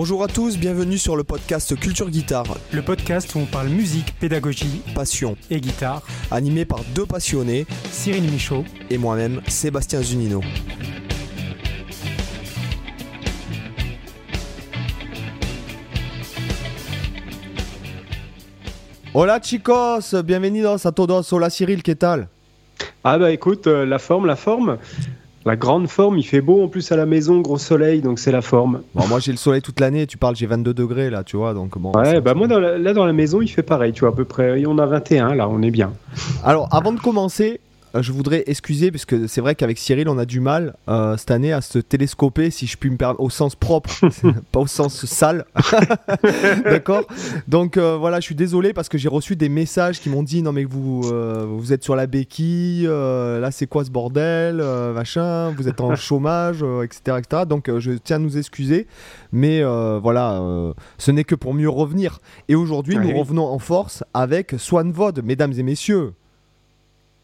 Bonjour à tous, bienvenue sur le podcast Culture Guitare, Le podcast où on parle musique, pédagogie passion, et guitare. animé par deux passionnés Cyril Michaud. et moi-même, Sébastien Zunino. Hola chicos, bienvenidos a todos. Hola Cyril, ¿qué tal? Ah bah écoute, euh, la forme, la forme, la grande forme, il fait beau en plus à la maison, gros soleil, donc c'est la forme. Bon, moi j'ai le soleil toute l'année, tu parles, j'ai 22 degrés là, tu vois, donc bon. Ouais, bah moi dans la- là dans la maison, il fait pareil, tu vois, à peu près. Et on a 21 là, on est bien. Alors, avant de commencer, je voudrais excuser, parce que c'est vrai qu'avec Cyril, on a du mal euh, cette année à se télescoper, si je puis me permettre, au sens propre, pas au sens sale. D'accord? Donc euh, voilà, je suis désolé parce que j'ai reçu des messages qui m'ont dit non, mais vous, euh, vous êtes sur la béquille, euh, là c'est quoi ce bordel, euh, machin, vous êtes en chômage, euh, etc., etc. Donc euh, je tiens à nous excuser, mais euh, voilà, euh, ce n'est que pour mieux revenir. Et aujourd'hui, nous revenons en force avec Swan Vod, mesdames et messieurs.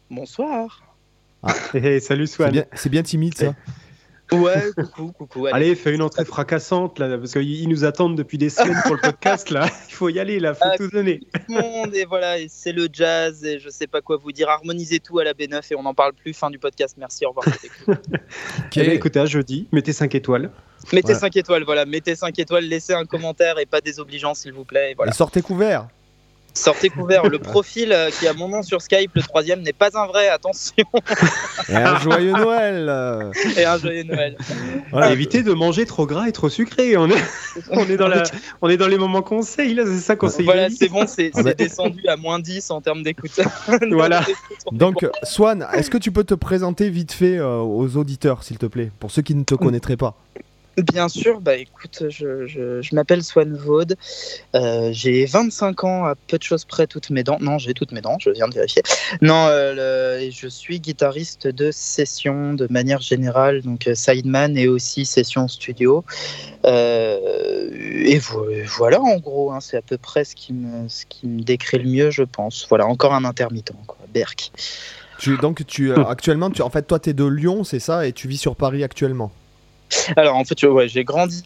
Bonsoir. Eh, salut C'est Swan. bien, c'est bien timide ça. Ouais, coucou, coucou. Allez, fais une entrée fracassante là, parce qu'ils ils nous attendent depuis des semaines pour le podcast là. Il faut y aller là, faut Ah, tout donner. tout le monde, et voilà, et c'est le jazz, et je sais pas quoi vous dire. Harmonisez tout à la B9 et on n'en parle plus. Fin du podcast. Merci, au revoir. cool. Eh ben, écoutez, à jeudi, mettez 5 étoiles. mettez Ouais. 5 étoiles, voilà. Mettez 5 étoiles, laissez un commentaire et pas désobligeant, s'il vous plaît. Et voilà. Et sortez couvert. Sortez couvert. Le profil euh, qui a mon nom sur Skype, le troisième, n'est pas un vrai. Attention. Et un joyeux Noël. et un joyeux Noël. Voilà. Évitez de manger trop gras et trop sucré. On est, on est, dans, la, on est dans les moments conseils là, c'est ça qu'on s'est Voilà, c'est bon, c'est Ah bah- c'est descendu à moins 10 en termes d'écoute. Voilà. Donc, Swan, est-ce que tu peux te présenter vite fait euh, aux auditeurs, s'il te plaît, pour ceux qui ne te connaîtraient pas? Bien sûr, bah écoute, je, je, m'appelle Swan Vaud, euh, j'ai 25 ans à peu de choses près toutes mes dents. Non, j'ai toutes mes dents, je viens de vérifier. Non, euh, je suis guitariste de session de manière générale, donc euh, sideman et aussi session studio. Et vo- voilà, en gros, hein, c'est à peu près ce qui, me, ce qui me décrit le mieux, je pense. Voilà, encore un intermittent, quoi, Berk. tu, Donc, tu, actuellement, tu, en fait, toi, tu es de Lyon, c'est ça, et tu vis sur Paris actuellement? Alors en fait, ouais, j'ai grandi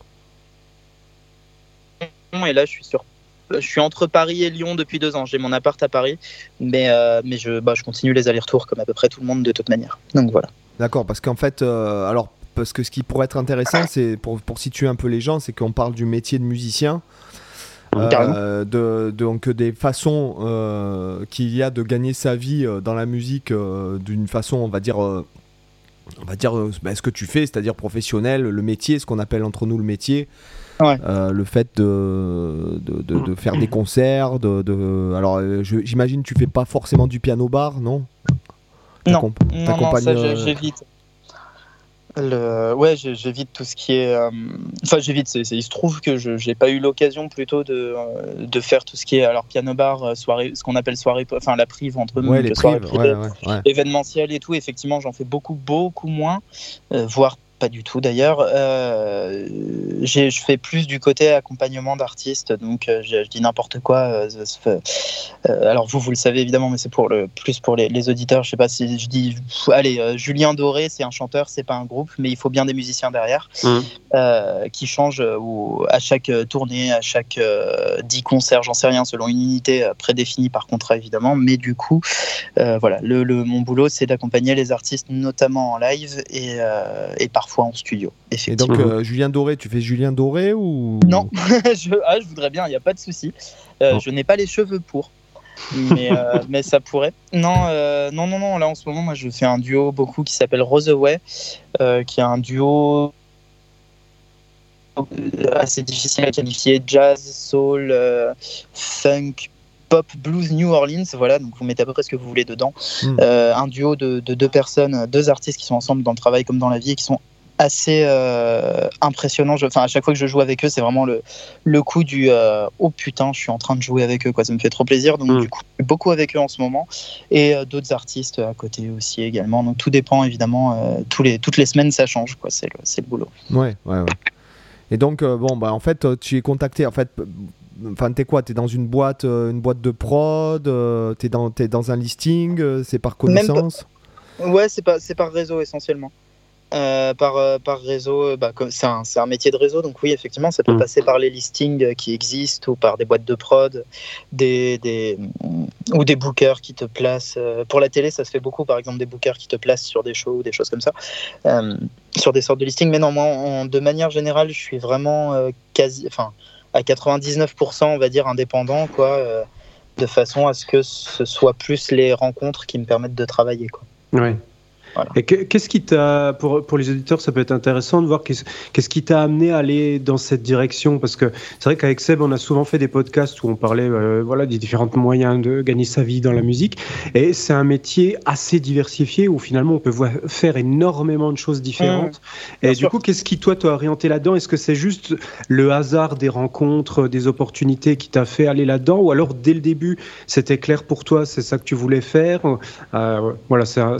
et là je suis sur, je suis entre Paris et Lyon depuis deux ans. J'ai mon appart à Paris, mais euh, mais je, bah, je continue les allers-retours comme à peu près tout le monde de toute manière. Donc voilà. D'accord, parce qu'en fait, euh, alors, parce que ce qui pourrait être intéressant, c'est pour, pour situer un peu les gens, c'est qu'on parle du métier de musicien. Euh, de, donc des façons euh, qu'il y a de gagner sa vie euh, dans la musique d'une façon on va dire on va dire ben, ce que tu fais c'est-à-dire professionnel le métier ce qu'on appelle entre nous le métier Ouais. Euh, le fait de, de, de- de faire des concerts de, de- alors euh, j'imagine tu fais pas forcément du piano bar non? Non. Non, non, ça j'évite. Le... Ouais, j'évite tout ce qui est. euh, Enfin, j'évite. c'est- c'est- Il se trouve que je j'ai pas eu l'occasion plutôt de, euh, de faire tout ce qui est alors piano bar, euh, soirée, ce qu'on appelle soirée, enfin la prive entre nous, ouais donc, les soirée prives privée. ouais, ouais, ouais. événementiel et tout, effectivement, j'en fais beaucoup, beaucoup moins, euh, voire pas du tout d'ailleurs. Euh, je fais plus du côté accompagnement d'artistes, donc euh, je, je dis n'importe quoi. euh, euh, alors vous, vous le savez évidemment, mais c'est pour le plus pour les, les auditeurs. Je sais pas si je dis, allez, euh, Julien Doré, c'est un chanteur, c'est pas un groupe, mais il faut bien des musiciens derrière euh, qui changent ou à chaque tournée, à chaque 10 concerts, j'en sais rien, selon une unité prédéfinie par contrat évidemment. Mais du coup, voilà, le, le- mon boulot, c'est d'accompagner les artistes, notamment en live et, et parfois en studio. et donc euh, Julien Doré tu fais Julien Doré ou? Non, je, ah, je voudrais bien, il n'y a pas de souci. Euh. Je n'ai pas les cheveux pour. mais, euh, mais ça pourrait. Non, non, non, non. Là, en ce moment, moi, je fais un duo beaucoup qui s'appelle Roseway, qui est un duo assez difficile à qualifier jazz, soul, funk, pop, blues, New Orleans. Voilà, donc vous mettez à peu près ce que vous voulez dedans. Hmm. Euh, un duo de, de deux personnes, deux artistes qui sont ensemble dans le travail comme dans la vie et qui sont assez euh, impressionnants. Je- Enfin, à chaque fois que je joue avec eux, c'est vraiment le, le coup du euh, oh putain, je suis en train de jouer avec eux, quoi. Ça me fait trop plaisir. Donc, Mm. du coup, beaucoup avec eux en ce moment et euh, d'autres artistes à côté aussi également. Donc, tout dépend évidemment. tous les, toutes les semaines, ça change, quoi. C'est le, le boulot. Ouais, ouais, ouais. Et donc, bon, bah, en fait, tu es contacté. En fait, Enfin, t'es quoi? T'es dans une boîte, une boîte de prod T'es dans, t'es dans un listing C'est par Même connaissance? Ouais, c'est c'est par réseau essentiellement. Euh, par, euh, par réseau, euh, bah, c'est un, un métier de réseau, donc oui, effectivement, ça peut Mm. passer par les listings qui existent ou par des boîtes de prod, des, des, ou des bookers qui te placent. pour la télé, ça se fait beaucoup, par exemple, des bookers qui te placent sur des shows ou des choses comme ça, euh, sur des sortes de listings. Mais non, moi, en- de manière générale, je suis vraiment euh, quasi, enfin, à 99%, on va dire, indépendant, quoi, de façon à ce que ce soit plus les rencontres qui me permettent de travailler, quoi. Ouais. Voilà. Et que- qu'est-ce qui t'a, pour, pour les auditeurs, ça peut être intéressant de voir qu'est-ce, qu'est-ce qui t'a amené à aller dans cette direction? Parce que c'est vrai qu'avec Seb, on a souvent fait des podcasts où on parlait euh, voilà, des différents moyens de gagner sa vie dans la musique. Et c'est un métier assez diversifié où finalement on peut voir- faire énormément de choses différentes. et bien du sûr. coup, qu'est-ce qui, toi, t'a orienté là-dedans? Est-ce que c'est juste le hasard des rencontres, des opportunités qui t'a fait aller là-dedans? Ou alors, dès le début, c'était clair pour toi, c'est ça que tu voulais faire? Euh, Voilà, c'est un-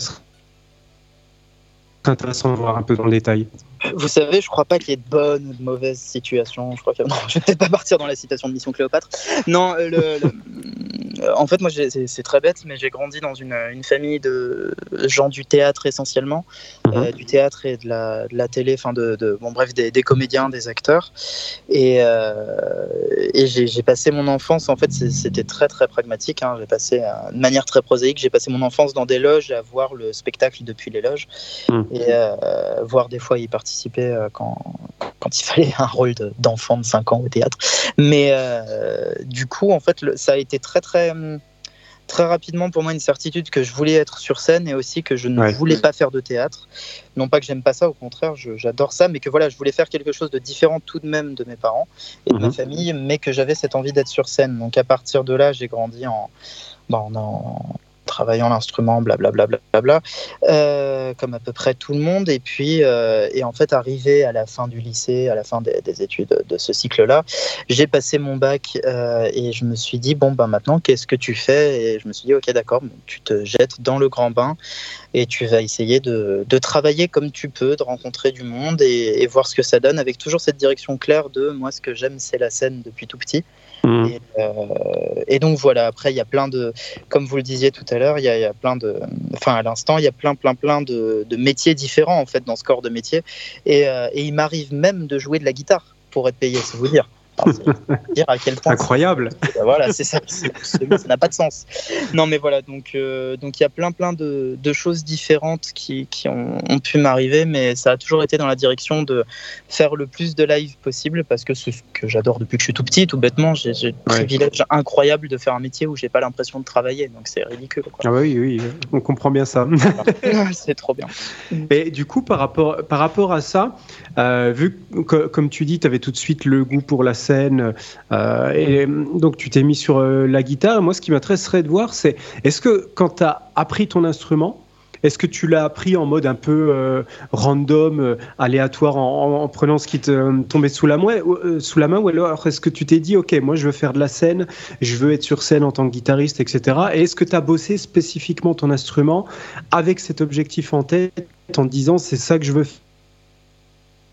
intéressant de voir un peu dans le détail. Vous savez, je crois pas qu'il y ait de bonnes ou de mauvaises situations. Je crois que non, je vais peut-être pas partir dans la citation de Mission Cléopâtre. Non, le, en fait, moi, c'est très bête, mais j'ai grandi dans une, une famille de gens du théâtre essentiellement, euh, du théâtre et de la, de la télé, enfin de, de- bon bref, des, des comédiens, des acteurs. Et, euh, et j'ai passé mon enfance. En fait, c'était très très pragmatique. hein. J'ai passé euh, de manière très prosaïque. J'ai passé mon enfance dans des loges à voir le spectacle depuis les loges Mhm. et euh, voir des fois y participer euh, quand, quand il fallait un rôle de- d'enfant de 5 ans au théâtre. Mais euh, du coup, en fait, le- ça a été très, très, hum, très rapidement pour moi une certitude que je voulais être sur scène et aussi que je ne Ouais. voulais pas faire de théâtre. Non pas que j'aime pas ça, au contraire, j'adore ça, mais que voilà, je voulais faire quelque chose de différent tout de même de mes parents et de ma Mhm. famille, mais que j'avais cette envie d'être sur scène. Donc à partir de là, j'ai grandi en, bon, en travaillant l'instrument, blablabla, euh, comme à peu près tout le monde. Et puis, euh, et en fait, arrivé à la fin du lycée, à la fin des, des études de ce cycle-là, j'ai passé mon bac euh, et je me suis dit, bon, ben maintenant, qu'est-ce que tu fais? Et je me suis dit, ok, d'accord, tu te jettes dans le grand bain et tu vas essayer de, travailler comme tu peux, de rencontrer du monde et voir ce que ça donne, avec toujours cette direction claire de, moi, ce que j'aime, c'est la scène depuis tout petit. Et, euh, et donc voilà, après il y a plein de, comme vous le disiez tout à l'heure, il y, a- plein de, enfin à l'instant, il y a plein plein plein de, de métiers différents en fait dans ce corps de métier. Et, euh, et il m'arrive même de jouer de la guitare pour être payé, c'est vous dire. Enfin, c'est dire à quel point Incroyable. bah voilà, c'est ça, ça n'a pas de sens. Non, mais voilà, donc euh, donc il y a plein plein de, de choses différentes qui, qui ont, ont pu m'arriver, mais ça a toujours été dans la direction de faire le plus de live possible parce que c'est ce que j'adore depuis que je suis tout petit, tout bêtement. J'ai j'ai le Ouais. privilège incroyable de faire un métier où j'ai pas l'impression de travailler, donc c'est ridicule. quoi. Ah bah oui, oui, on comprend bien ça. c'est trop bien. Et du coup, par rapport, par rapport à ça, euh, vu que, comme tu dis, tu avais tout de suite le goût pour la scène, euh, et donc tu t'es mis sur euh, la guitare. Moi, ce qui m'intéresserait de voir, c'est est-ce que quand tu as appris ton instrument, est-ce que tu l'as appris en mode un peu euh, random, aléatoire, en, en- en prenant ce qui te tombait sous la, main, ou, sous la main, ou alors est-ce que tu t'es dit, ok, moi je veux faire de la scène, je veux être sur scène en tant que guitariste, etc. Et est-ce que tu as bossé spécifiquement ton instrument avec cet objectif en tête, en disant, c'est ça que je veux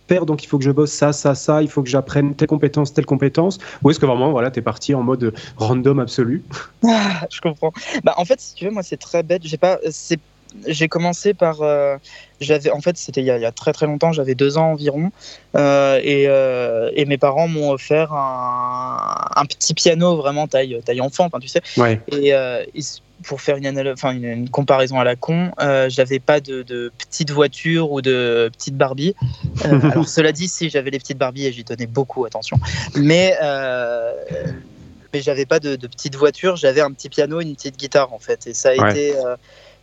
donc il faut que je bosse ça, ça, ça, il faut que j'apprenne telle compétence, telle compétence, ou est-ce que vraiment, voilà, tu es parti en mode random absolu? Ah, je comprends. Bah, en fait, si tu veux, moi, c'est très bête. J'ai pas, c'est, j'ai commencé par, euh, j'avais, en fait, c'était il y, a, il y a très très longtemps. J'avais deux ans environ, euh, et, euh, et mes parents m'ont offert un, un petit piano vraiment taille taille enfant, enfin, tu sais. Ouais. Et pour faire une, analo- enfin, une, une comparaison à la con, euh, j'avais pas de, de petite voiture ou de petite Barbie. Euh, alors cela dit, si j'avais les petites Barbie et j'y tenais beaucoup attention, mais euh, mais j'avais pas de, de petite voiture, j'avais un petit piano, une petite guitare en fait, et ça a Ouais. été euh,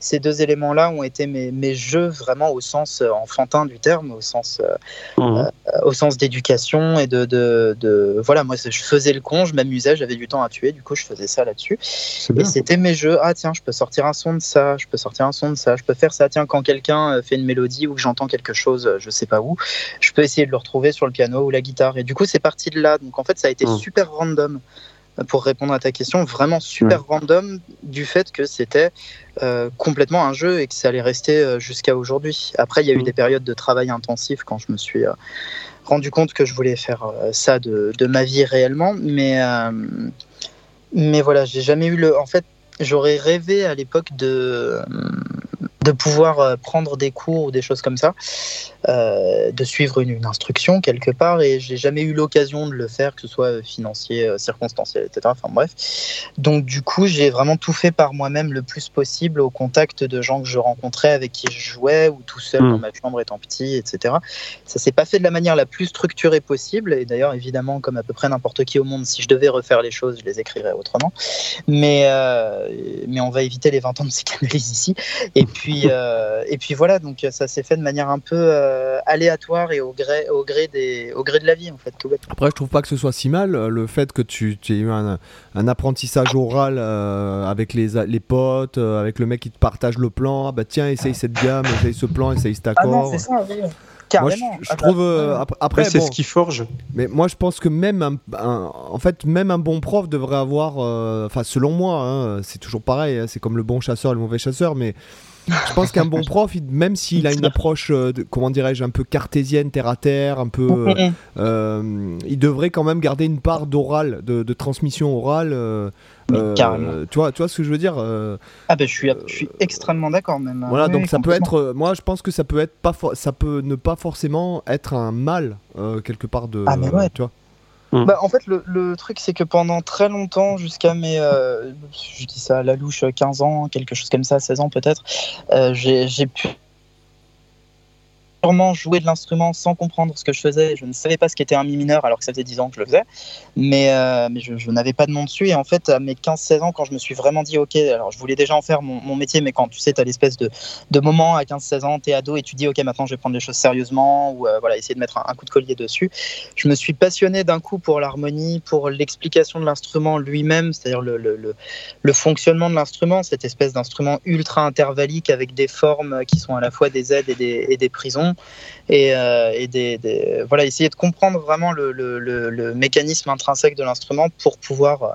ces deux éléments-là ont été mes, mes jeux vraiment au sens euh, enfantin du terme, au sens euh, Mhm. au sens d'éducation et de, de, de- voilà moi je faisais le con je m'amusais j'avais du temps à tuer du coup je faisais ça là-dessus. Et c'était mes jeux ah tiens je peux sortir un son de ça je peux sortir un son de ça je peux faire ça tiens quand quelqu'un euh, fait une mélodie ou que j'entends quelque chose euh, je sais pas où je peux essayer de le retrouver sur le piano ou la guitare. Et du coup c'est parti de là. Donc en fait ça a été Mm. super random. euh, pour répondre à ta question vraiment super random du fait que c'était euh, complètement un jeu et que ça allait rester euh, jusqu'à aujourd'hui. Après, il y a eu Mm. des périodes de travail intensif quand je me suis euh, rendu compte que je voulais faire euh, ça de, de ma vie réellement. Mais, mais voilà, j'ai jamais eu le. En fait, j'aurais rêvé à l'époque de, de pouvoir euh, prendre des cours ou des choses comme ça. euh, de suivre une, une instruction quelque part, et j'ai jamais eu l'occasion de le faire, que ce soit financier, euh, circonstanciel, etc. Enfin bref. Donc du coup, j'ai vraiment tout fait par moi-même le plus possible au contact de gens que je rencontrais, avec qui je jouais, ou tout seul dans ma chambre étant petit, etc. Ça s'est pas fait de la manière la plus structurée possible, et d'ailleurs, évidemment, comme à peu près n'importe qui au monde, si je devais refaire les choses, je les écrirais autrement. Mais, euh, mais on va éviter les 20 ans de psychanalyse ici. Et puis, euh, et puis voilà, donc ça s'est fait de manière un peu euh, aléatoire et au gré, au, gré des, au gré de la vie, en fait, tout bêtement. Après, je trouve pas que ce soit si mal euh, le fait que tu, tu aies eu un, un apprentissage oral euh, avec les, potes, euh, avec le mec qui te partage le plan. Ah bah tiens, essaye cette gamme, essaye ce plan, essaye cet Ah non, accord. c'est ça, oui. Moi, Carrément. je, trouve. euh, Après, après, c'est bon, ce qui forge. mais moi, je pense que même un, un- en fait, même un bon prof devrait avoir. euh, Enfin, selon moi, hein, c'est toujours pareil. hein, c'est comme le bon chasseur et le mauvais chasseur, mais. Je pense qu'un bon prof, il- même s'il a une approche, euh, de- comment dirais-je, un peu cartésienne, terre à terre, un peu, euh, euh, il devrait quand même garder une part d'oral, de, de transmission orale. euh, euh, tu vois, tu vois ce que je veux dire euh, Ah ben je suis, je suis extrêmement d'accord même. Voilà, Oui, donc oui, ça peut être. moi, je pense que ça peut être pas, ça peut ne pas forcément être un mal quelque part de. Ah, mais ouais. Tu vois. Bah, en fait, le, truc, c'est que pendant très longtemps, jusqu'à mes, euh, je dis ça à la louche, 15 ans, quelque chose comme ça, 16 ans peut-être, euh, j'ai pu purement jouer de l'instrument sans comprendre ce que je faisais. Je ne savais pas ce qu'était un mi mineur alors que ça faisait 10 ans que je le faisais, mais, euh, mais je, n'avais pas de nom dessus. Et en fait, à mes 15-16 ans, quand je me suis vraiment dit, ok, alors je voulais déjà en faire mon, métier, mais quand tu sais, tu as l'espèce de, de moment à 15-16 ans, tu es ado et tu dis, ok, maintenant je vais prendre les choses sérieusement, ou euh, voilà, essayer de mettre un, coup de collier dessus. Je me suis passionné d'un coup pour l'harmonie, pour l'explication de l'instrument lui-même, c'est-à-dire le, le, fonctionnement de l'instrument, cette espèce d'instrument ultra intervallique avec des formes qui sont à la fois des aides et des, et des prisons. Et, euh, voilà, essayer de comprendre vraiment le mécanisme intrinsèque de l'instrument pour pouvoir euh,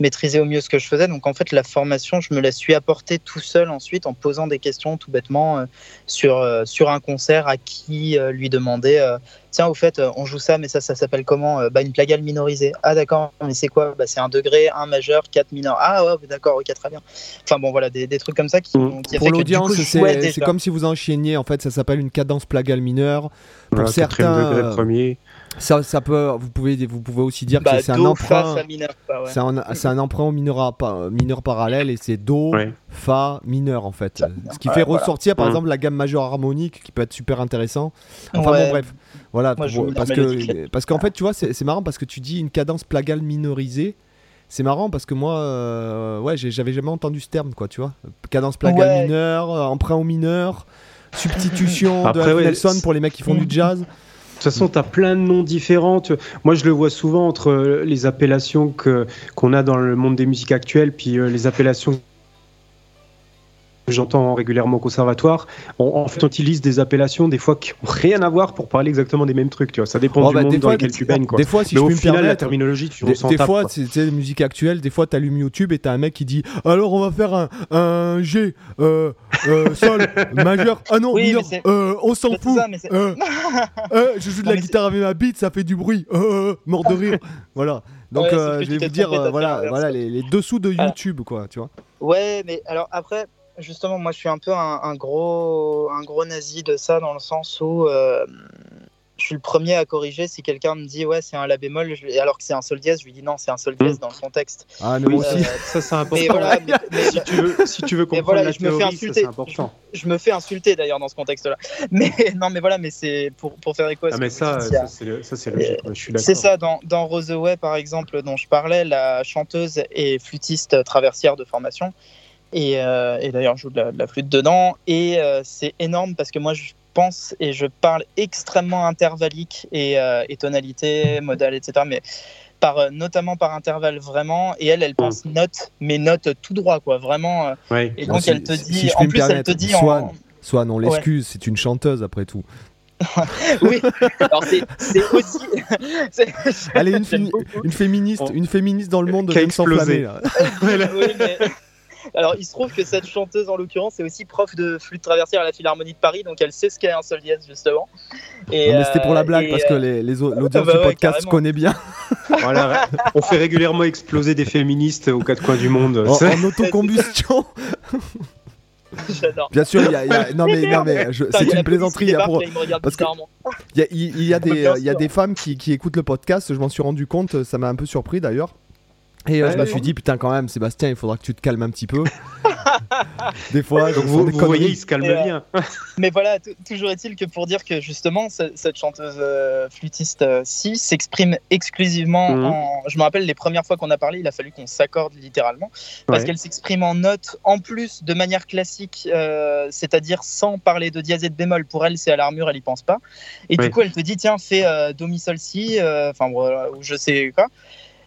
maîtriser au mieux ce que je faisais. Donc en fait, la formation, je me la suis apportée tout seul ensuite en posant des questions tout bêtement euh, sur, euh, sur un concert à qui euh, lui demander euh, Tiens, au fait, on joue ça, mais ça, ça s'appelle comment Euh, bah, Une plagale minorisée. Ah, d'accord, mais c'est quoi? Bah, C'est un degré, un majeur, quatre mineurs. Ah, ouais, d'accord, ok, très bien. Enfin, bon, voilà, des, des trucs comme ça qui, Mm. qui a Pour fait que, du l'audience, c'est comme si vous enchaîniez. En fait, ça s'appelle une cadence plagale mineure. Pour Voilà, certains, degré, premier. Ça, ça peut. Vous pouvez, vous pouvez aussi dire Bah, que c'est un do, fa, emprunt. ouais. C'est un, c'est un emprunt au mineur, mineur parallèle et c'est Do, Ouais. Fa, mineur en fait. Ce qui Ouais, fait voilà. ressortir par Mm. exemple la gamme majeure harmonique qui peut être super intéressant. Enfin Ouais. bon, bref. Voilà, Moi, pour- parce que, parce qu'en fait, tu vois, c'est c'est marrant parce que tu dis une cadence plagale minorisée. C'est marrant parce que moi, euh, ouais, j'avais jamais entendu ce terme, quoi, tu vois. Cadence plagale Ouais. mineure, euh, emprunt au mineur, substitution de Après, Harry ouais, Nelson pour les mecs qui font Mm. du jazz. De toute façon, tu plein de noms différents. Moi, je le vois souvent entre euh, les appellations qu'on a dans le monde des musiques actuelles, puis euh, les appellations que j'entends régulièrement au conservatoire. On- en fait, on utilise des appellations des fois qui n'ont rien à voir pour parler exactement des mêmes trucs. Tu vois. Ça dépend Oh, du bah, monde des dans fois, lequel tu baignes. Quoi. Des fois, si Mais je au puis me final, la terminologie, tu Des, des tapes, fois, c'est tu sais, musique actuelle, des fois, t'allumes YouTube et t'as un mec qui dit Alors, on va faire un, un G, euh, euh, Sol, majeur. Ah non, Oui, mineur, euh, on s'en fout. ça, Euh, euh, je joue de Non, la guitare avec ma bite, ça fait du bruit. Mort de rire. voilà. Donc, Ouais, euh, je vais vous dire, euh, voilà, voilà les, les dessous de Voilà. YouTube, quoi, tu vois. Ouais, mais alors après, justement, moi je suis un peu un, un gros, un gros nazi de ça dans le sens où euh, je suis le premier à corriger si quelqu'un me dit ouais c'est un la bémol, je- et alors que c'est un sol dièse, je lui dis non c'est un sol dièse Mm. dans le contexte. Ah, moi Euh, aussi. Ça, c'est important. mais voilà, mais- mais- si, tu veux, si tu veux comprendre voilà, la je me fais ça, insulter. c'est important. je me fais insulter d'ailleurs dans ce contexte-là. Mais non, mais voilà, mais c'est pour, pour faire écho à ce Ah, mais que vous ça, dites, ça, c'est le- ça, c'est logique. ouais, je suis d'accord. C'est ça, dans, dans Roseway, par exemple, dont je parlais, la chanteuse est flûtiste traversière de formation. Et, euh, et d'ailleurs, je joue de la, de la flûte dedans. Et euh, c'est énorme parce que moi, je pense et je parle extrêmement intervallique et, euh, et tonalité, modale, etc. Mais par, euh, notamment par intervalle, vraiment. Et elle, elle pense note, mais note tout droit, quoi. Vraiment. Ouais. Et donc, si- elle te si dit. je puis en plus, elle te dit Swan. en. Swan, on l'excuse, c'est une chanteuse après tout. Oui, alors c'est aussi. c'est- Allez, une, féministe, une féministe dans le monde Qui a vient de s'enflammer, explosé. là. Voilà. Oui, mais- Alors, il se trouve que cette chanteuse, en l'occurrence, est aussi prof de flûte traversière à la Philharmonie de Paris, donc elle sait ce qu'est un sol dièse, justement. Et, Non, mais c'était pour la euh, blague parce que les, les au- l'audience bah du ouais, podcast carrément. connaît bien. Voilà, on fait régulièrement exploser des féministes aux quatre coins du monde. En, C'est- en autocombustion. J'adore. Bien sûr, il y a, il y a- non mais non mais c'est une plaisanterie hein, pour il parce que- y a, il- il y a des, il y a des femmes qui, qui écoutent le podcast, je m'en suis rendu compte, ça m'a un peu surpris d'ailleurs. Et euh, je me suis dit, putain, quand même, Sébastien, il faudra que tu te calmes un petit peu. des fois, Donc vous, vous voyez, conneries. il se calme Et, euh, bien. Mais voilà, toujours est-il que pour dire que justement, ce- cette chanteuse euh, flûtiste-ci s'exprime exclusivement Mhm. en. Je me rappelle les premières fois qu'on a parlé, il a fallu qu'on s'accorde littéralement. Parce Ouais. qu'elle s'exprime en notes, en plus de manière classique, euh, c'est-à-dire sans parler de dièse et de bémol. Pour elle, c'est à l'armure, elle y pense pas. Et Ouais. du coup, elle te dit tiens, fais euh, do mi sol si, euh, enfin voilà, ou je sais quoi.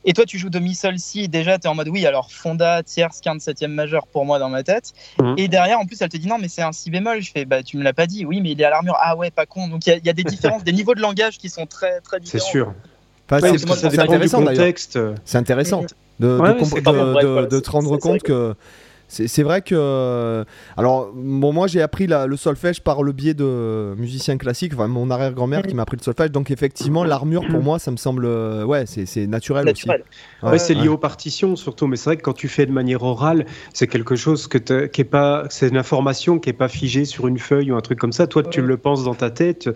Et toi, tu joues do mi sol si, déjà, tu es en mode oui, alors fonda, tierce, quinte, septième majeur pour moi dans ma tête. Mhm. Et derrière, en plus, elle te dit non, mais c'est un si bémol. Je fais bah, tu me l'as pas dit, oui, mais il est à l'armure. Ah ouais, pas con. Donc il y a- il y, a des différences, des niveaux de langage qui sont très, très C'est différents. sûr. Enfin, Ouais, c'est- c'est intéressant d'ailleurs. contexte. C'est intéressant Mhm. de, de Ouais, c'est- de- c'est- te rendre c'est- compte c'est que c'est vrai que. euh, Alors, bon, moi j'ai appris la- le solfège par le biais de musiciens classiques, enfin mon arrière-grand-mère qui m'a appris le solfège, donc effectivement, l'armure pour moi ça me semble. euh, Ouais, c'est c'est naturel, Naturel. aussi. Ouais, Ouais, c'est lié ouais. aux partitions surtout, mais c'est vrai que quand tu fais de manière orale, c'est quelque chose que qui est pas, c'est une information qui est pas figée sur une feuille ou un truc comme ça. Toi, tu le penses dans ta tête.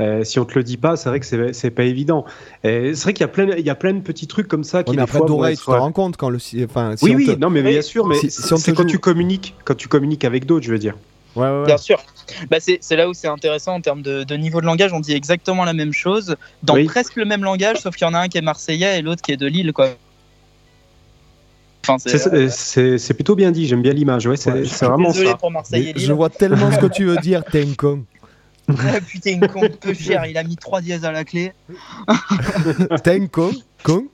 euh, si on te le dit pas, c'est vrai que c'est c'est pas évident. C'est vrai qu'il y a plein, il y a plein de petits trucs comme ça qui Ouais, mais des après d'oreille, tu te rends compte quand le. Enfin, si oui, on oui, te- non, mais bien sûr, mais Si- si on te quand tu communiques, quand tu communiques avec d'autres, je veux dire. Ouais, ouais, ouais. Bien sûr. Bah, c'est là où c'est intéressant en termes de, de niveau de langage. On dit exactement la même chose dans Oui. presque le même langage, sauf qu'il y en a un qui est marseillais et l'autre qui est de Lille. Quoi. Enfin, c'est- c'est plutôt bien dit. J'aime bien l'image. Ouais, c'est vraiment Désolé ça. pour Marseille et je Lille. vois tellement ce que tu veux dire, t'es un con. Ah, putain, une con peu cher. Il a mis 3 dièses à la clé. T'es un con, con.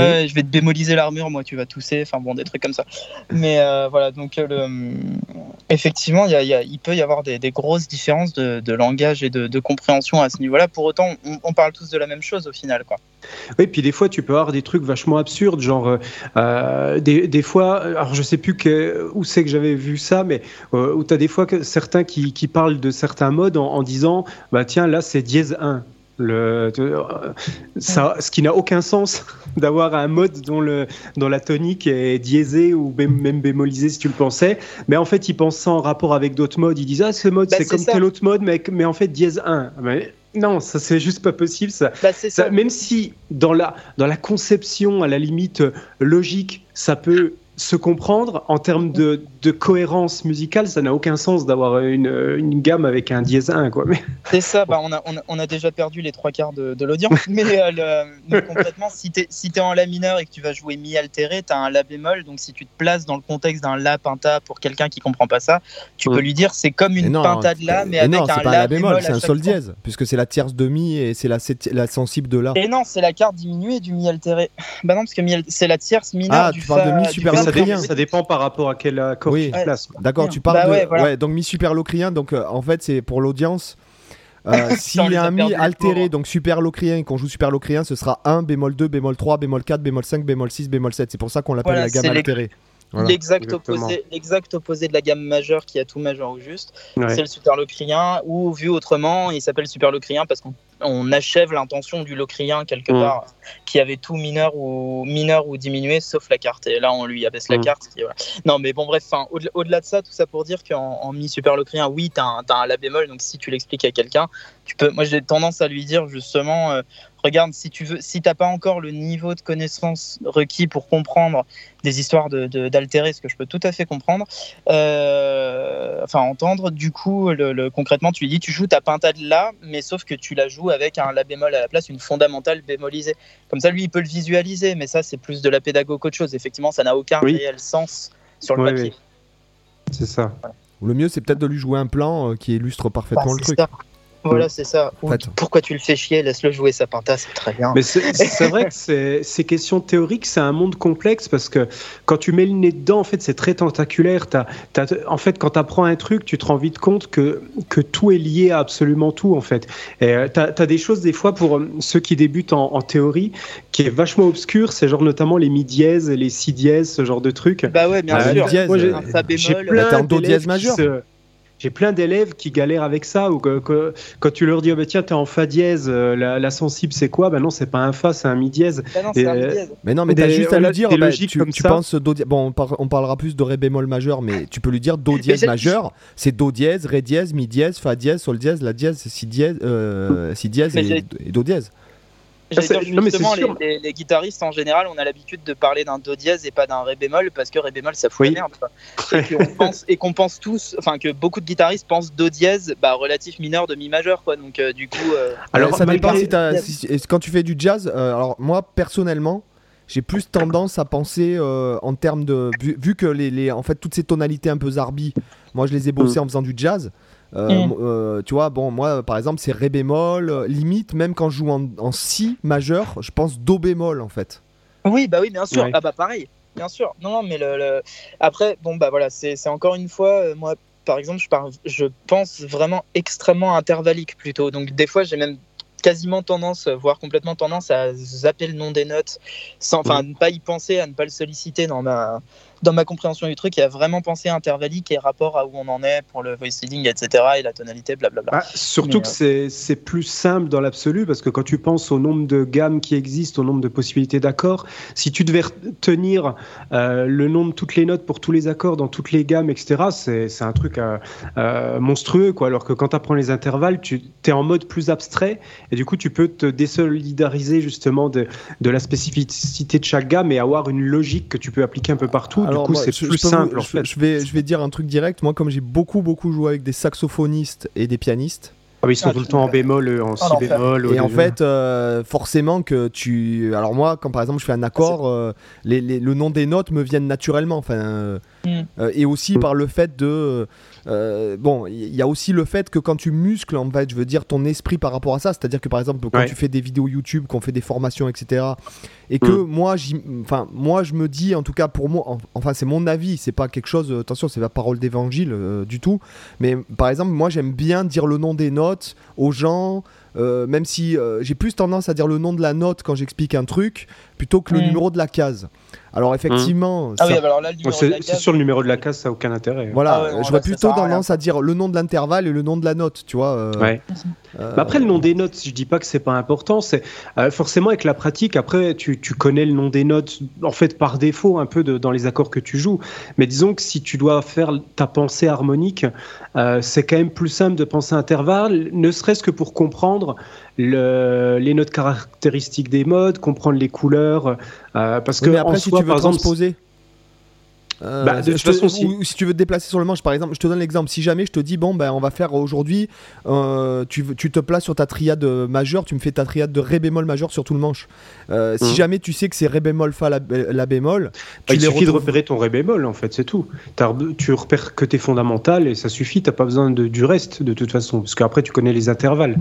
Euh, je vais te bémoliser l'armure, moi, tu vas tousser. Enfin bon, des trucs comme ça. Mais euh, voilà, donc euh, le, effectivement, il y a- il y a- il peut y avoir des, des grosses différences de, de langage et de, de compréhension à ce niveau-là. Pour autant, on, on parle tous de la même chose au final. Quoi. Oui, puis des fois, tu peux avoir des trucs vachement absurdes, genre euh, des, des fois, alors je sais plus que, où c'est que j'avais vu ça, mais où tu as des fois que certains qui, qui parlent de certains modes en, en disant, bah tiens, là c'est dièse 1. Le, ça, ce qui n'a aucun sens d'avoir un mode dont, le, dont la tonique est diésée ou même bémolisée si tu le pensais, mais en fait ils pensent ça en rapport avec d'autres modes, ils disent ah ce mode Bah, c'est comme ça. tel autre mode mais, mais en fait dièse 1. Mais non, ça c'est juste pas possible ça. Bah, Ça, ça. même si dans la, dans la conception, à la limite euh, logique, ça peut se comprendre, en termes de, de cohérence musicale, ça n'a aucun sens d'avoir une, une gamme avec un dièse 1. Quoi. Mais, C'est ça, bah, on, a, on, a, on a déjà perdu les trois quarts de, de l'audience. mais, euh, le- mais concrètement, si tu es, si t'es en La mineur et que tu vas jouer Mi altéré, tu as un La bémol. Donc si tu te places dans le contexte d'un La penta pour quelqu'un qui comprend pas ça, tu peux lui dire c'est comme une non, penta de La, mais et avec non, un c'est pas un La, bémol, c'est un sol fois. dièse, puisque c'est la tierce de mi et c'est la, la sensible de la. Et non, c'est la carte diminuée du Mi altéré. Bah non, parce que c'est la tierce mineure Ah, du tu parles de Mi super ça, ça dépend par rapport à quel accord Oui. tu place. quoi. D'accord, tu parles Bah de. ouais, voilà. ouais, donc mi super locrien, donc euh, en fait c'est pour l'audience. Euh, S'il y a un mi altéré, donc super locrien, et qu'on joue super locrien, ce sera 1, bémol 2, bémol 3, bémol 4, bémol 5, bémol 6, bémol 7. C'est pour ça qu'on l'appelle Voilà, la gamme altérée. Voilà. L'exact Exactement. opposé, l'exact opposé de la gamme majeure qui a tout majeur ou juste. Ouais. c'est le superlocrien, ou vu autrement, il s'appelle superlocrien parce qu'on on achève l'intention du locrien quelque Mm. part, qui avait tout mineur ou mineur ou diminué, sauf la carte. Et là, on lui abaisse la Mm. carte. qui- voilà. Non, mais bon, bref, au-delà de ça, tout ça pour dire qu'en en mi superlocrien, oui, t'as un, un la bémol, donc si tu l'expliques à quelqu'un, tu peux. Moi, j'ai tendance à lui dire justement, euh, regarde, si tu veux, si t'as pas encore le niveau de connaissance requis pour comprendre des histoires de, de- d'altérer, ce que je peux tout à fait comprendre, euh, enfin entendre, du coup, le, le- concrètement, tu lui dis, tu joues ta pintade là, mais sauf que tu la joues avec un la bémol à la place, une fondamentale bémolisée. Comme ça, lui, il peut le visualiser, mais ça, c'est plus de la pédago qu'autre chose. Effectivement, ça n'a aucun Oui. réel sens sur le papier. C'est ça. Ou Le mieux, c'est peut-être de lui jouer un plan euh, qui illustre parfaitement Bah, le c'est truc. ça. Voilà, c'est ça. Ou pourquoi tu le fais chier Laisse-le jouer sa pinta, c'est très bien. Mais c'est c'est vrai que c'est- ces questions théoriques, c'est un monde complexe parce que quand tu mets le nez dedans, en fait, c'est très tentaculaire. T'as- t'as- en fait, quand tu apprends un truc, tu te rends vite compte que, que tout est lié à absolument tout, en fait. Et tu as, des choses, des fois, pour euh, ceux qui débutent en, en théorie, qui est vachement obscur. C'est genre notamment les mi dièses, les si dièses, ce genre de trucs. Bah ouais, bien Ah, sûr. mi dièse, Moi, j'ai- euh, Un fa J'ai bémol. plein do dièse majeur se- j'ai plein d'élèves qui galèrent avec ça, ou que, que- quand tu leur dis, oh, bah, tiens, t'es en fa dièse, euh, la, la sensible c'est quoi? Ben non, c'est pas un fa, c'est un mi dièse. Bah non, un Euh, dièse. Mais non, mais Des- t'as juste à lui dire, bah, tu, comme tu ça. penses do dièse. Bon, on, par- on parlera plus de ré bémol majeur, mais tu peux lui dire do dièse majeur. C'est do dièse, ré dièse, mi dièse, fa dièse, sol dièse, la dièse, c'est si dièse, euh, si dièse et do dièse. Dire justement, les, les- les guitaristes en général, on a l'habitude de parler d'un do dièse et pas d'un ré bémol parce que ré bémol ça fout Oui. la merde. quoi. Et qu'on pense, et qu'on pense tous, enfin que beaucoup de guitaristes pensent do dièse, bah relatif mineur de mi majeur quoi. Donc euh, du coup, euh, Alors, ça dépend si, t'as- si- quand tu fais du jazz. euh, alors, moi, personnellement, j'ai plus tendance à penser euh, en termes de. Vu, vu que les, les- en fait, toutes ces tonalités un peu zarbi, moi, je les ai bossées en faisant du jazz. Euh, Mm. euh, tu vois, bon, moi, par exemple, c'est ré bémol, euh, limite, même quand je joue en, en si majeur, je pense do bémol en fait. oui, bah oui, bien sûr. Ouais. Ah bah pareil, bien sûr. Non, non, mais le, le- après, bon bah voilà, c'est c'est encore une fois, euh, moi, par exemple, je, par- je pense vraiment extrêmement intervallique plutôt. Donc des fois, j'ai même quasiment tendance, voire complètement tendance à zapper le nom des notes, sans, enfin, à ne pas y penser, à ne pas le solliciter dans ma, dans ma compréhension du truc, et à vraiment penser intervallique et rapport à où on en est pour le voice leading, etc., et la tonalité, blablabla. Ah, surtout Mais, que c'est c'est plus simple dans l'absolu parce que quand tu penses au nombre de gammes qui existent, au nombre de possibilités d'accords, si tu devais retenir euh, le nom de toutes les notes pour tous les accords dans toutes les gammes, etc., c'est c'est un truc euh, euh, monstrueux. Quoi. Alors que quand tu apprends les intervalles, tu es en mode plus abstrait et du coup tu peux te désolidariser justement de, de la spécificité de chaque gamme et avoir une logique que tu peux appliquer un peu partout. Alors, du coup, moi, c'est je- plus simple vous- en je, fait. je vais, je vais dire un truc direct. Moi, comme j'ai beaucoup, beaucoup joué avec des saxophonistes et des pianistes, Ah, oui, ils sont Ah, tout le temps en bémol, euh, en si l'enfer. bémol. Et en fait, euh, forcément que tu. Alors moi, quand par exemple je fais un accord, euh, les, les- le nom des notes me viennent naturellement. Enfin, euh, Mm. euh, et aussi Mm. par le fait de. Euh, bon, il y a aussi le fait que quand tu muscles, en fait, je veux dire ton esprit par rapport à ça. C'est-à-dire que par exemple, quand Ouais. tu fais des vidéos YouTube, qu'on fait des formations, etc. Et que Mm. moi, enfin, moi, je me dis, en tout cas pour moi, en- enfin, c'est mon avis. C'est pas quelque chose. Attention, c'est la parole d'évangile euh, du tout. Mais par exemple, moi, j'aime bien dire le nom des notes aux gens. Euh, même si euh, j'ai plus tendance à dire le nom de la note quand j'explique un truc plutôt que le numéro de la case. Alors effectivement, Ah ça- oui, bah alors là, le Bon, numéro de c'est la c'est case, sûr, le numéro de la case, ça n'a aucun intérêt. voilà, Ah ouais, je vois plutôt tendance à dire le nom de l'intervalle et le nom de la note, tu vois. euh, Ouais. Euh, Bah après, le nom des notes, je dis pas que c'est pas important. C'est euh, forcément avec la pratique. Après, tu, tu connais le nom des notes, en fait, par défaut, un peu de- dans les accords que tu joues. Mais disons que si tu dois faire ta pensée harmonique, euh, c'est quand même plus simple de penser intervalle, ne serait-ce que pour comprendre le- les notes caractéristiques des modes, comprendre les couleurs, parce oui, que mais après, en si soi, tu veux par exemple, transposer. Euh, Bah, de toute te- façon, si- ou, si tu veux te déplacer sur le manche, par exemple, je te donne l'exemple. Si jamais je te dis, bon, ben, on va faire aujourd'hui, euh, tu, tu te places sur ta triade majeure, tu me fais ta triade de ré bémol majeur sur tout le manche. Euh, Si Mhm. jamais tu sais que c'est ré bémol fa la, la bémol, tu Bah, il les suffit de retrouves- repérer ton ré bémol, en fait, c'est tout. Tu repères que tes fondamentales et ça suffit, t'as pas besoin de, du reste, de toute façon, parce qu'après, tu connais les intervalles.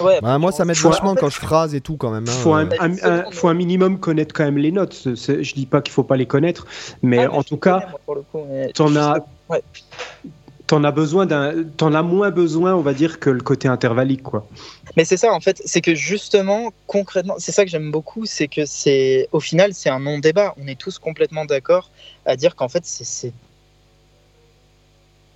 ouais, Bah, moi, ça m'aide vachement en fait, quand je phrase et tout, quand même. hein, faut un, euh. un- un- faut un minimum connaître quand même les notes. Je dis pas qu'il faut pas les connaître, mais Ah, en tout connais, cas, t'en as- ouais. t'en as besoin d'un, t'en as moins besoin, on va dire, que le côté intervallique, quoi. Mais c'est ça, en fait, c'est que justement, concrètement, c'est ça que j'aime beaucoup, c'est que c'est, au final, c'est un non-débat. On est tous complètement d'accord à dire qu'en fait, c'est, c'est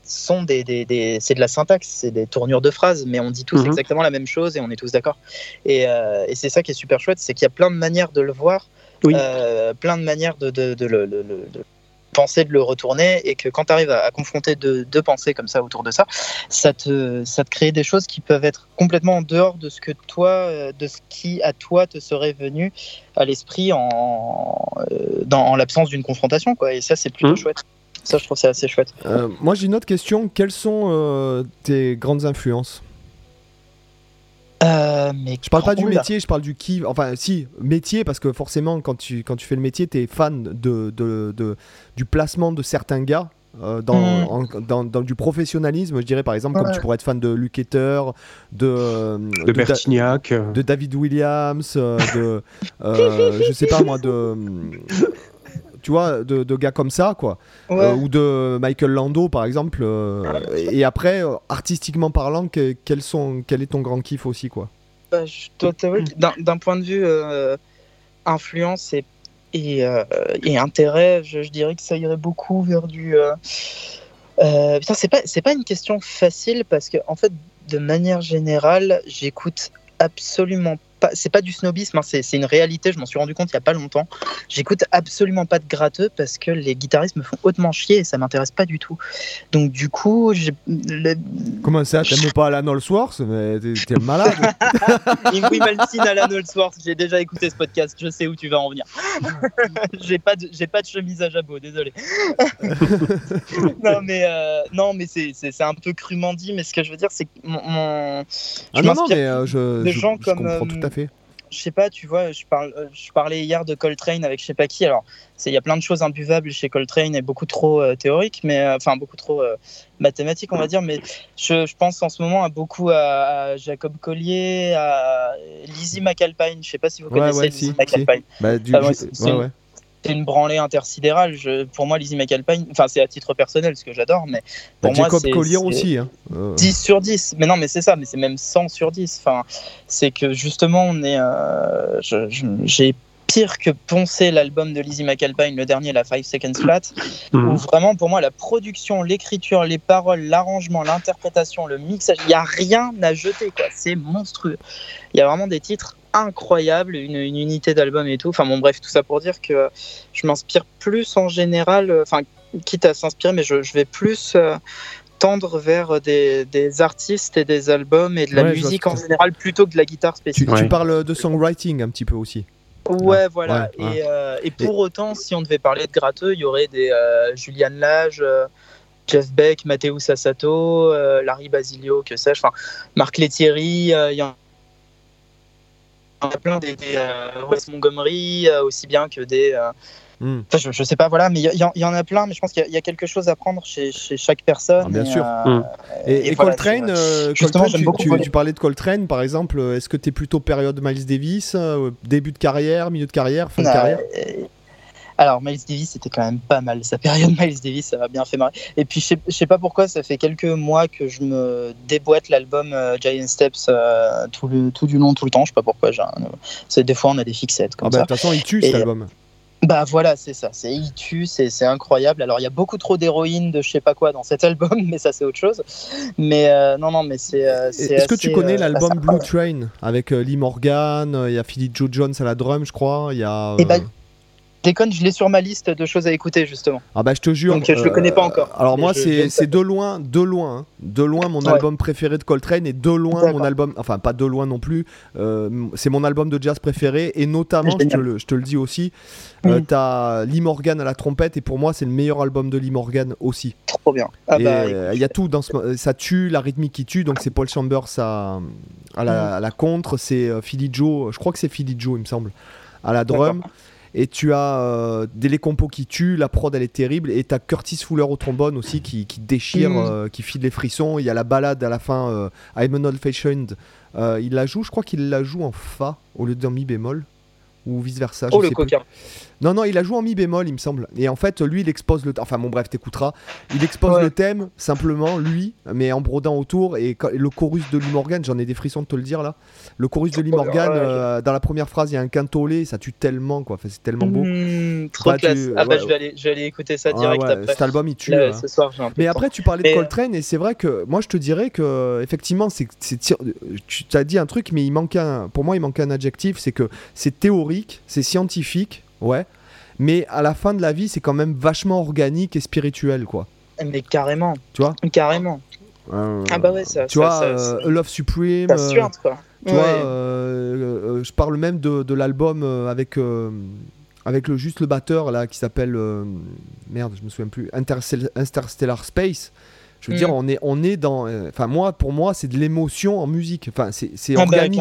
sont des, des, des- c'est de la syntaxe, c'est des tournures de phrases, mais on dit tous Mhm. exactement la même chose et on est tous d'accord. Et, euh, et c'est ça qui est super chouette, c'est qu'il y a plein de manières de le voir, Oui. euh, plein de manières de, de, de de penser, de le retourner, et que quand tu arrives à, à confronter deux, deux pensées comme ça autour de ça, ça te, ça te crée des choses qui peuvent être complètement en dehors de ce que toi, euh, de ce qui à toi te serait venu à l'esprit en, euh, dans, en l'absence d'une confrontation, quoi. Et ça, c'est plutôt Mhm. chouette. Ça, je trouve ça assez chouette. Euh, moi, j'ai une autre question. Quelles sont euh, tes grandes influences? Euh, mais Je parle pas du métier, je parle du qui. Enfin, si, métier, parce que forcément, quand tu, quand tu fais le métier, tu es fan de, de, de- du placement de certains gars. euh, dans, Mm. en- dans, dans du professionnalisme, je dirais par exemple, comme tu pourrais être fan de Luke de, euh, De de Da- Bertignac. de David Williams, de, euh, je sais pas moi, de, tu vois, de, de gars comme ça, quoi, Ouais. Euh, ou de Michael Lando par exemple. euh, et après, euh, artistiquement parlant, que- quels sont, quel est ton grand kiff aussi, quoi Bah, je dois t'avouer que d'un point de vue influence et, et, et intérêt, je, je dirais que ça irait beaucoup vers du. putain, c'est pas, c'est pas une question facile parce que, en fait, de manière générale, j'écoute absolument pas. C'est pas du snobisme, hein, c'est, c'est une réalité. Je m'en suis rendu compte il y a pas longtemps. J'écoute absolument pas de gratteux parce que les guitaristes me font hautement chier et ça m'intéresse pas du tout. Donc, du coup, j'ai. le- Comment ça T'aimes pas Alan Allsworth Mais t'es t'es malade Ingrid Malmsteen, Alan Holdsworth, j'ai déjà écouté ce podcast, je sais où tu vas en venir. j'ai pas de, j'ai pas de chemise à jabot, désolé. non mais euh, non mais c'est, c'est, c'est un peu crûment dit, mais ce que je veux dire c'est que mon, mon- Ah je non, non, m'inspire mais euh, je, de je- gens je comme, comprends euh, tout à fait. je sais pas, tu vois, je, parle, euh, je parlais hier de Coltrane avec je sais pas qui. Alors, il y a plein de choses imbuvables chez Coltrane et beaucoup trop euh, théoriques, mais euh, enfin beaucoup trop euh, mathématiques, on va dire. Mais je, je pense en ce moment à beaucoup à, à Jacob Collier, à Lizzie McAlpine. Je sais pas si vous Ouais, connaissez ouais, Lizzie si, McAlpine. Bah, du, ouais, j'ai- c'est- ouais, c'est- une branlée intersidérale. Je, pour moi, Lizzie McAlpine, enfin, c'est à titre personnel ce que j'adore, mais Bah, pour moi, Jacob c'est- Collier c'est- aussi. Hein. Euh, 10 sur 10. Mais non, mais c'est ça, mais c'est même 100 sur 10. Enfin, c'est que justement, on est. euh, J'ai pire que poncer l'album de Lizzie McAlpine, le dernier, la 5 Seconds Flat, où Mhm. vraiment, pour moi, la production, l'écriture, les paroles, l'arrangement, l'interprétation, le mixage, il n'y a rien à jeter, quoi. C'est monstrueux. Il y a vraiment des titres incroyables, une, une unité d'album et tout. Enfin, bon, bref, tout ça pour dire que je m'inspire plus en général, euh, enfin, quitte à s'inspirer, mais je, je vais plus. euh, tendre vers des, des artistes et des albums et de la Ouais, musique en général plutôt que de la guitare spécifique. tu Ouais. parles de songwriting un petit peu aussi. Ouais, voilà. ouais, ouais. Et, euh, et pour autant, si on devait parler de gratteux, il y aurait des euh, Julian Lage, euh, Jeff Beck, Matteo Sassato, euh, Larry Basilio, que sais-je, enfin, Marc Lettieri, euh, il y en en a plein des, des, euh, Wes Montgomery, euh, aussi bien que des. euh, Hmm. Enfin, je, je sais pas, voilà, mais il y, en- a plein, mais je pense qu'il y a- il y, a quelque chose à prendre chez, chez chaque personne. Ah, bien et, sûr. Mm. Et, et voilà, Coltrane, Coltrane, j'aime tu, beaucoup tu- parlais de Coltrane par exemple. Est-ce que tu es plutôt période Miles Davis, euh, début de carrière, milieu de carrière, fin de Euh, carrière? Alors, Miles Davis, c'était quand même pas mal. Sa période Miles Davis, ça m'a bien fait marrer. Et puis, je sais, je sais pas pourquoi, ça fait quelques mois que je me déboîte l'album euh, Giant Steps euh, tout, le, tout du long, tout le temps. Je sais pas pourquoi. c'est- Des fois, on a des fixettes Ah comme bah, De ça. toute façon, il tue Et- cet album. Bah voilà, c'est ça. C'est il tue, c'est incroyable. Alors, il y a beaucoup trop d'héroïne, de je sais pas quoi dans cet album, mais ça, c'est autre chose. Mais euh, non, non, mais c'est. euh, Est-ce que tu connais euh, l'album Blue Train avec euh, Lee Morgan euh, Il y a Philly Joe Jones à la drum, je crois. Il y a. Eh ben, euh, Déconne, je l'ai sur ma liste de choses à écouter, justement. Ah bah je te jure. Donc, je le connais pas encore. Alors moi c'est de loin, de loin, hein. de loin mon Ouais. album préféré de Coltrane et de loin mon album, enfin pas de loin non plus, euh, c'est mon album de jazz préféré et notamment, je te, le, je te le dis aussi, euh, Mm. t'as Lee Morgan à la trompette et pour moi c'est le meilleur album de Lee Morgan aussi. Trop bien. Ah Et, bah, euh, il y a tout dans ce, ça tue, la rythmique qui tue, donc c'est Paul Chambers à, à, la, Mm. à la contre, c'est euh, Philly Joe, je crois que c'est Philly Joe il me semble, à la drum. Et tu as euh, des les compos qui tuent, la prod elle est terrible, et t'as Curtis Fuller au trombone aussi qui, qui déchire, Mm. euh, qui file les frissons. Il y a la balade à la fin, euh, I'm an old fashioned. Euh, il la joue, je crois qu'il la joue en fa au lieu d'un mi bémol, ou vice versa. Oh, le plus. Non, non, il la joue en mi bémol, il me semble. Et en fait, lui, il expose le. Enfin, bon, bref, t'écouteras. Il expose Ouais. le thème, simplement, lui, mais en brodant autour. Et quand- le chorus de Lee Morgan, j'en ai des frissons de te le dire là. Le chorus de Lee Ouais, Morgan, ouais, euh, dans la première phrase, il y a un quintolé, ça tue tellement, quoi. Enfin, c'est tellement beau. Mmh, trop Bah, tu- classe. Ah bah je vais aller, je vais aller écouter ça direct après. Cet album, il tue. Là, hein. ce soir, j'ai un peu Mais après, tu parlais de Coltrane, et c'est vrai que moi, je te dirais que, effectivement, c'est, tu t'as dit un truc, mais il manque un, pour moi, il manque un adjectif, c'est que c'est théorique, c'est scientifique, ouais, mais à la fin de la vie, c'est quand même vachement organique et spirituel, quoi. mais carrément, Tu vois carrément. Euh, Ah bah ouais, ça. Tu ça, vois, ça, euh, ça- Love Supreme, ça euh, suinte, quoi. tu Ouais. vois, euh, euh, je parle même de, de l'album avec, euh, avec le, juste le batteur, là, qui s'appelle, euh, merde, je me souviens plus, Interstell- Interstellar Space. Je veux Mm. dire, on est, on est dans. euh, Enfin, moi, pour moi, c'est de l'émotion en musique. Enfin, c'est c'est Ah bah, organique.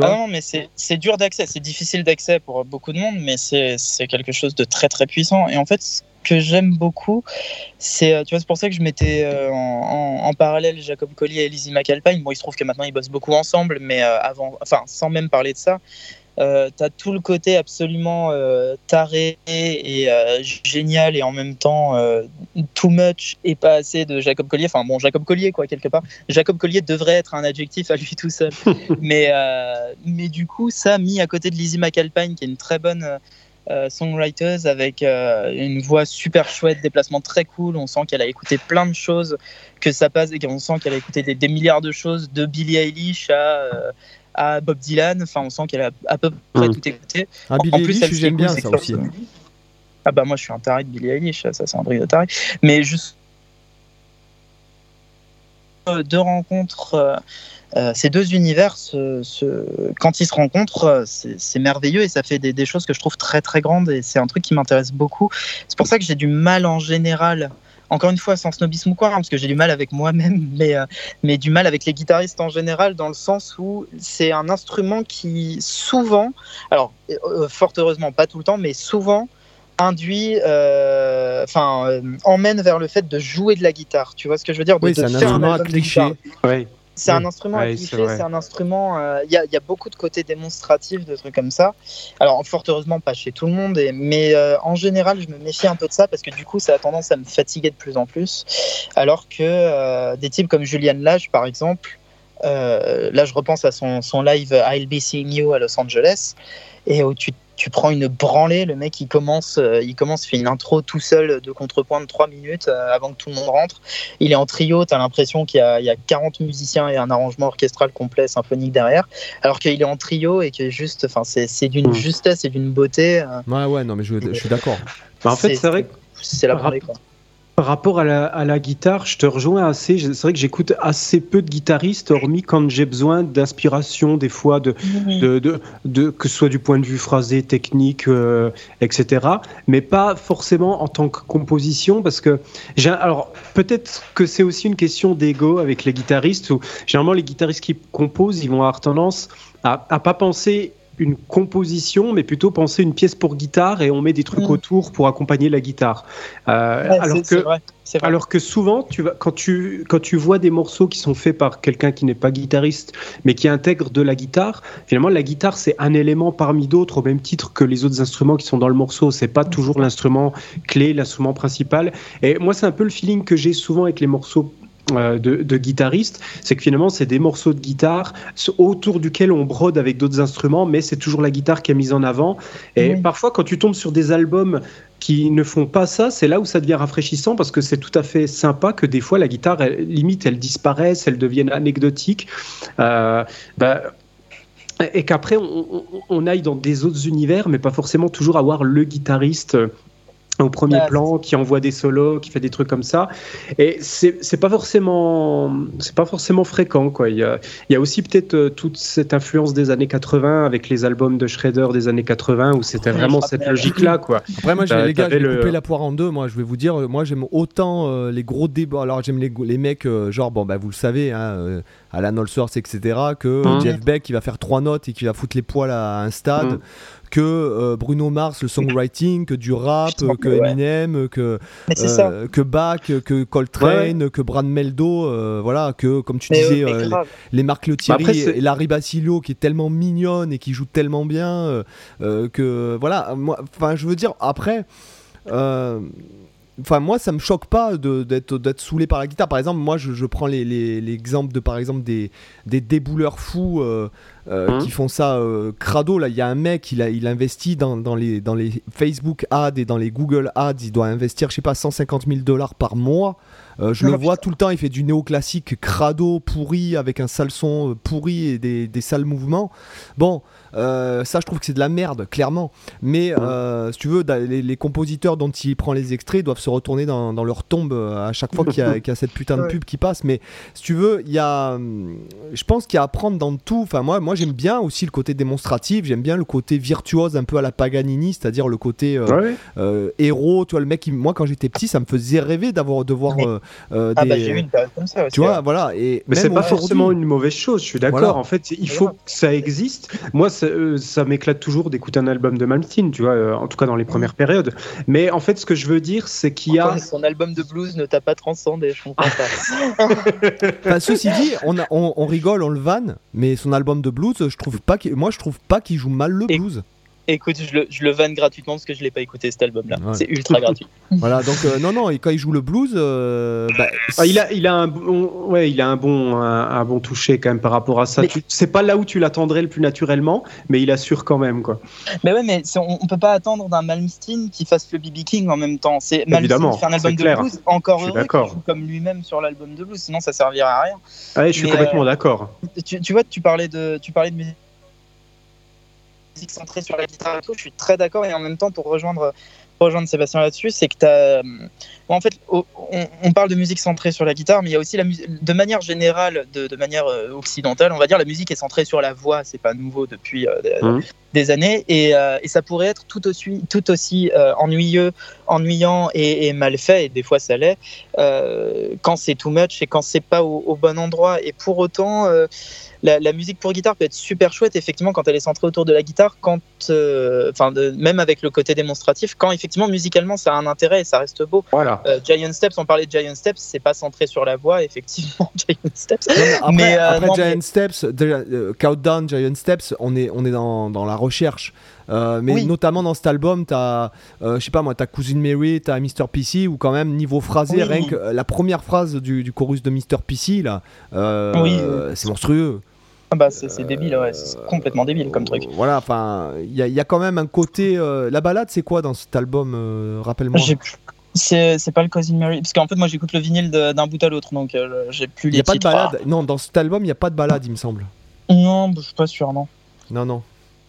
Ah non, mais c'est dur d'accès, c'est difficile d'accès pour beaucoup de monde, mais c'est quelque chose de très très puissant. Et en fait, ce que j'aime beaucoup, c'est, euh, tu vois, c'est pour ça que je mettais euh, en parallèle Jacob Collier et Lizzie McAlpine. Bon, il se trouve que maintenant ils bossent beaucoup ensemble, mais euh, avant, enfin, sans même parler de ça, euh, t'as tout le côté absolument euh, taré et euh, génial et en même temps euh, too much et pas assez de Jacob Collier. Enfin bon, Jacob Collier quoi quelque part. Jacob Collier devrait être un adjectif à lui tout seul. mais mais du coup ça mis à côté de Lizzie McAlpine qui est une très bonne songwriters avec une voix super chouette, déplacement très cool. On sent qu'elle a écouté plein de choses, que ça passe et qu'on sent qu'elle a écouté des, des milliards de choses, de Billie Eilish à, à Bob Dylan. Enfin, on sent qu'elle a à peu près Mm. tout écouté. Ah, En- Billie en plus, Eilish, j'aime bien c'est ça aussi. Ah bah moi je suis un taré de Billie Eilish, ça c'est un truc de taré. Mais juste euh, deux rencontres, euh, euh, ces deux univers, se- quand ils se rencontrent, c'est c'est merveilleux et ça fait des, des choses que je trouve très très grandes et c'est un truc qui m'intéresse beaucoup. C'est pour ça que j'ai du mal en général. Encore une fois, sans snobisme ou quoi, hein, parce que j'ai du mal avec moi-même, mais, euh, mais du mal avec les guitaristes en général, dans le sens où c'est un instrument qui souvent, alors euh, fort heureusement pas tout le temps, mais souvent induit, euh, enfin, euh, emmène vers le fait de jouer de la guitare. Tu vois ce que je veux dire? De- Oui, de c'est un faire instrument à album de cliché. guitare. Ouais. C'est Oui. un instrument à Ouais, cliché, c'est un instrument. euh, Il y, a, il y a beaucoup de côtés démonstratifs, de trucs comme ça. Alors, fort heureusement, pas chez tout le monde, et- mais euh, en général, je me méfie un peu de ça parce que du coup, ça a tendance à me fatiguer de plus en plus. Alors que euh, des types comme Julian Lage, par exemple, euh, là, je repense à son, son live I'll Be Seeing You à Los Angeles, et où tu, tu prends une branlée, le mec il commence, euh, il commence, fait une intro tout seul de contrepoint de 3 minutes euh, avant que tout le monde rentre. Il est en trio, tu as l'impression qu'il y, a- il y a 40 musiciens et un arrangement orchestral complet symphonique derrière, alors qu'il est en trio et que juste, enfin, c'est c'est d'une Mm. justesse et d'une beauté. euh, Ouais, ouais, non, mais je, je suis d'accord. Bah, en fait, c'est vrai que c'est la Par branlée quoi. Par rapport à la, à la guitare, je te rejoins assez. C'est vrai que j'écoute assez peu de guitaristes, hormis quand j'ai besoin d'inspiration, des fois, de, de, de, de- que ce soit du point de vue phrasé, technique, euh, etc. Mais pas forcément en tant que composition, parce que j'ai, alors peut-être que c'est aussi une question d'ego avec les guitaristes. Où généralement, les guitaristes qui composent, ils vont avoir tendance à, à pas penser une composition, mais plutôt penser une pièce pour guitare et on met des trucs Mhm. autour pour accompagner la guitare. Euh, Ouais, alors que vrai. alors que souvent, tu vas, quand, tu, quand tu vois des morceaux qui sont faits par quelqu'un qui n'est pas guitariste, mais qui intègre de la guitare, finalement, la guitare, c'est un élément parmi d'autres, au même titre que les autres instruments qui sont dans le morceau. C'est pas toujours l'instrument clé, l'instrument principal. Et moi, c'est un peu le feeling que j'ai souvent avec les morceaux. Euh, de, de guitaristes, c'est que finalement c'est des morceaux de guitare autour duquel on brode avec d'autres instruments, mais c'est toujours la guitare qui est mise en avant. Et Oui. parfois quand tu tombes sur des albums qui ne font pas ça, c'est là où ça devient rafraîchissant parce que c'est tout à fait sympa que des fois la guitare, elle- limite, elle disparaisse, elle devienne anecdotique. Euh, bah, et qu'après, on, on- on aille dans des autres univers, mais pas forcément toujours avoir le guitariste euh, au premier Ouais, plan qui envoie des solos, qui fait des trucs comme ça. Et c'est c'est pas forcément, c'est pas forcément fréquent, quoi. Il y a, il y a aussi peut-être euh, toute cette influence des années 80 avec les albums de Shredder des années 80 où c'était Ouais, vraiment cette logique-là, quoi. Après, moi, les gars, je vais le- couper la poire en deux. Moi, je vais vous dire, moi, j'aime autant euh, les gros débats. Alors, j'aime les, les mecs, euh, genre, bon, bah, vous le savez, hein, euh, Alan Allsworth, etc., que Mhm. Jeff Beck qui va faire trois notes et qui va foutre les poils à un stade. Mhm. Que euh, Bruno Mars, le songwriting, que du rap, euh, que ouais. Eminem, euh, que, euh, Bach, que Coltrane, que Brad Meldo, euh, voilà, que comme tu Mais, disais, euh, les- Marc Le Bah, après, Thierry c'est- et Larry Basilio qui est tellement mignonne et qui joue tellement bien euh, euh, que voilà moi enfin je veux dire après euh, Enfin, moi, ça me choque pas d'être d'être saoulé par la guitare. Par exemple, moi, je, je prends les- les- l'exemple de, par exemple, des, des débouleurs fous euh, euh, Mhm. qui font ça euh, crado. Là, il y a un mec, il a, il investit dans, dans les, dans les Facebook ads et dans les Google ads. Il doit investir, je sais pas, 150 000 dollars par mois. Euh, je le vois tout le temps. Il fait du néoclassique crado pourri avec un sale son pourri et des, des sales mouvements. Bon, euh, ça, je trouve que c'est de la merde, clairement. Mais euh, si tu veux, les, les compositeurs dont il prend les extraits doivent se retourner dans, dans leur tombe euh, à chaque fois qu'il y, a- qu'il y a cette putain de pub qui passe. Mais si tu veux, il y a, hum, je pense qu'il y a à prendre dans tout. Enfin, moi, moi j'aime bien aussi le côté démonstratif. J'aime bien le côté virtuose, un peu à la Paganini, c'est-à-dire le côté euh, Ouais. euh, héros. Tu vois, le mec, il- moi, quand j'étais petit, ça me faisait rêver d'avoir de voir Mais- euh, euh, Ah des. bah j'ai eu une période comme ça aussi. tu vois, ouais. voilà. Et Mais c'est pas forcément une mauvaise chose, je suis d'accord. Voilà. En fait, il faut que ça existe. Moi, ça, euh, ça m'éclate toujours d'écouter un album de Malmsteen, tu vois, euh, en tout cas dans les premières périodes. Mais en fait, ce que je veux dire, c'est qu'il y a. Son album de blues ne t'a pas transcendé, je comprends pas. Enfin, ceci dit, on, a- on, on rigole, on le vanne, mais son album de blues, je trouve pas moi je trouve pas qu'il joue mal le Et- blues. Écoute, je le, je le vanne gratuitement parce que je l'ai pas écouté cet album-là. Ouais. C'est ultra gratuit. Voilà, donc euh, non, non, et quand il joue le blues, euh, bah, Ah, il, a, il, a un bon, ouais, il a un bon, un, un bon toucher quand même par rapport à ça. Mais- C'est pas là où tu l'attendrais le plus naturellement, mais il assure quand même. Quoi. Mais ouais, mais on, on peut pas attendre d'un Malmsteen qui fasse le BB King en même temps. C'est Malmsteen Évidemment, qui fait un album de clair. blues, encore heureux qu'il joue comme lui-même sur l'album de blues, sinon ça servirait à rien. Ouais, je suis Mais, complètement d'accord. Tu, tu vois, tu parlais de, tu parlais de musique centrée sur la guitare et tout. Je suis très d'accord et en même temps pour rejoindre, pour rejoindre Sébastien là-dessus, c'est que t'as, en fait, on, on parle de musique centrée sur la guitare, mais il y a aussi la musique, de manière générale, de, de manière euh, occidentale, on va dire la musique est centrée sur la voix. C'est pas nouveau depuis euh, des- Mhm. des années et, euh, et ça pourrait être tout aussi, tout aussi euh, ennuyeux, ennuyant et, et mal fait. Et des fois ça l'est euh, quand c'est too much et quand c'est pas au, au bon endroit. Et pour autant, euh, la, la musique pour guitare peut être super chouette, effectivement, quand elle est centrée autour de la guitare, quand, euh, enfin, de- même avec le côté démonstratif, quand effectivement musicalement ça a un intérêt et ça reste beau. Voilà. Euh, Giant Steps, on parlait de Giant Steps, c'est pas centré sur la voix, effectivement, Giant Steps. Non, après, Mais, euh, après non, Giant mais- Steps, euh, Countdown, Giant Steps, on est, on est dans, dans la recherche. Euh, mais Oui. notamment dans cet album, t'as, euh, je sais pas moi, t'as Cousin Mary, t'as Mr. PC, ou quand même niveau phrasé, Oui. rien que la première phrase du, du chorus de Mr. PC là, euh, Oui, c'est monstrueux. Ah bah, c'est débile, ouais, c'est complètement débile comme truc. Euh, Voilà, enfin, il y, a- il y a quand même un côté. euh, la balade, c'est quoi dans cet album euh, Rappelle-moi? C'est pas le Cousin Mary, parce qu'en fait, moi j'écoute le vinyle d'un bout à l'autre, donc euh, j'ai plus Il les n'y a pas de balade? Non, dans cet album, il n'y a pas de balade, il me semble. Non, je suis pas sûr, non. Non, non.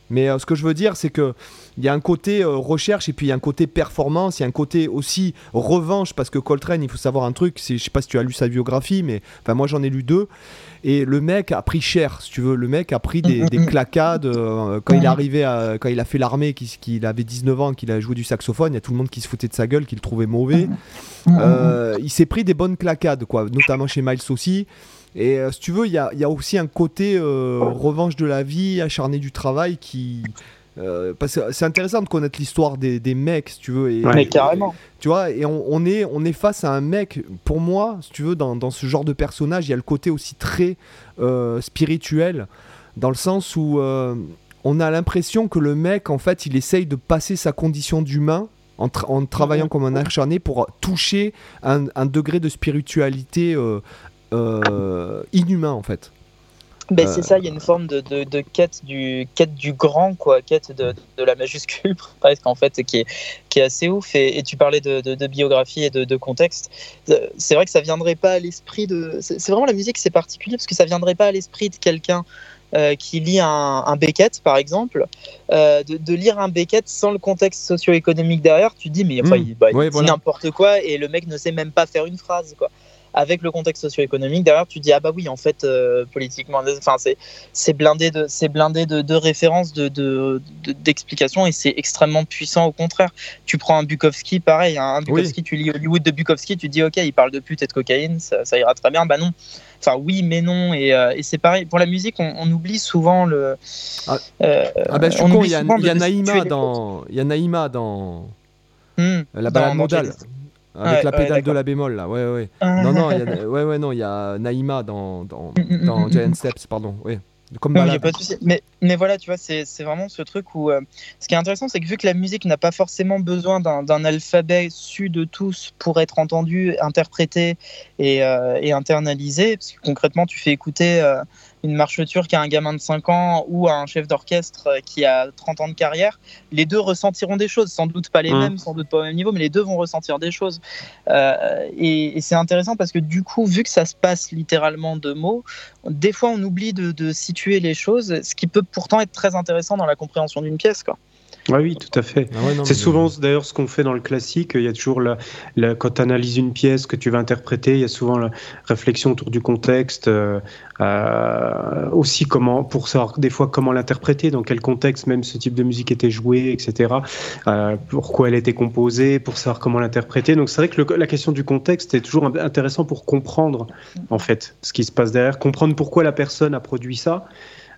Mais euh, ce que je veux dire, c'est que il y a un côté euh, recherche et puis il y a un côté performance, il y a un côté aussi revanche parce que Coltrane, il faut savoir un truc, je sais pas si tu as lu sa biographie, mais enfin moi j'en ai lu deux. Et le mec a pris cher, si tu veux. Le mec a pris des, des claquades euh, quand il est arrivé, à- quand il a fait l'armée, qu'il, qu'il avait 19 ans, qu'il a joué du saxophone. Il y a tout le monde qui se foutait de sa gueule, qui le trouvait mauvais. Il s'est pris des bonnes claquades, quoi, notamment chez Miles aussi. Et euh, si tu veux, il y a, il y a aussi un côté euh, revanche de la vie, acharné du travail qui. euh, parce que c'est intéressant de connaître l'histoire des, des mecs, si tu veux. Et, Ouais. Carrément. tu vois, et on, on est, on est face à un mec, pour moi, si tu veux, dans, dans ce genre de personnage, il y a le côté aussi très euh, spirituel, dans le sens où euh, on a l'impression que le mec, en fait, il essaye de passer sa condition d'humain en, tra- en travaillant comme un acharné pour toucher un, un degré de spiritualité euh, inhumain, en fait. Ben, Euh, C'est ça, il y a une forme de, de, de quête, du, quête du grand, quoi, quête de, de la majuscule, presque, en fait, qui est, qui est assez ouf. Et, et tu parlais de, biographie et de, contexte. Euh, C'est vrai que ça viendrait pas à l'esprit de. C'est vraiment la musique, c'est particulier, parce que ça viendrait pas à l'esprit de quelqu'un. euh, qui lit un, un Beckett, par exemple, euh, de, de lire un Beckett sans le contexte socio-économique derrière, tu dis, mais enfin, Mm. il, bah, il Ouais, dit n'importe quoi et le mec ne sait même pas faire une phrase, quoi avec le contexte socio-économique derrière, tu dis ah bah oui en fait euh, politiquement, enfin c'est c'est blindé de c'est blindé de, de références, de de- de- d'explications et c'est extrêmement puissant au contraire. Tu prends un Bukowski, pareil, hein, un Bukowski, tu lis Hollywood de Bukowski, tu dis ok il parle de pute et de cocaïne, ça, ça ira très bien, bah non. Enfin oui mais non et, euh, et c'est pareil pour la musique on, on oublie souvent le. Ah. euh, Ah ben je suis on con, il y a, y Naïma dans, il y a Naïma dans Hmm, la balade. Janis. Avec Ouais, la ouais, pédale de la bémol là, ouais ouais. Non non, il y a, ouais ouais non, il y a Naïma dans dans, Mm, mm, dans mm, Giant Steps, pardon, ouais. Comme Non, mais pas de souci. Mais, mais voilà, tu vois, c'est vraiment ce truc où. euh, ce qui est intéressant, c'est que vu que la musique n'a pas forcément besoin d'un alphabet su de tous pour être entendu, interprété et, euh, et internalisé, parce que concrètement, tu fais écouter euh, une marche turque à un gamin de 5 ans ou à un chef d'orchestre euh, qui a 30 ans de carrière, les deux ressentiront des choses. Sans doute pas les Mm. mêmes, sans doute pas au même niveau, mais les deux vont ressentir des choses. Euh, et et c'est intéressant parce que du coup, vu que ça se passe littéralement de mots, des fois on oublie de, de situer les choses, ce qui peut pourtant être très intéressant dans la compréhension d'une pièce. Quoi. Ouais, oui, tout à fait. Ah ouais, C'est mais- souvent d'ailleurs ce qu'on fait dans le classique. Il y a toujours la, la- quand tu analyses une pièce que tu vas interpréter, il y a souvent la réflexion autour du contexte, euh, euh, aussi comment pour savoir des fois comment l'interpréter, dans quel contexte même ce type de musique était joué, etc. Euh, pourquoi elle était composée, pour savoir comment l'interpréter. Donc c'est vrai que le- la question du contexte est toujours intéressant pour comprendre en fait ce qui se passe derrière, comprendre pourquoi la personne a produit ça.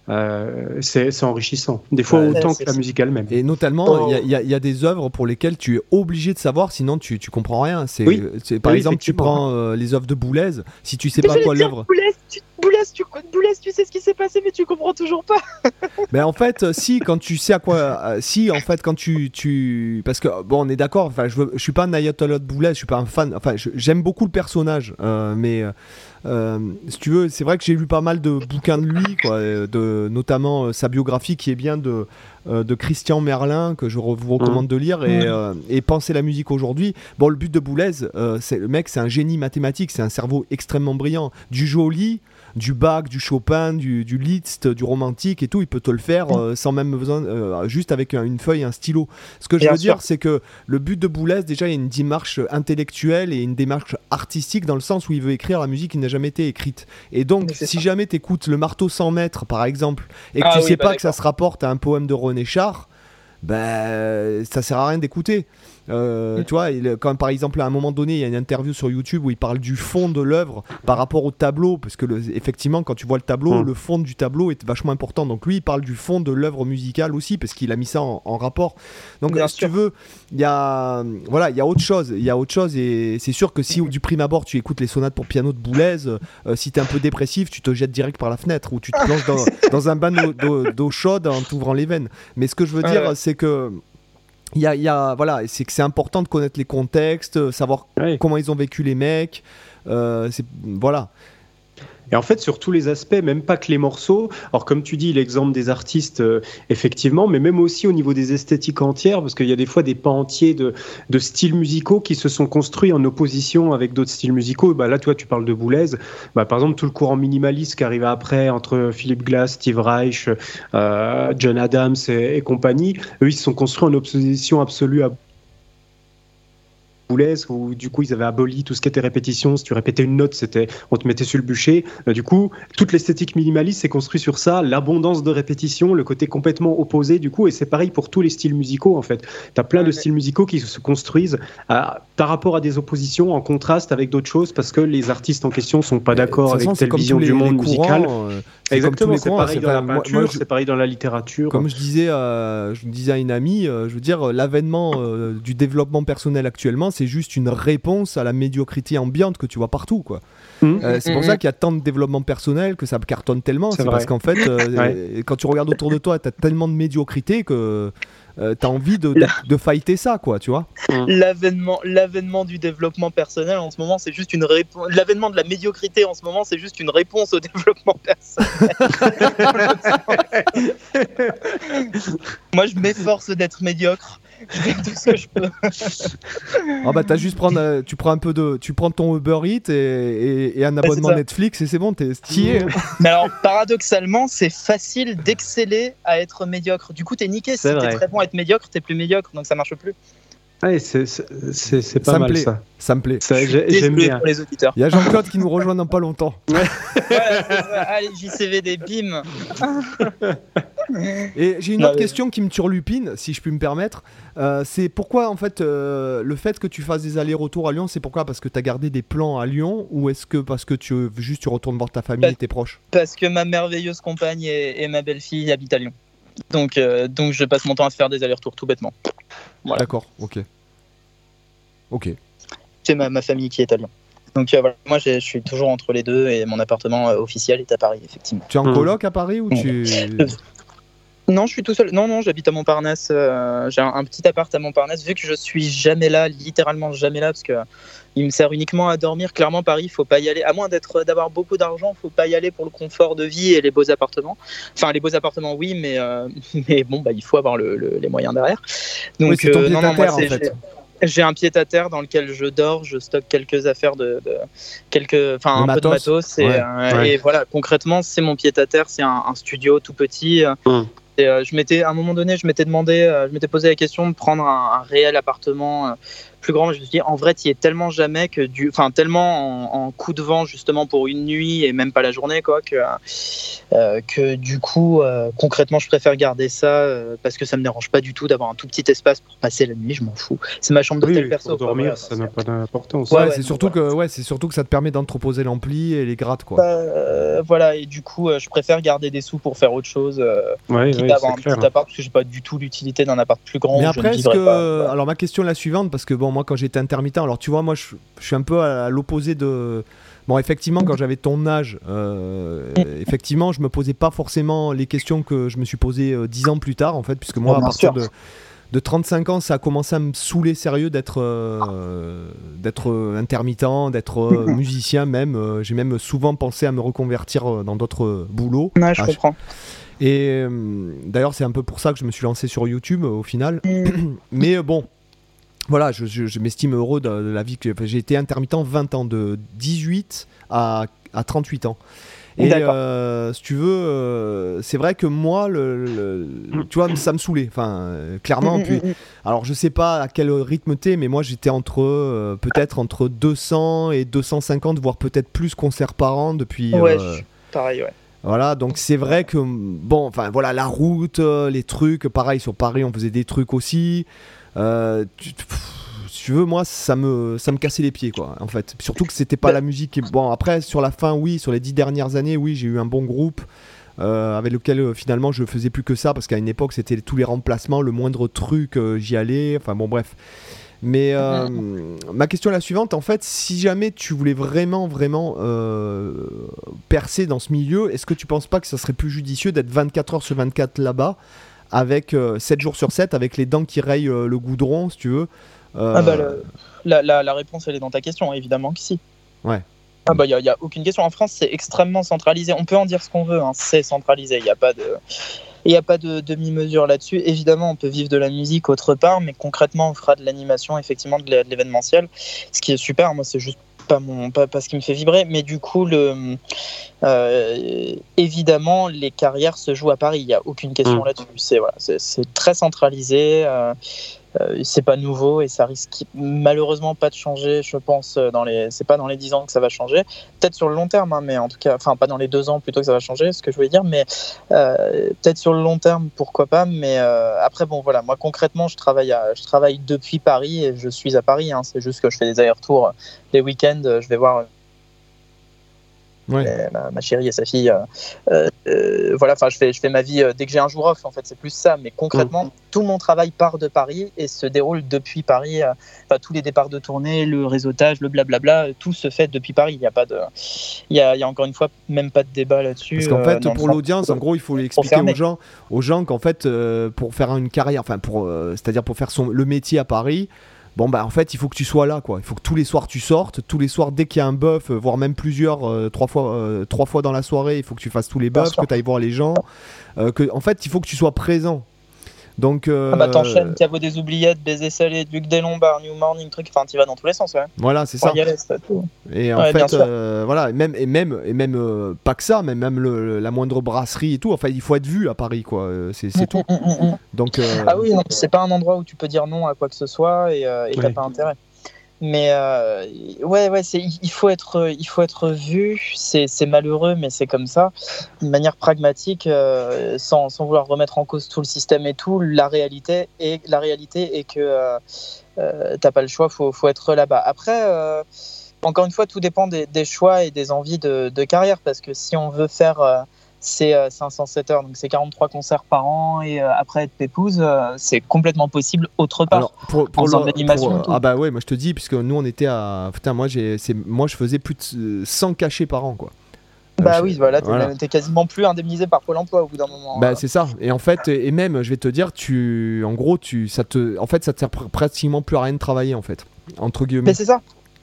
Euh, c'est c'est enrichissant. Des fois Ouais, autant que la musique elle-même. Et notamment, Oh. il y a- il y, a- il y a des œuvres pour lesquelles tu es obligé de savoir, sinon tu, tu comprends rien. C'est, Oui. par Oui, exemple, tu prends euh, les œuvres de Boulez, si tu sais pas quoi l'œuvre. Boulez, Boulez, tu, Boulez, tu sais ce qui s'est passé, mais tu comprends toujours pas. Mais en fait, euh, si, quand tu sais à quoi. euh, si, en fait, quand tu. tu parce que, bon, on est d'accord, enfin, je, veux- je suis pas un ayatollah de Boulez, je suis pas un fan. Enfin, j'aime beaucoup le personnage, euh, mais. Euh, si tu veux, c'est vrai que j'ai lu pas mal de bouquins de lui, quoi, de, notamment euh, sa biographie qui est bien de, euh, de Christian Merlin, que je vous recommande de lire, et, et Penser la musique aujourd'hui. Bon, le but de Boulez, c'est le mec, c'est un génie mathématique, c'est un cerveau extrêmement brillant. Du joli, du Bach, du Chopin, du, du Liszt, du romantique et tout, il peut te le faire euh, sans même besoin, euh, juste avec un- une feuille, un stylo. Ce que je Bien veux dire, c'est que le but de Boulez, déjà, il y a une démarche intellectuelle et une démarche artistique dans le sens où il veut écrire la musique qui n'a jamais été écrite. Et donc, si ça. jamais tu écoutes Le marteau 100 mètres, par exemple, et que Ah tu oui, sais bah pas que ça se rapporte à un poème de René Char, ben ça sert à rien d'écouter. Euh, Mm. Tu vois, il, quand par exemple à un moment donné, il y a une interview sur YouTube où il parle du fond de l'œuvre par rapport au tableau, parce que le- effectivement, quand tu vois le tableau, Mm. le fond du tableau est vachement important. Donc lui, il parle du fond de l'œuvre musicale aussi, parce qu'il a mis ça en, en rapport. Donc Bien si sûr. tu veux, il y a voilà, il y a autre chose, il y a autre chose, et c'est sûr que si du prime abord tu écoutes les sonates pour piano de Boulez, euh, si t'es un peu dépressif, tu te jettes direct par la fenêtre ou tu te plonges dans, dans un bain d'eau- chaude en t'ouvrant les veines. Mais ce que je veux dire, ouais. c'est que il y a, il y a- voilà, c'est que c'est important de connaître les contextes, euh, savoir comment ils ont vécu les mecs. euh, c'est voilà. Et en fait, sur tous les aspects, même pas que les morceaux. Alors, comme tu dis, l'exemple des artistes, euh, effectivement, mais même aussi au niveau des esthétiques entières, parce qu'il y a des fois des pans entiers de, styles musicaux qui se sont construits en opposition avec d'autres styles musicaux. Bah, là, toi, tu parles de Boulez. Bah, par exemple, tout le courant minimaliste qui arrivait après entre Philip Glass, Steve Reich, euh, John Adams et, et compagnie, eux, ils se sont construits en opposition absolue à Boulez, où du coup ils avaient aboli tout ce qui était répétition. Si tu répétais une note, c'était on te mettait sur le bûcher. Euh, du coup, toute l'esthétique minimaliste s'est construite sur ça, l'abondance de répétition, le côté complètement opposé du coup. Et c'est pareil pour tous les styles musicaux en fait. Tu as plein de styles musicaux qui se construisent à- par rapport à des oppositions, en contraste avec d'autres choses, parce que les artistes en question sont pas d'accord avec telle vision les- du monde musical. euh, Exactement, c'est pareil c'est dans la peinture, je- c'est pareil dans la littérature. Comme je disais, euh, je disais à une amie, euh, je veux dire, l'avènement euh, du développement personnel actuellement, c'est juste une réponse à la médiocrité ambiante que tu vois partout, quoi. Euh, c'est pour Mhm. ça qu'il y a tant de développement personnel que ça cartonne tellement. C'est C'est parce qu'en fait, euh, Ouais. quand tu regardes autour de toi, t'as tellement de médiocrité que euh, t'as envie de, de, de fighter ça, quoi, tu vois. L'avènement, l'avènement du développement personnel en ce moment, c'est juste une réponse. L'avènement de la médiocrité en ce moment, c'est juste une réponse au développement personnel. Moi, je m'efforce d'être médiocre. Je fais tout ce que je peux. Ah bah t'as juste prendre, euh, tu prends un peu de, tu prends ton Uber Eats et, et- et un abonnement. Netflix et c'est bon, t'es stylé. Mais alors, paradoxalement, c'est facile d'exceller à être médiocre. Du coup, t'es niqué. Si C'est t'es très bon à être médiocre, t'es plus médiocre, donc ça marche plus. Ouais, c'est- pas Ça me mal plaît. ça. Ça me plaît. J'aime bien. pour les auditeurs. Il y a Jean-Claude qui nous rejoint dans pas longtemps. C'est ça. Allez, JCVD, bim. Et j'ai une Non, autre mais- question qui me turlupine, si je puis me permettre. Euh, c'est pourquoi, en fait, euh, le fait que tu fasses des allers-retours à Lyon, c'est pourquoi? Parce que tu as gardé des plans à Lyon ou est-ce que parce que tu juste tu retournes voir ta famille Bah, et tes proches? Parce que ma merveilleuse compagne et, et ma belle-fille habitent à Lyon. Donc, euh, donc je passe mon temps à faire des allers-retours tout bêtement. Voilà. D'accord, ok. Ok. C'est ma, ma famille qui est à Lyon. Donc euh, voilà, moi je suis toujours entre les deux et mon appartement euh, officiel est à Paris, effectivement. Tu es en Hmm. coloc à Paris ou tu. Non, je suis tout seul. Non, non, j'habite à Montparnasse. euh, j'ai un, un petit appart à Montparnasse. Vu que je suis jamais là, littéralement jamais là, parce que il me sert uniquement à dormir. Clairement, Paris, il faut pas y aller. À moins d'être, d'avoir beaucoup d'argent, faut pas y aller pour le confort de vie et les beaux appartements. Enfin, les beaux appartements, oui, mais euh, mais bon, bah, il faut avoir le- le- les moyens derrière. Donc, Oui, c'est ton euh, non, non, moi, en fait. j'ai- un pied à terre dans lequel je dors, je stocke quelques affaires de, de- quelques, enfin un peu de matos. et, Ouais. euh, Ouais. et voilà. Concrètement, c'est mon pied à terre, c'est un, un studio tout petit. Mm. Euh, je m'étais, à un moment donné, je m'étais demandé, euh, je m'étais posé la question de prendre un, un réel appartement euh, plus grand. Je me suis dit, en vrai, tu y es tellement jamais que du, enfin tellement en, en coup de vent justement pour une nuit et même pas la journée quoi, que euh, que du coup, euh, concrètement, je préfère garder ça euh, parce que ça me dérange pas du tout d'avoir un tout petit espace pour passer la nuit. Je m'en fous. C'est ma chambre d'hôtel Oui, perso. pour quoi, dormir, voilà. ça n'a pas d'importance. Ouais, c'est surtout voilà. que ouais, c'est surtout que ça te permet d'entreposer l'ampli et les grattes quoi. Bah, euh, voilà, et du coup, euh, je préfère garder des sous pour faire autre chose, euh, Ouais, quitte ouais, à avoir un clair. petit appart, parce que j'ai pas du tout l'utilité d'un appart plus grand. Mais où je ne après, que. pas. Voilà. Alors, ma question est la suivante, parce que bon, moi, quand j'étais intermittent, alors tu vois, moi, je, je suis un peu à l'opposé de, Bon, effectivement, quand j'avais ton âge, euh, effectivement, je me posais pas forcément les questions que je me suis posées euh, 10 ans plus tard, en fait, puisque moi, à partir de, de 35 ans, ça a commencé à me saouler sérieux d'être euh, d'être intermittent, d'être musicien même. J'ai même souvent pensé à me reconvertir dans d'autres boulots. Ouais, je Ah, comprends. Et euh, d'ailleurs, c'est un peu pour ça que je me suis lancé sur YouTube euh, au final. Mais euh, bon, voilà, je, je- je m'estime heureux de, de la vie que j'ai été intermittent 20 ans, de 18 à, à 38 ans. Et euh, si tu veux, euh, c'est vrai que moi, le, le- tu vois, ça me saoulait. Enfin, euh, clairement. Mm, Puis, mm, mm. alors, je sais pas à quel rythme t'es, mais moi, j'étais entre euh, peut-être entre 200 et 250, voire peut-être plus concerts par an depuis. Ouais, euh, je- pareil, ouais. voilà, donc c'est vrai que bon, enfin voilà, la route, les trucs, pareil sur Paris, on faisait des trucs aussi. Euh, tu- pff, si tu veux, moi, ça me, ça me cassait les pieds, quoi, en fait. Surtout que c'était pas Bah- la musique. Bon, après, sur la fin, oui, sur les dix dernières années, oui, j'ai eu un bon groupe. euh, avec lequel euh, finalement je faisais plus que ça parce qu'à une époque c'était tous les remplacements, le moindre truc euh, j'y allais, enfin bon bref. Mais euh, ma question est la suivante, en fait, si jamais tu voulais vraiment, vraiment percer dans ce milieu, est-ce que tu penses pas que ça serait plus judicieux d'être 24 heures sur 24 là-bas, avec euh, 7 jours sur 7, avec les dents qui rayent euh, le goudron, si tu veux Euh, Ah bah, le- la, la, la réponse, elle est dans ta question, évidemment que si. Ouais. Ah bah, il n'y a, aucune question. En France, c'est extrêmement centralisé. On peut en dire ce qu'on veut, hein, c'est centralisé. Il n'y a pas de... Il n'y a pas de demi-mesure là-dessus. Évidemment, on peut vivre de la musique autre part, mais concrètement, on fera de l'animation, effectivement, de l'événementiel. Ce qui est super, moi, c'est juste pas, mon, pas, pas ce qui me fait vibrer. Mais du coup, le, euh, évidemment, les carrières se jouent à Paris. Il n'y a aucune question Mm. là-dessus. C'est voilà, c'est- c'est très centralisé. Euh, euh, c'est pas nouveau et ça risque malheureusement pas de changer, je pense. euh, Dans les, c'est pas dans les 10 ans que ça va changer. Peut-être sur le long terme, hein, mais en tout cas, enfin pas dans les deux ans plutôt que ça va changer, ce que je voulais dire. Mais euh, peut-être sur le long terme, pourquoi pas. Mais euh, après, bon voilà, moi concrètement, je travaille, à, je travaille depuis Paris et je suis à Paris. hein. c'est juste que je fais des allers-retours les week-ends. euh, Je vais voir Ouais. euh, ma, ma chérie et sa fille. euh, euh, voilà, enfin, je fais, je fais ma vie euh, dès que j'ai un jour off. En fait, c'est plus ça. Mais concrètement, tout mon travail part de Paris et se déroule depuis Paris. Enfin, tous les départs de tournée, le réseautage, le blablabla, tout se fait depuis Paris. Il n'y a pas de, il y a, y a encore une fois même pas de débat là-dessus. Parce qu'en fait, pour l'audience, en gros, il faut expliquer aux gens, aux gens qu'en fait, pour faire une carrière, enfin, pour, c'est-à-dire pour faire son, le métier à Paris, bon, bah, en fait, il faut que tu sois là, quoi. Il faut que tous les soirs tu sortes, tous les soirs, dès qu'il y a un buff, euh, voire même plusieurs, euh, trois fois, euh, trois fois dans la soirée, il faut que tu fasses tous les buffs, que tu ailles voir les gens, euh, que, en fait, il faut que tu sois présent. Donc, euh, Ah bah t'enchaînes Caveau des oubliettes, Baiser salé, Duc des Lombards, New Morning, truc, enfin tu vas dans tous les sens, ouais. voilà, c'est ça. Tout. Et en Ouais, fait, euh, voilà, et même, et même, et même euh, pas que ça, mais même le- la moindre brasserie et tout. Enfin, il faut être vu à Paris, quoi. euh, C'est c'est tout. Mm, mm, mm, mm. Donc, Ah oui, c'est pas un endroit où tu peux dire non à quoi que ce soit et t'as pas intérêt. Mais euh, ouais, ouais, il faut être, il faut être vu. C'est malheureux, mais c'est comme ça. De manière pragmatique, euh, sans, sans vouloir remettre en cause tout le système et tout, la réalité est la réalité est que euh, euh, t'as pas le choix. Faut faut être là-bas. Après. euh, encore une fois, tout dépend des, choix et des envies de carrière, parce que si on veut faire euh, ces euh, 507 heures, donc c'est 43 concerts par an, et euh, après être pépouse, euh, c'est complètement possible autre part. Alors, pour, pour l'animation ah bah ouais, moi je te dis, puisque nous on était à. Putain, moi, j'ai, c'est, moi je faisais plus de euh, 100 cachets par an, quoi. bah Euh, oui, voilà, t'es voilà. quasiment plus indemnisé par Pôle emploi au bout d'un moment. Bah Euh, c'est ça. Et en fait, et même, je vais te dire, tu, en gros, tu, ça te, en fait, ça te sert pr- pratiquement plus à rien de travailler, en fait, entre guillemets. mais c'est ça.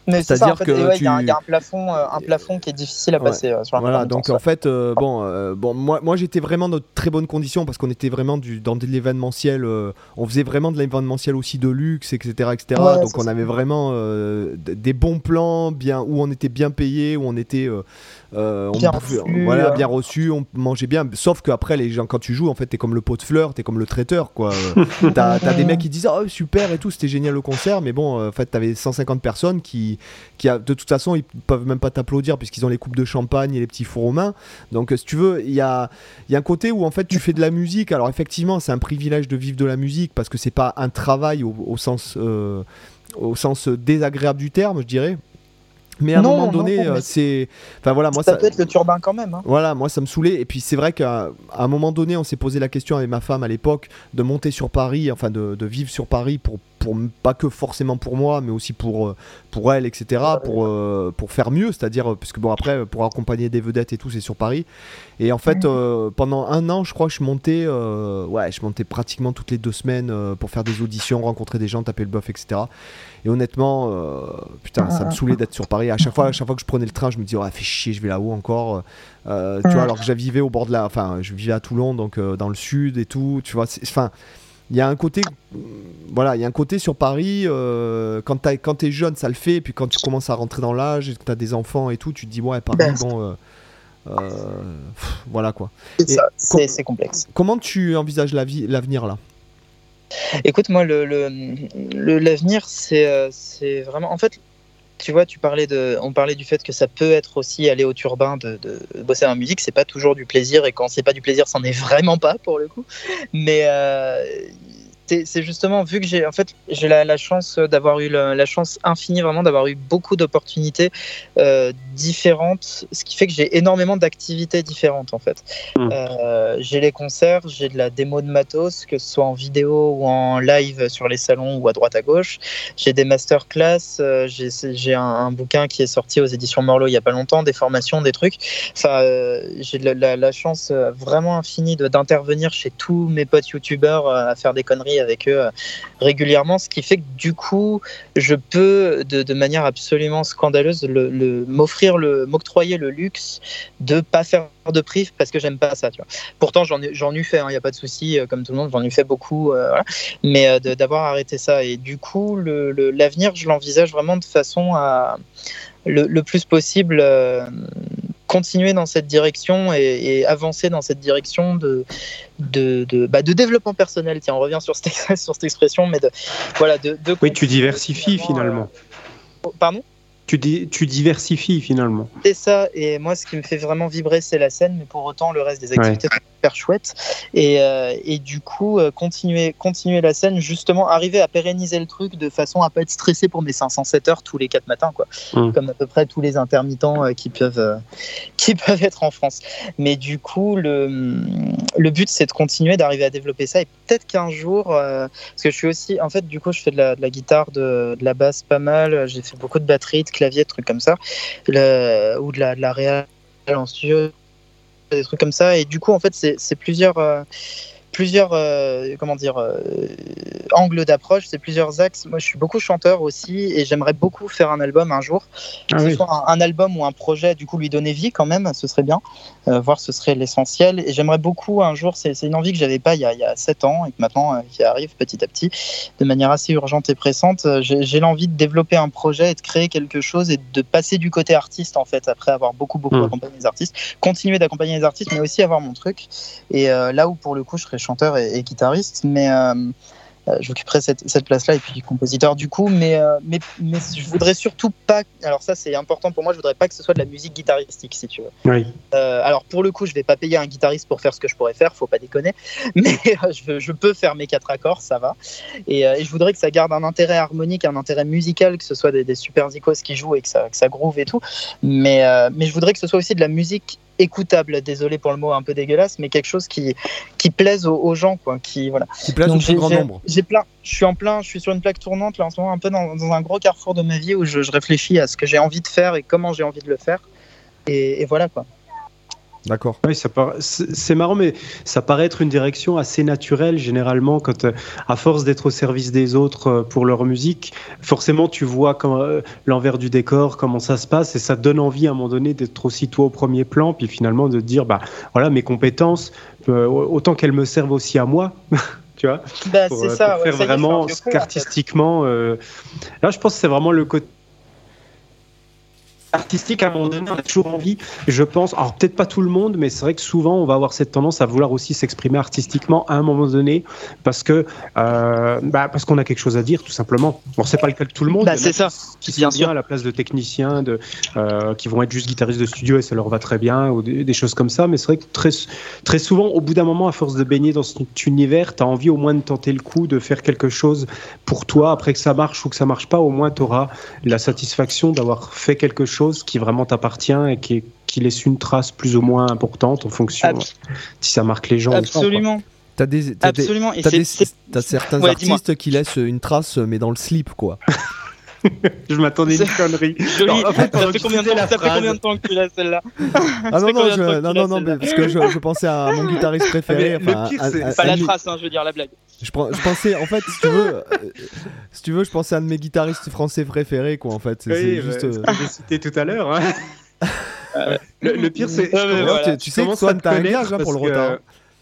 Mais c'est ça, en fait, que ouais, il y, a un- tu- il y a un plafond, euh, un plafond qui est difficile à Ouais. passer euh, sur un Voilà, donc temps, en fait, euh, bon, bon, moi, moi j'étais vraiment dans de très bonnes conditions parce qu'on était vraiment du, dans de l'événementiel. on faisait vraiment de l'événementiel aussi de luxe, etc., etc. Ouais, donc on ça. avait vraiment des bons plans, bien où on était bien payé, où on était, on Bien bouffait- reçu, voilà, bien reçu, on mangeait bien. Sauf qu'après les gens, quand tu joues, en fait, t'es comme le pot de fleurs, t'es comme le traiteur, quoi. T'as t'as des mecs qui disent oh super et tout, c'était génial le concert, mais bon, en fait, t'avais 150 personnes qui, qui a, de toute façon, ils peuvent même pas t'applaudir puisqu'ils ont les coupes de champagne et les petits fours aux mains. Donc, euh, si tu veux, il y a, y a un côté où en fait tu fais de la musique. Alors, effectivement, c'est un privilège de vivre de la musique parce que c'est pas un travail au, au sens, euh, au sens désagréable du terme, je dirais. Mais à un moment donné, euh, c'est. Enfin voilà, moi ça, ça. peut être le turbin quand même. Hein. Voilà, moi ça me saoulait. Et puis c'est vrai qu'à un moment donné, on s'est posé la question avec ma femme à l'époque de monter sur Paris, enfin de, de vivre sur Paris pour pour pas que forcément pour moi, mais aussi pour, euh, pour elle, etc. Pour, euh, pour faire mieux, c'est-à-dire, parce que bon, après, pour accompagner des vedettes et tout, c'est sur Paris. Et en fait, euh, pendant un an, je crois que je montais, ouais, je montais pratiquement toutes les deux semaines pour faire des auditions, rencontrer des gens, taper le bœuf, etc. Et honnêtement, putain, ça me saoulait d'être sur Paris. À chaque fois, à chaque fois que je prenais le train, je me disais, ouais, fais chier, je vais là-haut encore. tu vois, alors que je vivais au bord de la. Enfin, je vivais à Toulon, donc dans le sud et tout. Tu vois, enfin il y a un côté voilà il y a un côté sur Paris euh, quand tu quand es jeune ça le fait et puis quand tu commences à rentrer dans l'âge et que tu as des enfants et tout tu te dis ouais Paris ben, bon euh, euh, voilà quoi. C'est complexe. comment tu envisages l'avenir là? Écoute moi le l'avenir c'est c'est vraiment en fait tu vois, tu parlais de, on parlait du fait que ça peut être aussi aller au turbin de, bosser en musique. C'est pas toujours du plaisir et quand c'est pas du plaisir, c'en est vraiment pas pour le coup. Mais euh, c'est justement vu que j'ai en fait j'ai la, chance d'avoir eu la, chance infinie vraiment d'avoir eu beaucoup d'opportunités euh, différentes, ce qui fait que j'ai énormément d'activités différentes en fait. Mmh. Euh, j'ai les concerts, j'ai de la démo de matos, que ce soit en vidéo ou en live sur les salons ou à droite à gauche. J'ai des masterclass, euh, j'ai un, bouquin qui est sorti aux éditions Morlot il y a pas longtemps, des formations, des trucs. Enfin, j'ai la, la, chance vraiment infinie d'intervenir chez tous mes potes youtubeurs à faire des conneries avec eux euh, régulièrement, ce qui fait que du coup, je peux de, manière absolument scandaleuse le, m'offrir le m'octroyer le luxe de pas faire de prive parce que j'aime pas ça. Pourtant, j'en ai, j'en ai fait, il hein, n'y a pas de souci, euh, comme tout le monde, j'en ai fait beaucoup, euh, mais d'avoir arrêté ça. Et du coup, l'avenir, je l'envisage vraiment de façon à le, plus possible continuer dans cette direction et, avancer dans cette direction de, de, de, bah, de, développement personnel. Tiens, on revient sur cette, sur cette expression, mais de, voilà, de, oui, tu diversifies finalement. Euh, pardon? Tu, tu diversifies finalement. C'est ça, et moi ce qui me fait vraiment vibrer c'est la scène, mais pour autant le reste des activités super chouette. Et, euh, et du coup, euh, continuer, continuer la scène, justement, arriver à pérenniser le truc de façon à pas être stressé pour mes 507 heures tous les 4 matins, quoi. Mmh. Comme à peu près tous les intermittents euh, qui, peuvent, qui peuvent être en France. Mais du coup, le, le but, c'est de continuer, d'arriver à développer ça. Et peut-être qu'un jour, parce que je suis aussi, en fait, du coup, je fais de la, de la guitare, de, de, la basse pas mal. J'ai fait beaucoup de batterie, de clavier, trucs comme ça. Ou de la, de la en studio des trucs comme ça. Et du coup, en fait, c'est plusieurs, euh, plusieurs euh, comment dire, euh, angles d'approche, c'est plusieurs axes. Moi, je suis beaucoup chanteur aussi et j'aimerais beaucoup faire un album un jour. Ah que ce soit un, album ou un projet, du coup, lui donner vie quand même, ce serait bien. Euh, voir ce serait l'essentiel. Et j'aimerais beaucoup un jour, c'est une envie que j'avais pas il y, a, il y a 7 ans et que maintenant qui arrive petit à petit de manière assez urgente et pressante. J'ai l'envie de développer un projet et de créer quelque chose et de passer du côté artiste en fait après avoir beaucoup beaucoup hmm. accompagné les artistes, continuer d'accompagner les artistes mais aussi avoir mon truc. Et là où pour le coup je serais chanteur et, guitariste, mais euh, euh, j'occuperai cette, cette place-là et puis compositeur du coup, mais, euh, mais, mais je voudrais surtout pas. Alors, ça, c'est important pour moi, je voudrais pas que ce soit de la musique guitaristique, si tu veux. Oui. alors, pour le coup, je vais pas payer un guitariste pour faire ce que je pourrais faire, faut pas déconner, mais je, je, peux faire mes quatre accords, ça va. Et, et, je voudrais que ça garde un intérêt harmonique, un intérêt musical, que ce soit des, des super zikos qui jouent et que ça, que ça groove et tout, mais, mais je voudrais que ce soit aussi de la musique écoutable, désolé pour le mot un peu dégueulasse, mais quelque chose qui, qui plaise aux, gens, quoi, qui voilà. Qui plaise au plus grand nombre. J'ai plein, je suis en plein, je suis sur une plaque tournante là en ce moment, un peu dans, dans un gros carrefour de ma vie où je, réfléchis à ce que j'ai envie de faire et comment j'ai envie de le faire, et, et voilà quoi. D'accord. Oui, c'est marrant, mais ça paraît être une direction assez naturelle généralement quand, euh, à force d'être au service des autres euh, pour leur musique, forcément tu vois euh, l'envers du décor, comment ça se passe, et ça donne envie à un moment donné d'être aussi toi au premier plan, puis finalement de dire bah voilà mes compétences, autant qu'elles me servent aussi à moi. tu vois, bah, pour, ça, faire vraiment ce qu'artistiquement. là, je pense que c'est vraiment le côté artistique, à un moment donné, on a toujours envie, je pense, alors peut-être pas tout le monde, mais c'est vrai que souvent, on va avoir cette tendance à vouloir aussi s'exprimer artistiquement à un moment donné, parce que euh, bah, parce qu'on a quelque chose à dire, tout simplement. Bon, c'est pas le cas de tout le monde. Bah, c'est ça. Qui bien bien à la place de techniciens, de, euh, qui vont être juste guitaristes de studio et ça leur va très bien, ou des, choses comme ça. Mais c'est vrai que très, très souvent, au bout d'un moment, à force de baigner dans cet univers, tu as envie au moins de tenter le coup, de faire quelque chose pour toi. Après que ça marche ou que ça marche pas, au moins tu auras la satisfaction d'avoir fait quelque chose qui vraiment t'appartient et qui, qui, laisse une trace plus ou moins importante en fonction si ça marque les gens. Absolument. T'as des, t'as des- Absolument. Et t'as c'est- des- t'as certains Ouais, artistes qui laissent une trace, mais dans le slip, quoi. Je m'attendais à une connerie. Joli. Non, en fait, ça fait combien temps, ça fait combien de temps que tu l'as celle-là Ah non, non, je, non, non, mais parce que je, je pensais à mon guitariste préféré. Mais le enfin, pire, un- c'est- Pas la trace, hein, je veux dire la blague. Je, prends- je pensais, en fait, si tu veux, euh, si tu veux, je pensais à un de mes guitaristes français préférés, quoi, en fait. C'est Oui, c'est bah, juste. ce euh, j'ai cité tout à l'heure. hein. le, le pire, c'est. Je mais voilà. tu, tu je sais que Swan, t'as un connaître gage hein, pour le retard.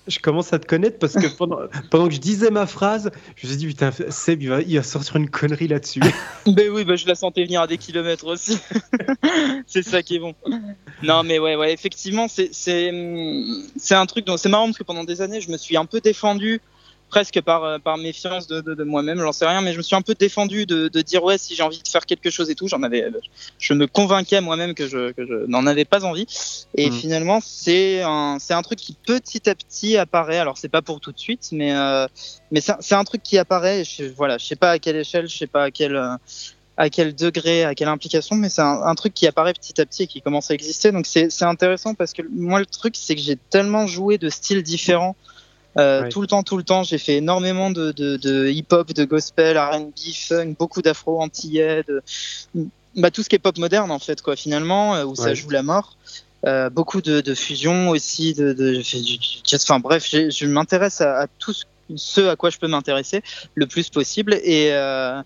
Je commence à te connaître parce que pendant, pendant que je disais ma phrase, je me suis dit, putain, Seb, il va, il va sortir une connerie là-dessus. Ben oui, ben je la sentais venir à des kilomètres aussi. c'est ça qui est bon. Non, mais ouais, ouais, effectivement, c'est c'est hum, c'est un truc dont c'est marrant parce que pendant des années, je me suis un peu défendu presque par euh, par méfiance de, de, de moi-même, j'en sais rien, mais je me suis un peu défendu de, de dire ouais, si j'ai envie de faire quelque chose et tout, j'en avais, je me convainquais moi-même que je que je n'en avais pas envie. Et Mm. finalement, c'est un c'est un truc qui petit à petit apparaît. Alors c'est pas pour tout de suite, mais euh, mais c'est un- truc qui apparaît. Je, voilà, je sais pas à quelle échelle, je sais pas à quelle euh, à quel degré, à quelle implication, mais c'est un, un truc qui apparaît petit à petit et qui commence à exister. Donc c'est c'est intéressant parce que moi le truc c'est que j'ai tellement joué de styles différents. Euh. Tout le temps, tout le temps, j'ai fait énormément de, de, de hip-hop, de gospel, R&B, funk, beaucoup d'afro antillais, de bah, tout ce qui est pop moderne en fait, quoi, finalement, euh, où ça joue la mort. Euh, beaucoup de, de fusion aussi, de, enfin bref, je m'intéresse à, à tout ce, ce à quoi je peux m'intéresser le plus possible et euh,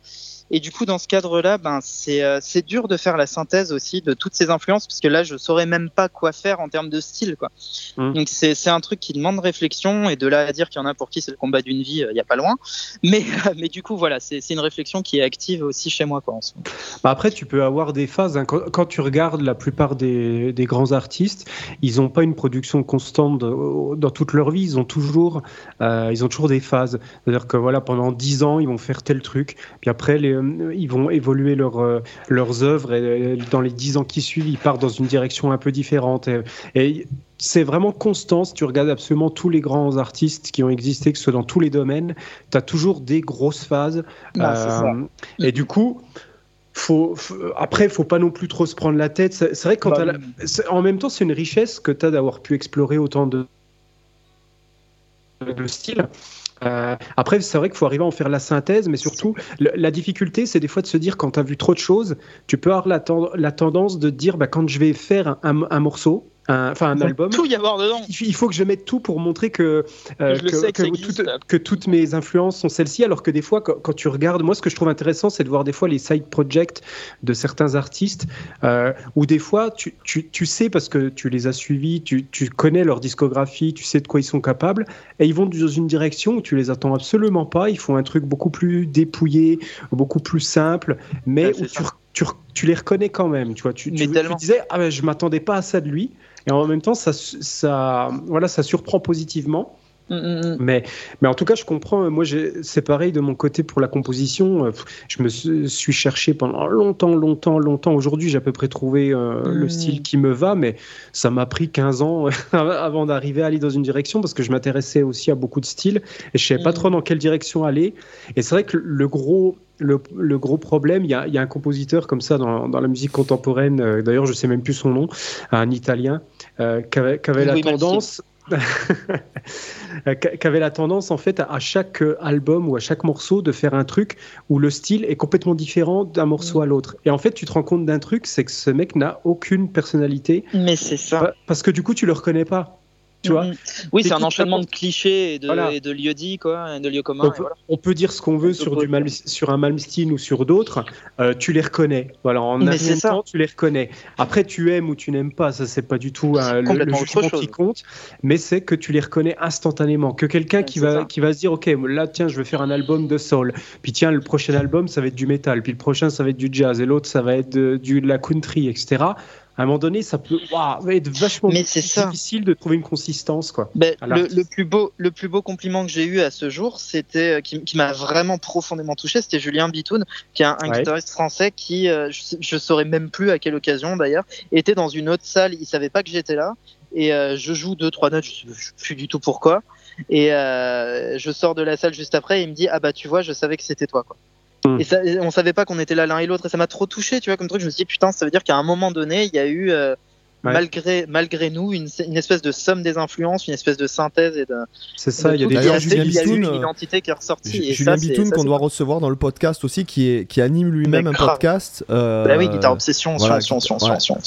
et du coup dans ce cadre-là, ben c'est euh, c'est dur de faire la synthèse aussi de toutes ces influences parce que là je saurais même pas quoi faire en termes de style quoi. Mm. Donc c'est un truc qui demande réflexion et de là à dire qu'il y en a pour qui c'est le combat d'une vie, il y a pas loin. Mais mais du coup voilà, c'est une réflexion qui est active aussi chez moi quoi en ce moment. Bah après, tu peux avoir des phases. hein. Quand, quand tu regardes la plupart des, des grands artistes, ils n'ont pas une production constante de- dans toute leur vie. Ils ont toujours, euh, ils ont toujours des phases. C'est-à-dire que voilà, pendant 10 ans, ils vont faire tel truc. Puis après, les, euh, ils vont évoluer leur, euh, leurs œuvres. Et euh, dans les 10 ans qui suivent, ils partent dans une direction un peu différente. Et, et c'est vraiment constant. Si tu regardes absolument tous les grands artistes qui ont existé, que ce soit dans tous les domaines, tu as toujours des grosses phases. Non, c'est ça. Euh, et du coup, faut, faut- après, faut pas non plus trop se prendre la tête. C'est vrai que quand Bah, la- en même temps, c'est une richesse que tu as d'avoir pu explorer autant de, de styles. Euh, après, c'est vrai qu'il faut arriver à en faire la synthèse, mais surtout, la difficulté, c'est des fois de se dire, quand tu as vu trop de choses, tu peux avoir la, ten- la tendance de dire, bah, quand je vais faire un, morceau, enfin un album, tout y avoir dedans. il faut que je mette tout pour montrer que, euh, que, toutes- que toutes mes influences sont celles-ci, alors que des fois, quand, quand tu regardes, moi, ce que je trouve intéressant, c'est de voir des fois les side projects de certains artistes, euh, où des fois, tu, tu, tu sais, parce que tu les as suivis, tu, tu connais leur discographie, tu sais de quoi ils sont capables, et ils vont dans une direction où tu les attends absolument pas, ils font un truc beaucoup plus dépouillé, beaucoup plus simple, mais Ouais, où tu, les reconnais quand même, tu vois, tu, Mais disais, ah ben, je m'attendais pas à ça de lui, et en même temps, ça, ça, voilà, ça surprend positivement. Mm, mm, mm. Mais, mais en tout cas, je comprends. Moi, j'ai- c'est pareil de mon côté pour la composition. Euh, Je me suis cherché pendant longtemps, longtemps, longtemps. Aujourd'hui, j'ai à peu près trouvé euh, le style qui me va, mais ça m'a pris 15 ans avant d'arriver à aller dans une direction parce que je m'intéressais aussi à beaucoup de styles et je savais pas trop dans quelle direction aller. Et c'est vrai que le gros. Le, le gros problème, il y a, il y a un compositeur comme ça dans, dans la musique contemporaine, euh, d'ailleurs je sais même plus son nom, un Italien, euh, qui avait, la tendance, qui qui avait la tendance en fait à, chaque euh, album ou à chaque morceau de faire un truc où le style est complètement différent d'un morceau à l'autre. Et en fait, tu te rends compte d'un truc, c'est que ce mec n'a aucune personnalité Mais c'est ça. pa- parce que du coup, tu le reconnais pas. Tu vois Mhm. Oui, c'est un enchaînement de clichés et de, Voilà. et de lieux dits, quoi, et de lieux communs. on, peut, voilà. on peut dire ce qu'on veut sur, du un Malmsteen ou sur d'autres, euh, tu les reconnais. Voilà, en Mais un temps, tu les reconnais. Après, tu aimes ou tu n'aimes pas, ça c'est pas du tout euh, le, le jugement qui compte, mais c'est que tu les reconnais instantanément. Que quelqu'un Ouais, qui va ça. qui va se dire, ok, là tiens, je vais faire un album de soul, puis tiens, le prochain album ça va être du métal, puis le prochain ça va être du jazz, et l'autre ça va être de, du, de la country, etc. À un moment donné, ça peut être vachement Mais difficile de trouver une consistance, quoi. Ben, le, plus beau, le plus beau compliment que j'ai eu à ce jour, c'était euh, qui, qui m'a vraiment profondément touché, c'était Julien Bitoun, qui est un, un Ouais. guitariste français qui, euh, je, je saurais même plus à quelle occasion d'ailleurs, était dans une autre salle, il savait pas que j'étais là, et euh, je joue deux trois notes, je, je sais plus du tout pourquoi, et euh, je sors de la salle juste après, et il me dit ah bah tu vois, je savais que c'était toi quoi. Hmm. Et, ça, et on savait pas qu'on était là l'un et l'autre, et ça m'a trop touché, tu vois, comme truc. Je me suis dit putain, ça veut dire qu'à un moment donné, il y a eu euh, malgré, malgré nous, une, une espèce de somme des influences, une espèce de synthèse et de. C'est ça, il y a D'ailleurs, Julien Bitoun, une euh, identité qui est ressortie. Et Julien Bitoun qu'on doit recevoir dans le podcast aussi, qui, est, qui anime lui-même un grave. podcast. euh, Bah oui, Guitare Obsession, voilà, Sion, Sion, ouais. Sion.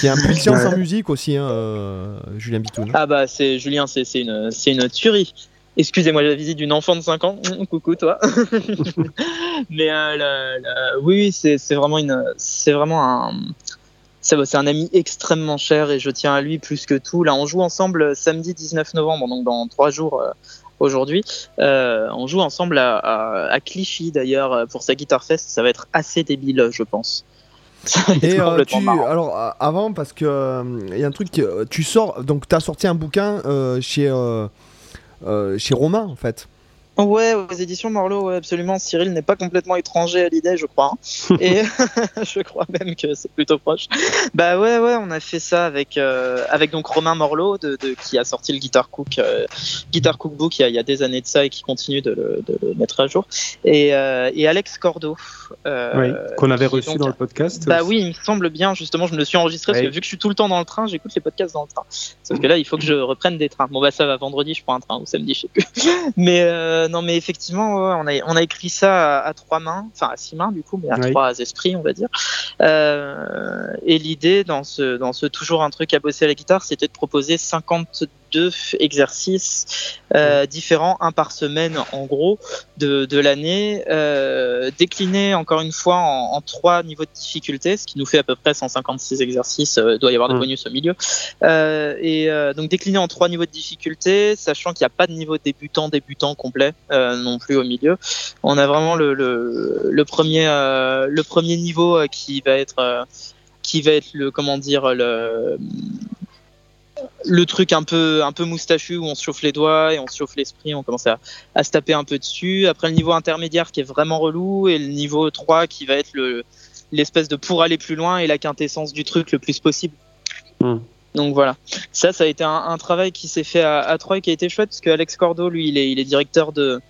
Qui est un peu science Ouais. en musique aussi, hein, euh, Julien Bitoun. Ah bah c'est Julien, c'est c'est une, c'est une tuerie. Excusez-moi la visite d'une enfant de 5 ans. Mmh, Coucou toi. Mais euh, oui, c'est vraiment une, c'est vraiment un, c'est un ami extrêmement cher et je tiens à lui plus que tout. Là, on joue ensemble samedi 19 novembre, donc dans trois jours. euh, Aujourd'hui, Euh, on joue ensemble à, à, à Clichy d'ailleurs euh, pour sa Guitar Fest. Ça va être assez débile, je pense. Et euh, tu, alors euh, avant parce que il y a un truc, tu sors donc tu as sorti un bouquin euh, chez euh, euh, chez Romain en fait. Ouais, aux éditions Morlot, ouais, absolument. Cyril n'est pas complètement étranger à l'idée, je crois. hein. Et je crois même que c'est plutôt proche. Bah ouais, ouais, on a fait ça avec euh, avec donc Romain Morlot, de, de- qui a sorti le Guitar Cook, euh, Guitar Cookbook il y, a, il y a des années de ça et qui continue de le, de le mettre à jour. Et, euh, et Alex Cordo. euh, Oui, qu'on avait reçu donc dans le podcast. bah oui, il me semble bien, justement, je me le suis enregistré parce que vu que je suis tout le temps dans le train, j'écoute les podcasts dans le train. Sauf que là, il faut que je reprenne des trains. Bon, bah ça va, vendredi, je prends un train, ou samedi, je sais plus. Mais euh, non, mais effectivement, on, a, on a écrit ça à, à trois mains, enfin à six mains du coup, mais à Oui. trois esprits, on va dire. Euh, et l'idée dans ce, dans ce toujours un truc à bosser à la guitare, c'était de proposer 52 exercices euh, différents, un par semaine en gros, de, de l'année, euh, déclinés encore une fois en, en trois niveaux de difficulté, ce qui nous fait à peu près 156 exercices, euh, doit y avoir des Mm. bonus au milieu. Euh, et donc décliné en trois niveaux de difficulté, sachant qu'il n'y a pas de niveau débutant, débutant complet non plus au milieu. On a vraiment le, le, le premier, le premier niveau qui va être, qui va être le, comment dire, le, le truc un peu, un peu moustachu où on se chauffe les doigts et on se chauffe l'esprit, on commence à, à se taper un peu dessus. Après le niveau intermédiaire qui est vraiment relou et le niveau 3 qui va être le, l'espèce de pour aller plus loin et la quintessence du truc le plus possible. Hmm. Donc voilà, ça, ça a été un, un travail qui s'est fait à, à Troyes qui a été chouette parce que Alex Cordo, lui, il est, il est directeur de,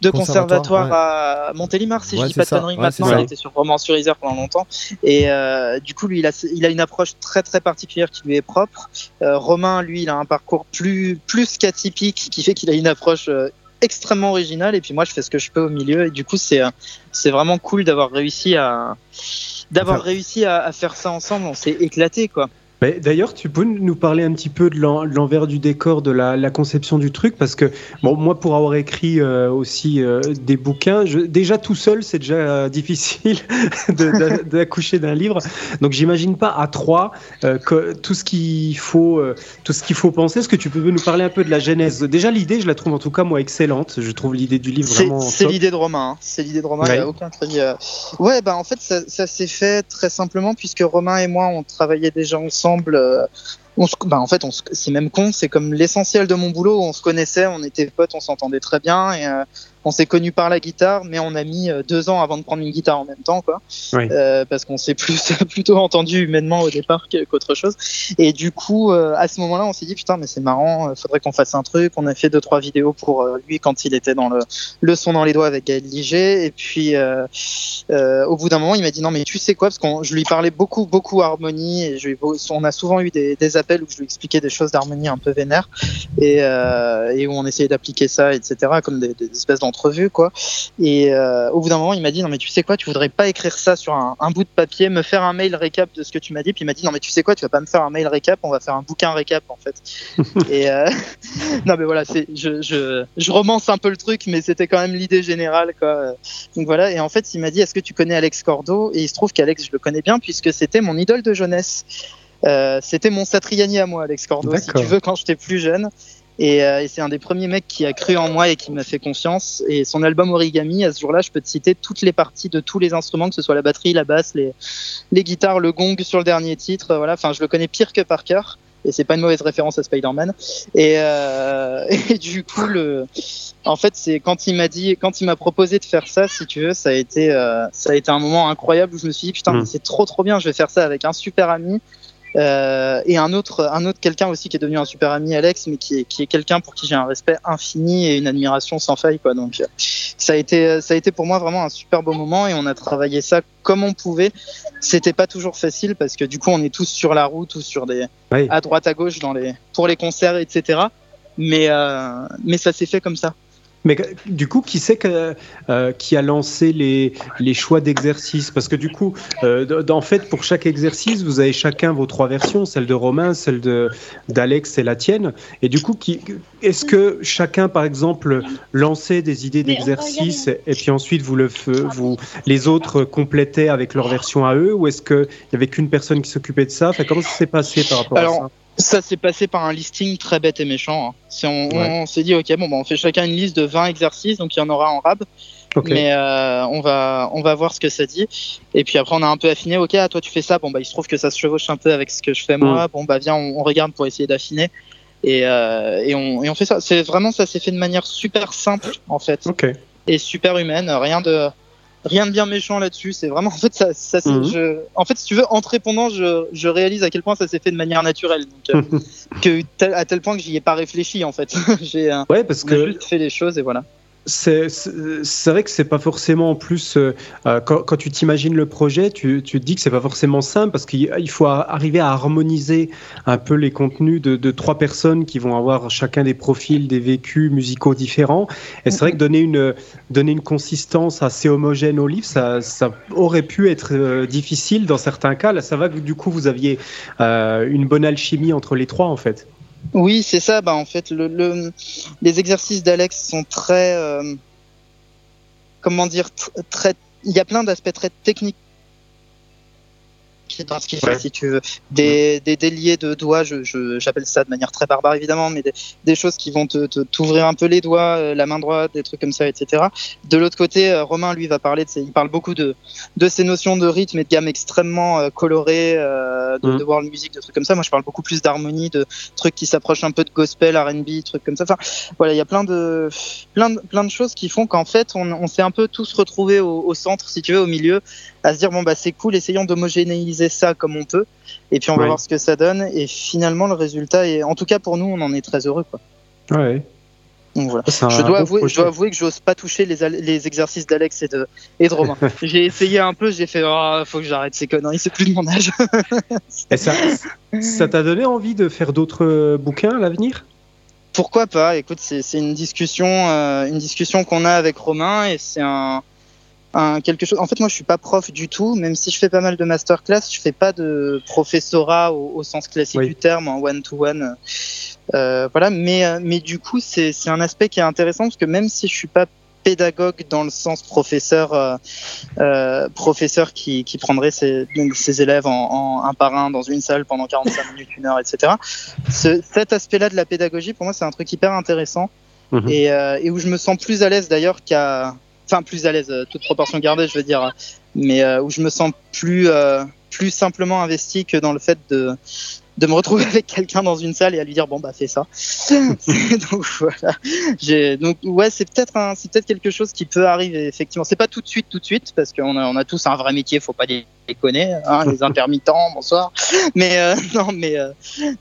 de Conservatoire, conservatoire, à Montélimar, si Ouais, je dis c'est pas de conneries ouais, maintenant. Il était sur Romans sur Isère pendant longtemps. Et euh, du coup, lui, il a, il a une approche très très particulière qui lui est propre. Euh, Romain, lui, il a un parcours plus, plus qu'atypique qui fait qu'il a une approche euh, extrêmement originale. Et puis moi, je fais ce que je peux au milieu. Et du coup, c'est euh, c'est vraiment cool d'avoir réussi à d'avoir Enfin- réussi à, à faire ça ensemble. On s'est éclaté, quoi. Mais D'ailleurs, tu peux nous parler un petit peu de l'en- de l'envers du décor, de la, la conception du truc, parce que bon, moi, pour avoir écrit euh, aussi euh, des bouquins, je- déjà tout seul, c'est déjà euh, difficile d'accoucher d'un livre. Donc, j'imagine pas à trois que tout ce qu'il faut, tout ce qu'il faut penser. Est-ce que tu peux nous parler un peu de la genèse? Déjà, l'idée, je la trouve en tout cas moi excellente. Je trouve l'idée du livre vraiment. c'est l'idée de Romain. hein. C'est l'idée de Romain. Il Ouais. n'y a aucun crédit. euh. Ouais, bah en fait, ça, ça s'est fait très simplement puisque Romain et moi, on travaillait déjà ensemble. Euh, bah, en fait, c'est même con. C'est comme l'essentiel de mon boulot. On se connaissait, on était potes, on s'entendait très bien euh, on s'est connus par la guitare, mais on a mis euh, deux ans avant de prendre une guitare en même temps, quoi. Ouais. Euh, parce qu'on s'est plus plutôt entendu humainement au départ qu'autre chose. Et du coup, euh, à ce moment-là, on s'est dit putain, mais c'est marrant, euh, faudrait qu'on fasse un truc. On a fait deux trois vidéos pour euh, lui quand il était dans le le son dans les doigts avec Gaël Liger. Et puis, euh, euh, au bout d'un moment, il m'a dit non, mais tu sais quoi? Parce que je lui parlais beaucoup, beaucoup harmonie. Et je lui- on a souvent eu des, des appels où je lui expliquais des choses d'harmonie un peu vénères et, euh, et où on essayait d'appliquer ça, etc., comme des, des espèces d'entrevues, quoi. Et euh, au bout d'un moment, il m'a dit non, mais tu sais quoi Tu voudrais pas écrire ça sur un, un bout de papier, me faire un mail récap de ce que tu m'as dit Puis il m'a dit non, mais tu sais quoi Tu vas pas me faire un mail récap, on va faire un bouquin récap, en fait. et euh, non, mais voilà, c'est je, je, je romance un peu le truc, mais c'était quand même l'idée générale, quoi. Donc voilà, et en fait, il m'a dit Est-ce que tu connais Alex Cordo? Et il se trouve qu'Alex, je le connais bien, puisque c'était mon idole de jeunesse. Euh, c'était mon Satriani à moi, Alex Cordo, si tu veux, quand j'étais plus jeune. Et, euh, et c'est un des premiers mecs qui a cru en moi et qui m'a fait confiance. Et son album Origami, à ce jour-là, je peux te citer toutes les parties de tous les instruments, que ce soit la batterie, la basse, les, les guitares, le gong sur le dernier titre. euh, Voilà, enfin, je le connais pire que par cœur. Et c'est pas une mauvaise référence à Spider-Man. Et, euh, et du coup, le, en fait, c'est quand il m'a dit, quand il m'a proposé de faire ça, si tu veux, ça a été, euh, ça a été un moment incroyable où je me suis dit putain, Mm. mais c'est trop trop bien. Je vais faire ça avec un super ami. Euh, et un autre, un autre quelqu'un aussi qui est devenu un super ami, Alex, mais qui est, qui est quelqu'un pour qui j'ai un respect infini et une admiration sans faille, quoi. Donc, euh, ça a été, ça a été pour moi vraiment un super beau moment et on a travaillé ça comme on pouvait. C'était pas toujours facile parce que du coup, on est tous sur la route ou sur des, Oui. à droite, à gauche dans les, pour les concerts, etc. Mais, euh, mais ça s'est fait comme ça. Mais du coup, qui c'est que, euh, qui a lancé les, les choix d'exercices Parce que du coup, euh, en fait, pour chaque exercice, vous avez chacun vos trois versions, celle de Romain, celle de d'Alex et la tienne. Et du coup, qui, est-ce que chacun, par exemple, lançait des idées regarder. et puis ensuite vous le vous les autres complétaient avec leur version à eux, ou est-ce que il y avait qu'une personne qui s'occupait de ça? Enfin, comment ça s'est passé par rapport Alors, à ça? Ça s'est passé par un listing très bête et méchant. hein. On Ouais. s'est dit, ok, bon, bah, on fait chacun une liste de 20 exercices, donc il y en aura en rab. Ok. Mais euh, on va on va voir ce que ça dit. Et puis après on a un peu affiné. Ok, ah, toi tu fais ça. Bon bah il se trouve que ça se chevauche un peu avec ce que je fais moi. Bon bah viens on, on regarde pour essayer d'affiner. Et, euh, et, on, et on fait ça. C'est vraiment ça s'est fait de manière super simple en fait Ok. et super humaine. Rien de rien de bien méchant là-dessus. C'est vraiment en fait ça. ça Mhm. je, en fait si tu veux en te répondant je, je réalise à quel point ça s'est fait de manière naturelle. Donc, euh, que tel- à tel point que j'y ai pas réfléchi en fait. J'ai euh, Ouais, parce on a que juste fait les choses et voilà. C'est vrai que c'est pas forcément en plus euh, euh, quand, tu t'imagines le projet, tu, te dis que c'est pas forcément simple parce qu'il il faut arriver à harmoniser un peu les contenus de, trois personnes qui vont avoir chacun des profils, des vécus musicaux différents. Et c'est vrai que donner une donner une consistance assez homogène au livre, ça, aurait pu être euh, difficile dans certains cas. Là, ça va que du coup vous aviez une bonne alchimie entre les trois en fait. Oui, c'est ça. Bah, en fait, le, le- les exercices d'Alex sont très. euh, comment dire tr- Très. Il y a plein d'aspects très techniques dans ce qu'il fait, si tu veux. Des, des déliés de doigts, je- j'appelle ça de manière très barbare évidemment, mais des, des choses qui vont te, te- t'ouvrir un peu les doigts, euh, la main droite, des trucs comme ça, etc. De l'autre côté, euh, Romain, lui, va parler de il parle beaucoup de, de ces notions de rythme et de gamme extrêmement euh, colorées, euh, de, Mhm. de world music, de trucs comme ça. Moi, je parle beaucoup plus d'harmonie, de trucs qui s'approchent un peu de gospel, R&B, trucs comme ça. Enfin, voilà, il y a plein de, plein de, plein de choses qui font qu'en fait, on, on s'est un peu tous retrouvés au, au centre, si tu veux, au milieu, à se dire bon bah c'est cool, essayons d'homogénéiser ça comme on peut, et puis on va Ouais. voir ce que ça donne. Et finalement, le résultat est, en tout cas pour nous, on en est très heureux, quoi. Ouais. Donc voilà. Je dois, avouer, je projet. dois avouer que j'ose pas toucher les, les exercices d'Alex et de, et de Romain. j'ai essayé un peu, j'ai fait, oh, faut que j'arrête ces conneries, c'est plus de mon âge. Et ça ça t'a donné envie de faire d'autres bouquins à l'avenir? Pourquoi pas? Écoute, c'est c'est une discussion, euh, une discussion qu'on a avec Romain et c'est un, un quelque chose. En fait, moi, je suis pas prof du tout, même si je fais pas mal de masterclass, je fais pas de professorat au, au sens classique Oui. du terme, en one to one. Euh, voilà, mais euh, mais du coup, c'est c'est un aspect qui est intéressant parce que même si je suis pas pédagogue dans le sens professeur euh, euh, professeur qui, qui prendrait ses, élèves en, en un par un dans une salle pendant 45 minutes, une heure, etc. Ce, cet aspect-là de la pédagogie, pour moi, c'est un truc hyper intéressant Mhm. et, euh, et où je me sens plus à l'aise d'ailleurs qu'à, enfin plus à l'aise, euh, toute proportion gardée, je veux dire, mais euh, où je me sens plus euh, plus simplement investi que dans le fait de de me retrouver avec quelqu'un dans une salle et à lui dire bon bah fais ça. donc voilà. J'ai donc ouais c'est peut-être un c'est peut-être quelque chose qui peut arriver effectivement. C'est pas tout de suite tout de suite parce qu'on a on a tous un vrai métier, faut pas déconner, hein, les intermittents, bonsoir. Mais euh, non mais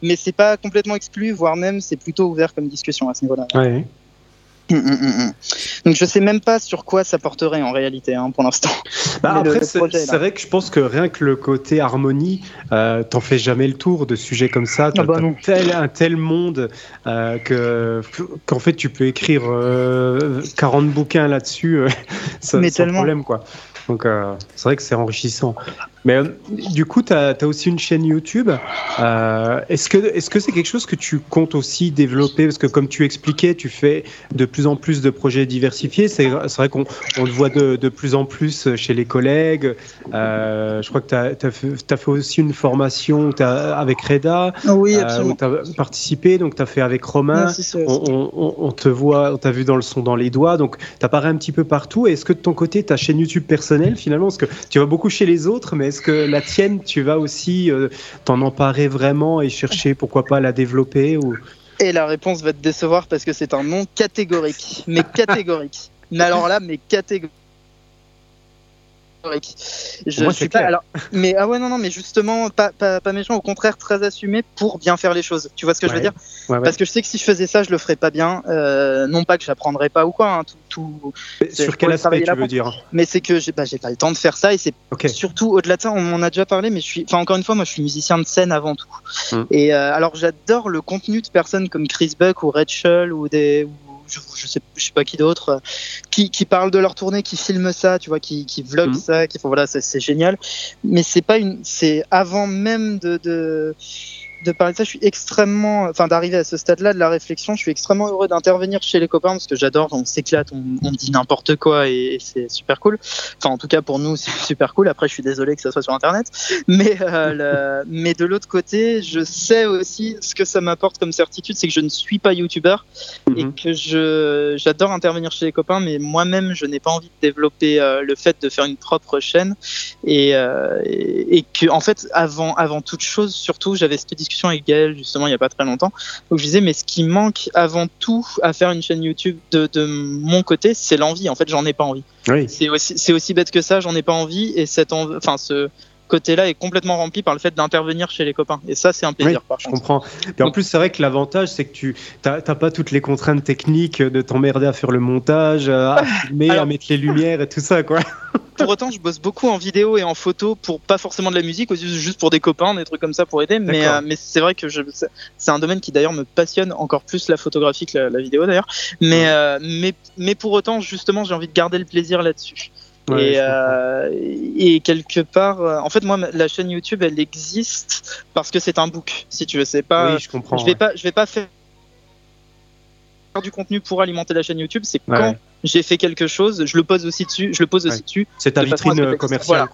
mais c'est pas complètement exclu, voire même c'est plutôt ouvert comme discussion à ce niveau-là. Ouais. Hum, hum, hum. Donc je sais même pas sur quoi ça porterait en réalité hein, pour l'instant. Bah, après, c'est vrai que je pense que rien que le côté harmonie, euh, t'en fais jamais le tour de sujets comme ça. T'as Ah bah tel, un tel monde euh, que qu'en fait tu peux écrire euh, 40 bouquins là-dessus euh, sans, Mais sans tellement. problème quoi. Donc euh, c'est vrai que c'est enrichissant. Mais euh, du coup, tu as, aussi une chaîne YouTube. Euh, Est-ce que est-ce que c'est quelque chose que tu comptes aussi développer? Parce que comme tu expliquais, tu fais de plus en plus de projets diversifiés. C'est c'est vrai qu'on on le voit de, de plus en plus chez les collègues. Euh, je crois que tu as, fait, as fait aussi une formation t'as- avec Reda, Oui, euh, absolument. où tu as participé. Donc tu as fait avec Romain. Merci, c'est- On, on- on- on te voit, on t'a vu dans le son dans les doigts, donc tu apparais un petit peu partout. Est-ce que de ton côté, ta chaîne YouTube personnelle, finalement, parce que tu vas beaucoup chez les autres, mais est-ce que la tienne, tu vas aussi euh, t'en emparer vraiment et chercher, pourquoi pas, la développer ou... Et la réponse va te décevoir parce que c'est un non catégorique. Mais catégorique. mais alors là, mais catégorique. Je, moi, suis pas- alors, mais ah ouais non non mais justement pas, pas, pas méchant au contraire très assumé pour bien faire les choses. Tu vois ce que je veux dire Ouais, ouais. Parce que je sais que si je faisais ça je le ferais pas bien. Euh, non pas que j'apprendrais pas ou quoi hein, tout, Sur quel aspect tu veux dire? Mais c'est que j'ai bah, j'ai pas le temps de faire ça et c'est. Surtout au-delà de ça, on m'en a déjà parlé, mais je suis, enfin encore une fois, moi je suis musicien de scène avant tout. Mm. Et euh, alors j'adore le contenu de personnes comme Chris Buck ou Rachel ou des, ou je, je sais, je sais pas qui d'autre, euh, qui, qui parlent de leur tournée, qui filment ça, tu vois, qui, qui vloguent Mm. ça, qui font voilà, c'est c'est génial. Mais c'est pas une, c'est avant même de, de de parler de ça, je suis extrêmement, enfin d'arriver à ce stade-là de la réflexion, je suis extrêmement heureux d'intervenir chez les copains parce que j'adore, on s'éclate, on, on dit n'importe quoi et, et c'est super cool. Enfin, en tout cas pour nous, c'est super cool. Après, je suis désolé que ça soit sur Internet, mais euh, le- mais de l'autre côté, je sais aussi ce que ça m'apporte comme certitude, c'est que je ne suis pas youtubeur et Mhm. que je j'adore intervenir chez les copains, mais moi-même, je n'ai pas envie de développer euh, le fait de faire une propre chaîne et, euh, et, et que en fait, avant avant toute chose, surtout, j'avais cette discussion avec Gaël justement il y a pas très longtemps, où je disais mais ce qui manque avant tout à faire une chaîne YouTube de, de mon côté, c'est l'envie. En fait, j'en ai pas envie. Oui. C'est aussi, c'est aussi bête que ça, j'en ai pas envie et cette enfin ce côté-là est complètement rempli par le fait d'intervenir chez les copains et ça c'est un plaisir par Je contre. comprends. Et en plus, c'est vrai que l'avantage, c'est que tu t'as t'as pas toutes les contraintes techniques de t'emmerder à faire le montage, à filmer, à mettre les lumières et tout ça, quoi. Pour autant, je bosse beaucoup en vidéo et en photo pour pas forcément de la musique, aussi juste pour des copains, des trucs comme ça pour aider. Mais, euh, mais c'est vrai que je, c'est- un domaine qui d'ailleurs me passionne encore plus la photographie que la, la vidéo d'ailleurs. Mais, euh, mais, mais pour autant, justement, j'ai envie de garder le plaisir là-dessus. Ouais, et, euh, et quelque part, euh, en fait, moi, la chaîne YouTube, elle existe parce que c'est un book, si tu veux. C'est pas, oui, je comprends. je vais ouais. pas, je vais pas faire du contenu pour alimenter la chaîne YouTube. C'est Ouais, quand j'ai fait quelque chose, je le pose aussi dessus, je le pose aussi dessus. C'est ta de vitrine euh, commerciale.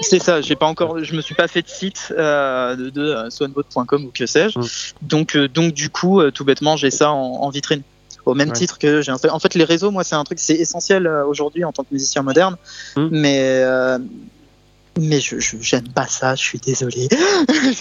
C'est ça, j'ai pas encore, je me suis pas fait de site euh, de, de swanbot.com ou que sais-je. Mm. Donc, euh, donc du coup, tout bêtement, j'ai ça en, en vitrine. Au même Ouais. titre que j'ai installé. En fait, les réseaux, moi, c'est un truc, c'est essentiel euh, aujourd'hui en tant que musicien moderne. Mm. Mais euh, mais je j'aime pas ça. Je suis désolé.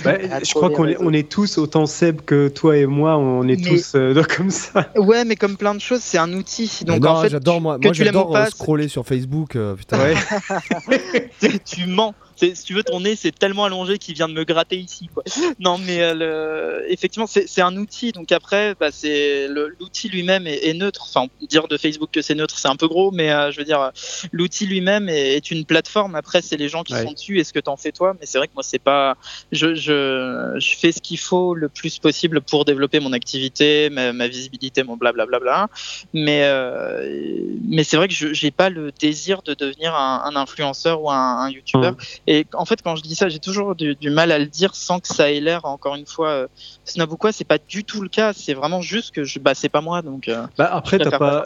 Bah, je trop crois qu'on est, on est tous, autant Seb que toi et moi, on est Mais- tous euh, comme ça. Ouais, mais comme plein de choses, c'est un outil. Donc non, en fait, j'adore moi, que moi tu j'adore scroller sur Facebook. euh, putain. Ouais. tu mens. Si tu veux, ton nez, c'est tellement allongé qu'il vient de me gratter ici. Quoi. Non, mais euh, le- effectivement, c'est un outil. Donc après, bah, c'est l'outil lui-même est, est neutre. Enfin, dire de Facebook que c'est neutre, c'est un peu gros, mais euh, je veux dire, euh, l'outil lui-même est, est une plateforme. Après, c'est les gens qui Ouais. sont dessus et ce que t'en fais toi? Mais c'est vrai que moi, c'est pas. Je, je, je fais ce qu'il faut le plus possible pour développer mon activité, ma, ma visibilité, mon blablabla. Mais, euh, mais c'est vrai que je j'ai pas le désir de devenir un, un influenceur ou un, un youtubeur. Et en fait, quand je dis ça, j'ai toujours du, du mal à le dire sans que ça ait l'air, encore une fois, euh, snob ou quoi. C'est pas du tout le cas. C'est vraiment juste que je, bah, c'est pas moi. Donc, euh, Bah, après, t'as pas,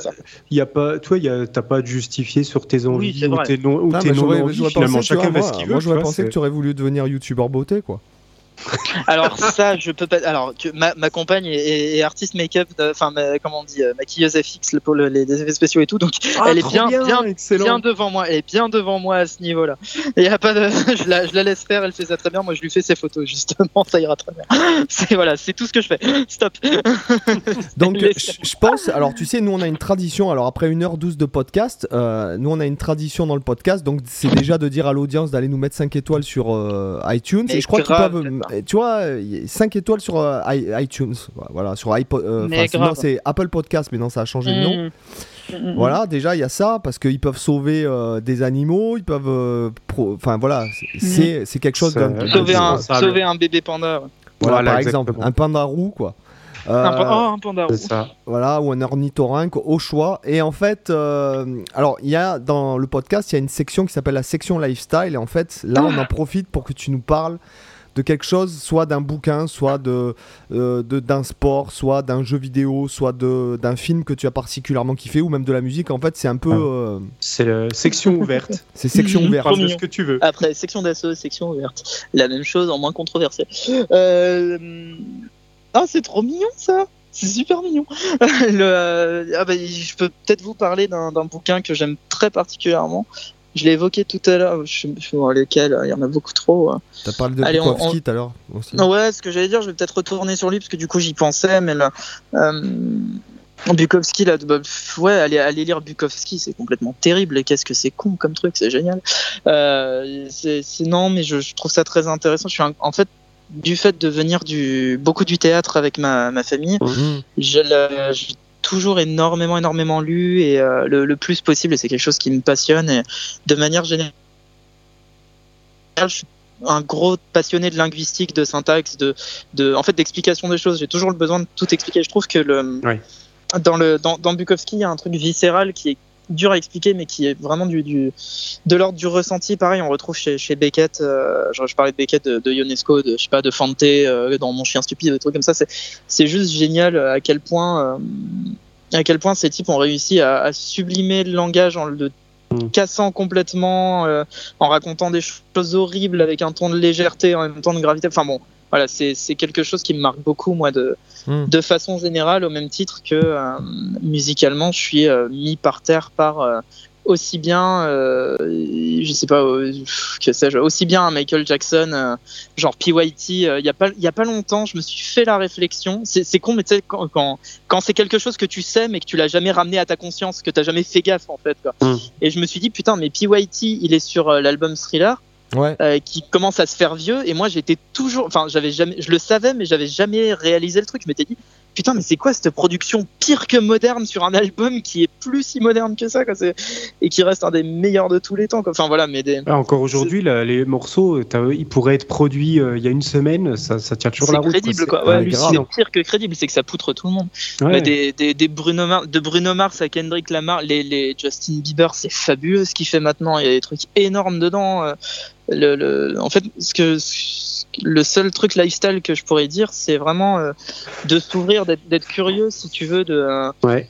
y a pas, toi, y a, t'as pas justifier sur tes envies ou tes non, ou Non, non j'aurais- envies. Finalement, chacun fait ce moi, qu'il veut. moi, j'aurais pensé que tu aurais voulu devenir youtubeur beauté quoi. Alors ça, je peux pas. Alors que ma, ma compagne est, artiste make-up, de- enfin ma- comment on dit, euh, maquilleuse FX pour le- les, les effets spéciaux et tout. Donc Ah, elle est bien, bien, bien devant moi. Elle est bien devant moi à ce niveau-là. Il y a pas de, je la, je la laisse faire. Elle fait ça très bien. Moi, je lui fais ses photos justement. Ça ira très bien. C'est voilà, c'est tout ce que je fais. Stop. Donc je pense, alors tu sais, nous on a une tradition, alors après 1h12 de podcast, euh, nous on a une tradition dans le podcast, donc c'est déjà de dire à l'audience d'aller nous mettre 5 étoiles sur euh, iTunes, et je crois qu'ils peuvent, euh, tu vois, 5 étoiles sur euh, iTunes, voilà, sur iPod, euh, sinon, c'est Apple Podcast, mais non, ça a changé de nom. Mm. Mm, mm. Voilà, déjà il y a ça, parce qu'ils peuvent sauver euh, des animaux, ils peuvent, euh, enfin voilà, c'est- quelque chose d'un... Sauver un, sauver un bébé panda. ouais. Voilà, Voilà, par exemple, un panda roux, quoi. Euh, Un, oh, un panda. Ça. voilà, ou un ornithorynque au choix. Et en fait, euh, alors il y a dans le podcast, il y a une section qui s'appelle la section lifestyle. Et en fait, là, on en profite pour que tu nous parles de quelque chose, soit d'un bouquin, soit de, euh, de- d'un sport, soit d'un jeu vidéo, soit de, d'un film que tu as particulièrement kiffé, ou même de la musique. En fait, c'est un peu, Ah. euh, C'est la section ouverte. c'est section ouverte. Parle de ce que tu veux. Après, section d'assaut, section ouverte. La même chose en moins controversé. Euh... Ah, c'est trop mignon ça C'est super mignon. Le, euh, ah bah, je peux peut-être vous parler d'un bouquin que j'aime très particulièrement. Je l'ai évoqué tout à l'heure, je sais je pas lequel, il y en a beaucoup trop. hein. T'as parlé de Allez, on- Bukowski tout à l'heure aussi. Ouais, ce que j'allais dire, je vais peut-être retourner sur lui parce que du coup j'y pensais, mais le, euh, Bukowski, là, bah, ouais, aller, aller lire Bukowski, c'est complètement terrible. Et qu'est-ce que c'est con comme truc, c'est génial. Euh, c'est non, mais je, je, trouve ça très intéressant. Je suis en fait du fait de venir du beaucoup du théâtre avec ma, ma famille, mmh. j'ai toujours énormément, énormément lu et euh, le, le, plus possible. Et c'est quelque chose qui me passionne. Et de manière générale, je suis un gros passionné de linguistique, de syntaxe, de, de en fait d'explication des choses. J'ai toujours le besoin de tout expliquer. Je trouve que le oui dans, le, dans, dans Bukowski, il y a un truc viscéral qui est dur à expliquer, mais qui est vraiment du, du de l'ordre du ressenti. Pareil, on retrouve chez, chez Beckett. Euh, je, je, parlais de Beckett, de, de Ionesco, de je sais pas, de Fante euh, dans Mon chien stupide, des trucs comme ça. C'est juste génial à quel point euh, à quel point ces types ont réussi à, à sublimer le langage en le mm. cassant complètement, euh, en racontant des choses horribles avec un ton de légèreté en même temps de gravité. Enfin bon, voilà, c'est quelque chose qui me marque beaucoup, moi, de, mm. de façon générale, au même titre que euh, musicalement, je suis euh, mis par terre par euh, aussi bien, euh, je sais pas, euh, que sais-je, aussi bien Michael Jackson, euh, genre PYT. Il y a pas, y a pas longtemps, je me suis fait la réflexion. C'est con, mais tu sais, quand, quand, quand c'est quelque chose que tu sais, mais que tu l'as jamais ramené à ta conscience, que t'as jamais fait gaffe en fait. Quoi. Mm. Et je me suis dit, putain, mais PYT, il est sur l'album Thriller ouais. euh, qui commence à se faire vieux. Et moi, j'étais toujours, enfin, j'avais jamais, je le savais, mais j'avais jamais réalisé le truc. Je m'étais dit, putain, mais c'est quoi cette production pire que moderne sur un album qui est plus si moderne que ça, quoi, et qui reste un des meilleurs de tous les temps. Quoi. Enfin voilà, mais des... ah, encore aujourd'hui, les morceaux, ils pourraient être produits euh, il y a une semaine, ça, ça tient toujours la route. Crédible, quoi. quoi. Ouais, c'est pire que crédible, c'est que ça poutre tout le monde. Ouais. Mais des, des, des Bruno Mars, de Bruno Mars à Kendrick Lamar, les, les Justin Bieber, c'est fabuleux ce qu'il fait maintenant. Il y a des trucs énormes dedans. Euh, le, le, en fait, ce que le seul truc lifestyle que je pourrais dire, c'est vraiment euh, de s'ouvrir, d'être curieux, si tu veux, de. Euh, ouais.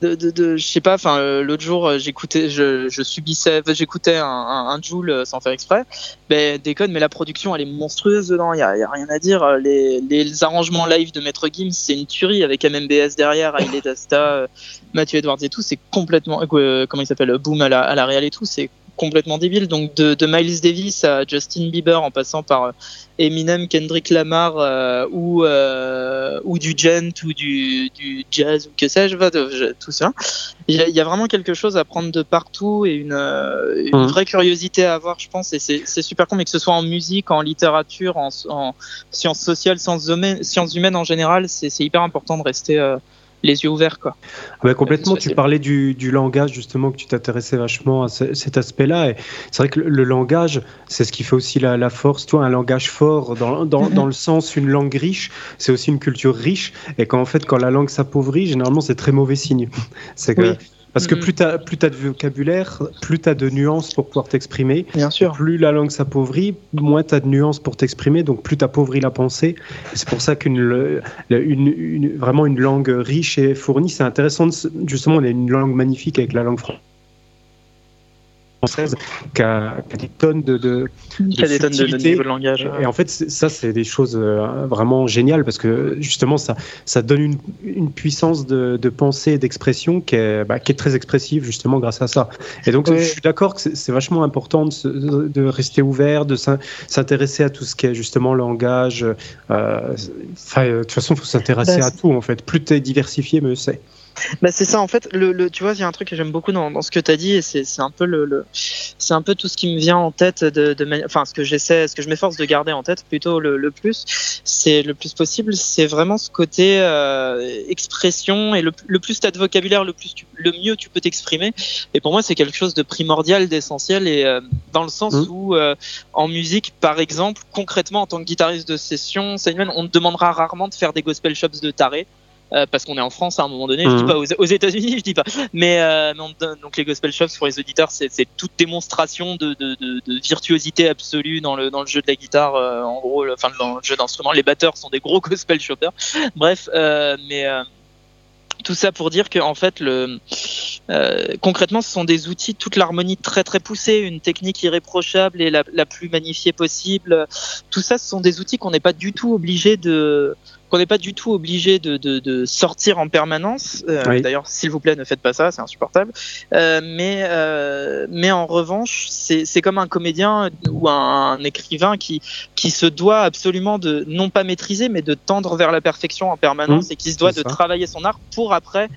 De, de, de, je sais pas, enfin, euh, l'autre jour, j'écoutais, je, je subissais, j'écoutais un, un, un Joule sans faire exprès. Ben, déconne, mais la production, elle est monstrueuse dedans, il y a, y a, rien à dire. Les, les arrangements live de Maître Gims, c'est une tuerie avec MMBS derrière, Aile Dasta, Mathieu Edwards et tout, c'est complètement, euh, comment il s'appelle, Boom à la, à la réal et tout, c'est complètement débile. Donc de, de, Miles Davis à Justin Bieber en passant par Eminem, Kendrick Lamar euh, ou euh, ou du gent ou du, du jazz ou que sais-je, tout ça. Il y, a, il y, a, vraiment quelque chose à prendre de partout et une, euh, une mmh. vraie curiosité à avoir, je pense. Et c'est super con, mais que ce soit en musique, en littérature, en, en sciences sociales, sciences humaines, sciences humaines en général, c'est hyper important de rester euh, les yeux ouverts quoi. Ah bah complètement. Tu parlais du, du, langage justement que tu t'intéressais vachement à ce, cet aspect-là. Et c'est vrai que le, le langage, c'est ce qui fait aussi la, la, force. Toi, un langage fort dans, dans, -hmm. dans le sens une langue riche, c'est aussi une culture riche. Et quand en fait quand la langue s'appauvrit, généralement c'est très mauvais signe. C'est que oui. Parce que plus tu as, plus as de vocabulaire, plus tu as de nuances pour pouvoir t'exprimer. Bien sûr. Plus la langue s'appauvrit, moins tu as de nuances pour t'exprimer, donc plus tu appauvris la pensée. C'est pour ça qu'une une, une, vraiment une langue riche et fournie, c'est intéressant. De, justement, on a une langue magnifique avec la langue française française qui a, qui a, des tonnes de, de, de, des tonnes de, de niveau de langage. Et en fait, ça, c'est des choses euh, vraiment géniales parce que justement, ça, ça donne une, une puissance de, de pensée et d'expression qui, est, bah, qui est très expressive justement grâce à ça. Et donc, oui. je suis d'accord que c'est vachement important de, de, rester ouvert, de s'intéresser à tout ce qui est justement langage. Euh, de toute façon, il faut s'intéresser bah, à tout en fait. Plus tu es diversifié, mieux c'est. Bah c'est ça en fait. Le, le tu vois, il y a un truc que j'aime beaucoup dans, dans, ce que tu as dit et c'est un peu le, le c'est un peu tout ce qui me vient en tête de, de enfin ce que j'essaie, ce que je m'efforce de garder en tête plutôt le, le plus, c'est le plus possible, c'est vraiment ce côté euh, expression et le, le plus tu as de vocabulaire, le plus tu, le mieux tu peux t'exprimer. Et pour moi, c'est quelque chose de primordial, d'essentiel et euh, dans le sens mmh. où euh, en musique, par exemple, concrètement en tant que guitariste de session, on te demandera rarement de faire des gospel shops de taré. Euh, parce qu'on est en France à un moment donné. Mmh. Je dis pas aux, aux États-Unis, je dis pas. Mais euh, non, donc les gospel shops pour les auditeurs, c'est toute démonstration de, de, de, de, virtuosité absolue dans le dans le jeu de la guitare. Euh, en gros, le, enfin dans le jeu d'instruments, les batteurs sont des gros gospel shoppers. Bref, euh, mais euh, tout ça pour dire que en fait le euh, concrètement ce sont des outils toute l'harmonie très très poussée une technique irréprochable et la, la, plus magnifiée possible tout ça ce sont des outils qu'on n'est pas du tout obligé de qu'on n'est pas du tout obligé de, de, de, sortir en permanence. Euh, Oui. D'ailleurs, s'il vous plaît, ne faites pas ça, c'est insupportable. Euh, mais, euh, mais en revanche, c'est comme un comédien ou un, un écrivain qui, qui se doit absolument de non pas maîtriser, mais de tendre vers la perfection en permanence Mmh, et qui se doit de ça. travailler son art pour après,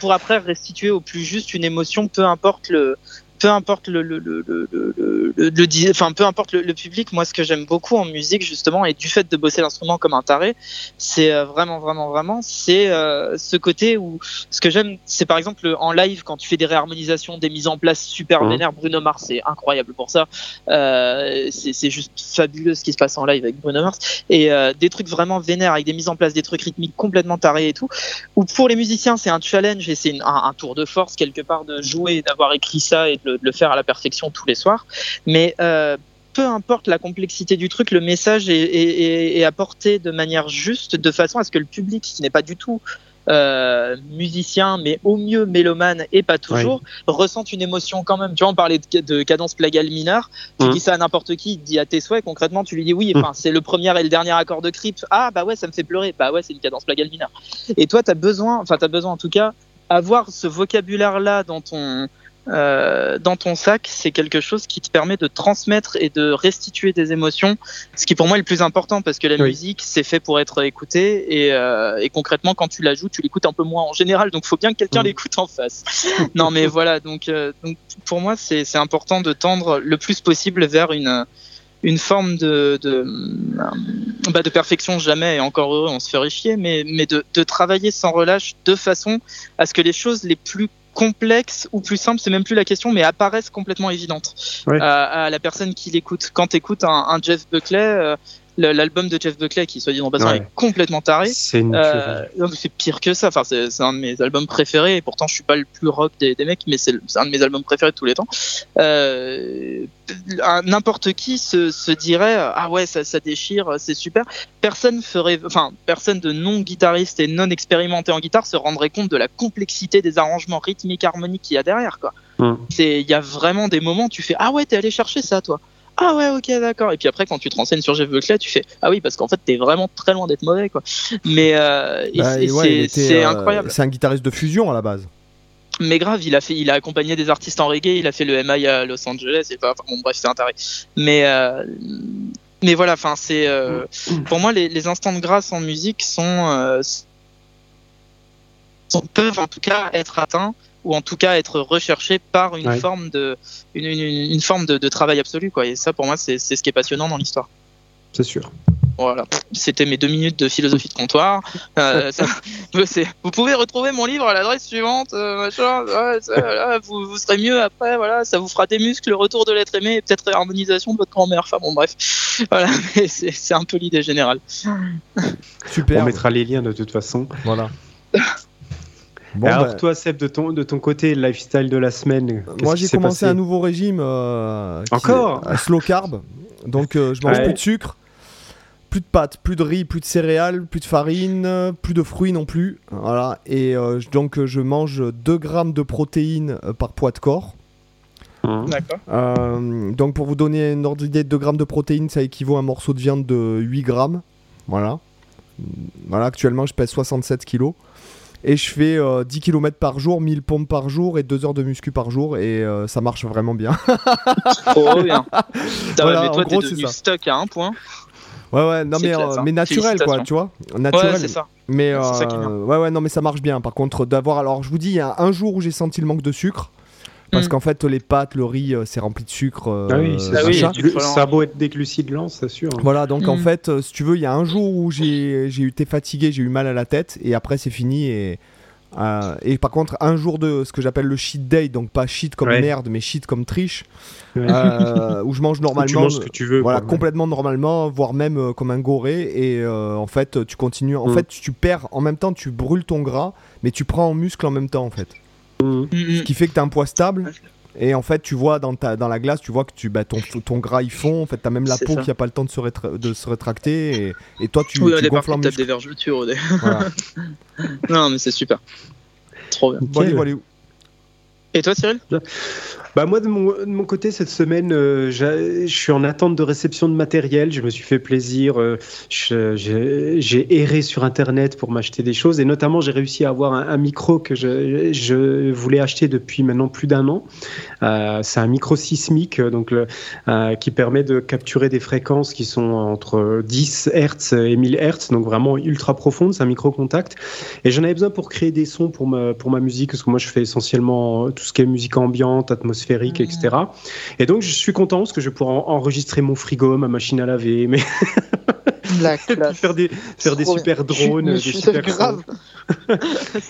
pour après restituer au plus juste une émotion, peu importe le peu importe le, le, le, le, le, enfin peu importe le, public, moi ce que j'aime beaucoup en musique justement et du fait de bosser l'instrument comme un taré, c'est euh, vraiment vraiment vraiment c'est euh, ce côté où ce que j'aime c'est par exemple en live quand tu fais des réharmonisations, des mises en place super Mhm. vénères, Bruno Mars c'est incroyable pour ça, euh, c'est juste fabuleux ce qui se passe en live avec Bruno Mars et euh, des trucs vraiment vénères avec des mises en place, des trucs rythmiques complètement tarés et tout. Ou pour les musiciens c'est un challenge et c'est un, un tour de force quelque part de jouer, et d'avoir écrit ça et de le, de le faire à la perfection tous les soirs. Mais euh, peu importe la complexité du truc, le message est, est- est- est apporté de manière juste, de façon à ce que le public, qui n'est pas du tout euh, musicien, mais au mieux mélomane et pas toujours, ressente une émotion quand même. Tu vois, on parlait de, de cadence plagale mineure. Tu Mhm. dis ça à n'importe qui, dit à tes souhaits. Concrètement, tu lui dis oui, enfin, c'est le premier et le dernier accord de Creep. Ah, bah ouais, ça me fait pleurer. Bah ouais, c'est une cadence plagale mineure. Et toi, t'as besoin, enfin, t'as besoin en tout cas, avoir ce vocabulaire-là dans ton, euh, dans ton sac, c'est quelque chose qui te permet de transmettre et de restituer des émotions, ce qui pour moi est le plus important parce que la Oui. musique c'est fait pour être écouté et, euh, et concrètement quand tu la joues, tu l'écoutes un peu moins en général, donc faut bien que quelqu'un Mhm. l'écoute en face. non mais voilà, donc, euh, donc pour moi c'est important de tendre le plus possible vers une une forme de, de, bah, de perfection jamais et encore heureux on se ferait chier mais, mais de, de travailler sans relâche de façon à ce que les choses les plus complexes ou plus simples c'est même plus la question mais apparaissent complètement évidentes Ouais. à, à la personne qui l'écoute quand tu écoutes un, un Jeff Buckley euh, l'album de Jeff Buckley qui soit dit en passant Ouais. est complètement taré C'est euh, pire que ça. Enfin, c'est un de mes albums préférés. Et pourtant, je suis pas le plus rock des, des mecs, mais c'est un de mes albums préférés de tous les temps. Euh, N'importe qui se, se dirait ah ouais, ça, ça déchire, c'est super. Personne ferait, enfin, personne de non guitariste et non expérimenté en guitare se rendrait compte de la complexité des arrangements rythmiques harmoniques qu'il y a derrière, quoi. Mm. C'est, il y a vraiment des moments où tu fais ah ouais, t'es allé chercher ça, toi. Ah ouais, ok, d'accord. Et puis après, quand tu te renseignes sur Jeff Buckley, tu fais ah oui, parce qu'en fait, t'es vraiment très loin d'être mauvais, quoi. Mais euh, Bah, c'est- ouais, euh, incroyable. C'est un guitariste de fusion à la base. Mais grave, il a fait, il a accompagné des artistes en reggae, il a fait le MI à Los Angeles, et enfin, bon, bref, c'est un taré. Mais, euh, mais voilà, enfin, c'est, pour moi, les, les instants de grâce en musique sont, sont- peuvent en tout cas être atteints ou en tout cas être recherchés par une Ouais. forme de, une, une, une forme de, de travail absolu, quoi. Et ça, pour moi, c'est c'est ce qui est passionnant dans l'histoire. C'est sûr. Voilà, c'était mes deux minutes de philosophie de comptoir. Euh, ça- vous pouvez retrouver mon livre à l'adresse suivante, euh, machin. ouais, ça, voilà, vous, vous serez mieux après. Voilà, ça vous fera des muscles, le retour de l'être aimé et peut-être harmonisation de votre grand-mère. Enfin bon, bref. Voilà, c'est un peu l'idée générale. Super. On mettra les liens de toute façon. Voilà. Bon, Alors bah, toi Seb, de ton, de ton côté, le lifestyle de la semaine, moi j'ai commencé un nouveau régime. euh, Encore euh, Slow carb. Donc euh, je mange Ouais. plus de sucre, plus de pâtes, plus de riz, plus de céréales, plus de farine, plus de fruits non plus. Voilà. Et euh, donc je mange 2 grammes de protéines par poids de corps. Hein D'accord. Euh, donc pour vous donner une ordre d'idée, 2 grammes de protéines, ça équivaut à un morceau de viande de 8 grammes. Voilà. Voilà, actuellement je pèse 67 kilos. Et je fais euh, 10 km par jour, 1000 pompes par jour et 2 heures de muscu par jour. Et euh, ça marche vraiment bien. Trop bien. Voilà, mais toi, t'es devenu stock à un point. Ouais, ouais, non C'est mais, classe, euh, hein. mais naturel quoi, tu vois. Naturel. Ouais, c'est ça. Mais C'est ça qui est euh, bien. ouais, ouais, non, mais ça marche bien. Par contre, d'avoir. Alors, je vous dis, il y a un jour où j'ai senti le manque de sucre. Parce Mm. qu'en fait, les pâtes, le riz, euh, c'est rempli de sucre. euh, Ah oui, c'est Ah ça. oui, ça a beau être des glucides lents, c'est sûr. Voilà, donc en Mm. fait, euh, si tu veux, il y a un jour où j'ai j'ai été fatigué, j'ai eu mal à la tête, et après c'est fini. Et, euh, et par contre, un jour de ce que j'appelle le cheat day, donc pas cheat comme Ouais. merde, mais cheat comme triche, Ouais. euh, où je mange Où tu normalement. manges ce que tu veux. Voilà, quoi. complètement normalement, voire même euh, comme un goré. Et euh, en fait, tu continues. En Mm. fait, tu perds. En même temps, tu brûles ton gras, mais tu prends en muscle en même temps, en fait. Mhm. Mm, Ce qui fait que tu as un poids stable. Et en fait, tu vois dans, ta, dans la glace, tu vois que tu, bah, ton, ton gras il fond. En fait, tu as même la peau ça. qui a pas le temps de se, rétra- de se rétracter. Et, et toi, tu, Oui, tu gonfles en des vergetures. dé- Voilà. Non, mais c'est super. Trop bien. Bon, allez, Nickel. voilà. Et toi, Cyril? Bah moi de mon, de mon côté cette semaine, euh, je suis en attente de réception de matériel. Je me suis fait plaisir. euh, J'ai erré sur internet pour m'acheter des choses et notamment j'ai réussi à avoir un, micro que je, je voulais acheter depuis maintenant plus d'un an. Euh, C'est un micro sismique euh, donc le- qui permet de capturer des fréquences qui sont entre 10 Hz et 1000 Hz, donc vraiment ultra profonde. C'est un micro contact et j'en avais besoin pour créer des sons pour ma, pour ma musique, parce que moi je fais essentiellement tout ce qui est musique ambiante, atmosphérique, Mhm. etc. Et donc je suis content parce que je vais pouvoir en- enregistrer mon frigo, ma machine à laver, mais La faire des, faire des super drones, des super grave.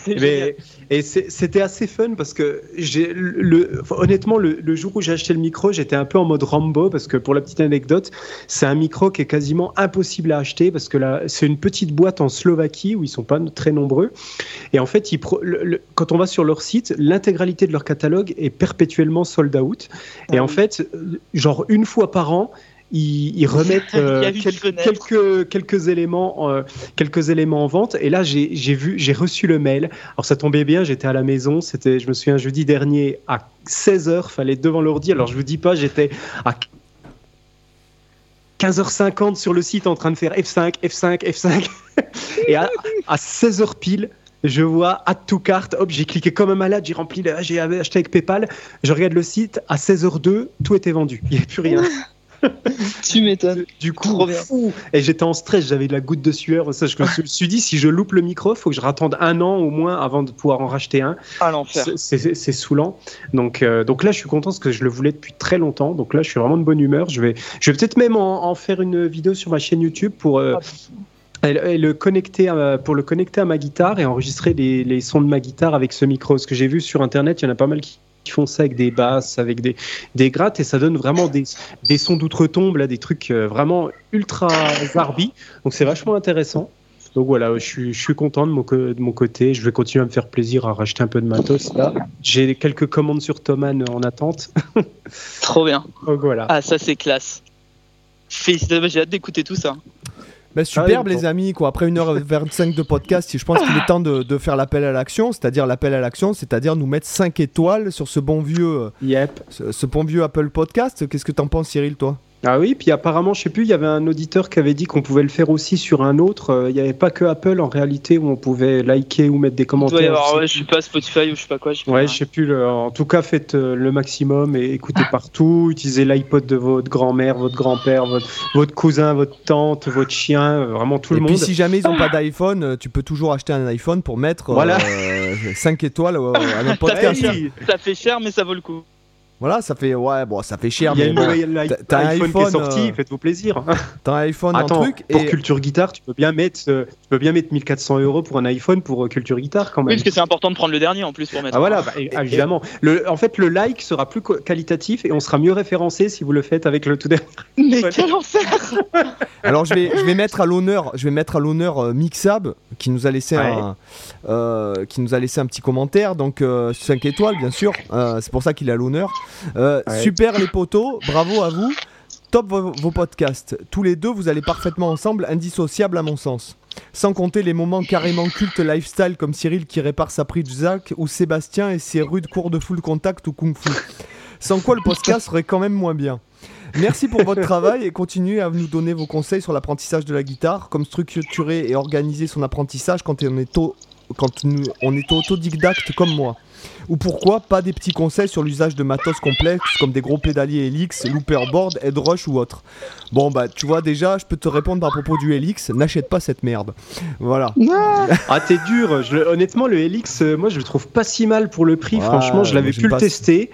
Mais, et c'était assez fun parce que j'ai le, enfin, honnêtement le, le jour où j'ai acheté le micro j'étais un peu en mode Rambo parce que pour la petite anecdote c'est un micro qui est quasiment impossible à acheter parce que là c'est une petite boîte en Slovaquie où ils sont pas très nombreux et en fait ils pro- le- le- quand on va sur leur site l'intégralité de leur catalogue est perpétuellement sold out. Et Ah en fait euh, genre une fois par an ils, ils remettent euh, quel- quelques, quelques éléments euh, quelques éléments en vente. Et là j'ai vu j'ai reçu le mail. Alors ça tombait bien j'étais à la maison. C'était je me souviens jeudi dernier à 16h fallait être devant l'ordi. Alors je vous dis pas j'étais à 15h50 sur le site en train de faire F5 F5 F5 et à, à 16h pile je vois add to cart, hop, j'ai cliqué comme un malade, j'ai rempli, j'ai acheté avec PayPal, je regarde le site, à 16h02, tout était vendu, il n'y avait plus rien. Tu m'étonnes. Du coup, fou. Et j'étais en stress, j'avais de la goutte de sueur. Ça, je me suis dit, si je loupe le micro, il faut que je rattende un an au moins avant de pouvoir en racheter un. Ah l'enfer. C'est- saoulant. Donc, euh, donc là, je suis content parce que je le voulais depuis très longtemps. Donc là, je suis vraiment de bonne humeur. Je vais, je vais peut-être même en, en faire une vidéo sur ma chaîne YouTube pour. euh, et le- et le connecter à- pour le connecter à ma guitare et enregistrer les, les sons de ma guitare avec ce micro. Ce que j'ai vu sur internet, il y en a pas mal qui, qui font ça avec des basses, avec des, des grattes et ça donne vraiment des, des sons d'outre-tombe, là, des trucs euh, vraiment ultra zarbi. Donc c'est vachement intéressant. Donc voilà, je suis, je suis content de mon, de mon côté. Je vais continuer à me faire plaisir à racheter un peu de matos là. J'ai quelques commandes sur Thomann en attente. Trop bien. Donc voilà. Ah ça c'est classe. Félicitations, j'ai hâte d'écouter tout ça. Bah, superbe Ah oui, les amis, quoi. Après 1h25 de podcast, je pense qu'il est temps de, de faire l'appel à l'action, c'est-à-dire l'appel à l'action, c'est-à-dire nous mettre 5 étoiles sur ce bon vieux, euh, Yep. ce, ce bon vieux Apple Podcast. Qu'est-ce que t'en penses Cyril, toi? Ah oui, puis apparemment, je sais plus, il y avait un auditeur qui avait dit qu'on pouvait le faire aussi sur un autre. Euh, Il n'y avait pas que Apple en réalité où on pouvait liker ou mettre des Il commentaires. doit y avoir, Je sais ouais, je sais pas, Spotify ou je sais pas quoi. je sais Ouais, pas. je sais plus. le- en tout cas, faites euh, le maximum et écoutez partout. Utilisez l'iPod de votre grand-mère, votre grand-père, votre, votre cousin, votre tante, votre chien, euh, vraiment tout Et le puis monde. si jamais ils ont pas d'iPhone, euh, tu peux toujours acheter un iPhone pour mettre Voilà. 5 étoiles à podcast. oui, Ça fait cher mais ça vaut le coup. Voilà, ça fait ouais, bon, ça fait cher, il y a mais bon, t'as un iPhone, qui est sorti, euh, faites-vous plaisir. t'as un iPhone, Attends, un truc pour et Culture Guitare, tu peux bien mettre, euh, tu peux bien mettre 1400 euros pour un iPhone pour euh, Culture Guitare quand Oui même. parce que c'est important de prendre le dernier en plus pour mettre. Ah voilà, bah, et- évidemment. Le, en fait, le like sera plus qualitatif et on sera mieux référencé si vous le faites avec le tout dernier. Mais quel enfer Alors je vais, je vais mettre à l'honneur, je vais mettre à l'honneur euh, Mixab qui nous a laissé Ouais. un, euh, qui nous a laissé un petit commentaire, donc 5 étoiles bien sûr. Euh, c'est pour ça qu'il est à l'honneur. Euh, Ouais. Super les potos, bravo à vous. Top vos, vos podcasts. Tous les deux, vous allez parfaitement ensemble, indissociables à mon sens. Sans compter les moments carrément cultes lifestyle comme Cyril qui répare sa prise Zach ou Sébastien et ses rudes cours de full contact ou kung fu. Sans quoi le podcast serait quand même moins bien. Merci pour votre travail et continuez à nous donner vos conseils sur l'apprentissage de la guitare, comme structurer et organiser son apprentissage quand on est, quand on est autodidacte comme moi. Ou pourquoi pas des petits conseils sur l'usage de matos complexes comme des gros pédaliers Helix, looperboard, headrush ou autre. Bon bah tu vois déjà, je peux te répondre à propos du Helix, n'achète pas cette merde. Voilà. Ah, t'es dur. Je honnêtement, le Helix, euh, moi, je le trouve pas si mal pour le prix. Franchement, je l'avais pu le tester.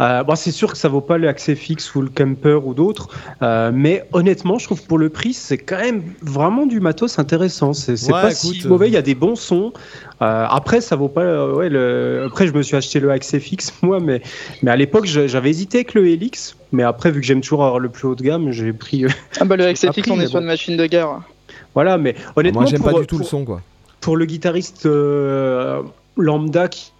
Euh, bon, c'est sûr que ça vaut pas le accès fixe ou le camper ou d'autres, euh, mais honnêtement, je trouve pour le prix, c'est quand même vraiment du matos intéressant. C'est c'est Ouais, pas écoute, si mauvais. Il y a des bons sons. Euh, après, ça vaut pas. euh, ouais, le... Après, je me suis acheté le accès fixe moi, mais mais à l'époque, j'avais hésité avec le Helix. Mais après, vu que j'aime toujours avoir le plus haut de gamme, j'ai pris. euh, Ah bah le XFX pris, on est sur bon. une machine de guerre. voilà, mais honnêtement, Moi j'aime pas du tout le son quoi. pour le guitariste euh, lambda qui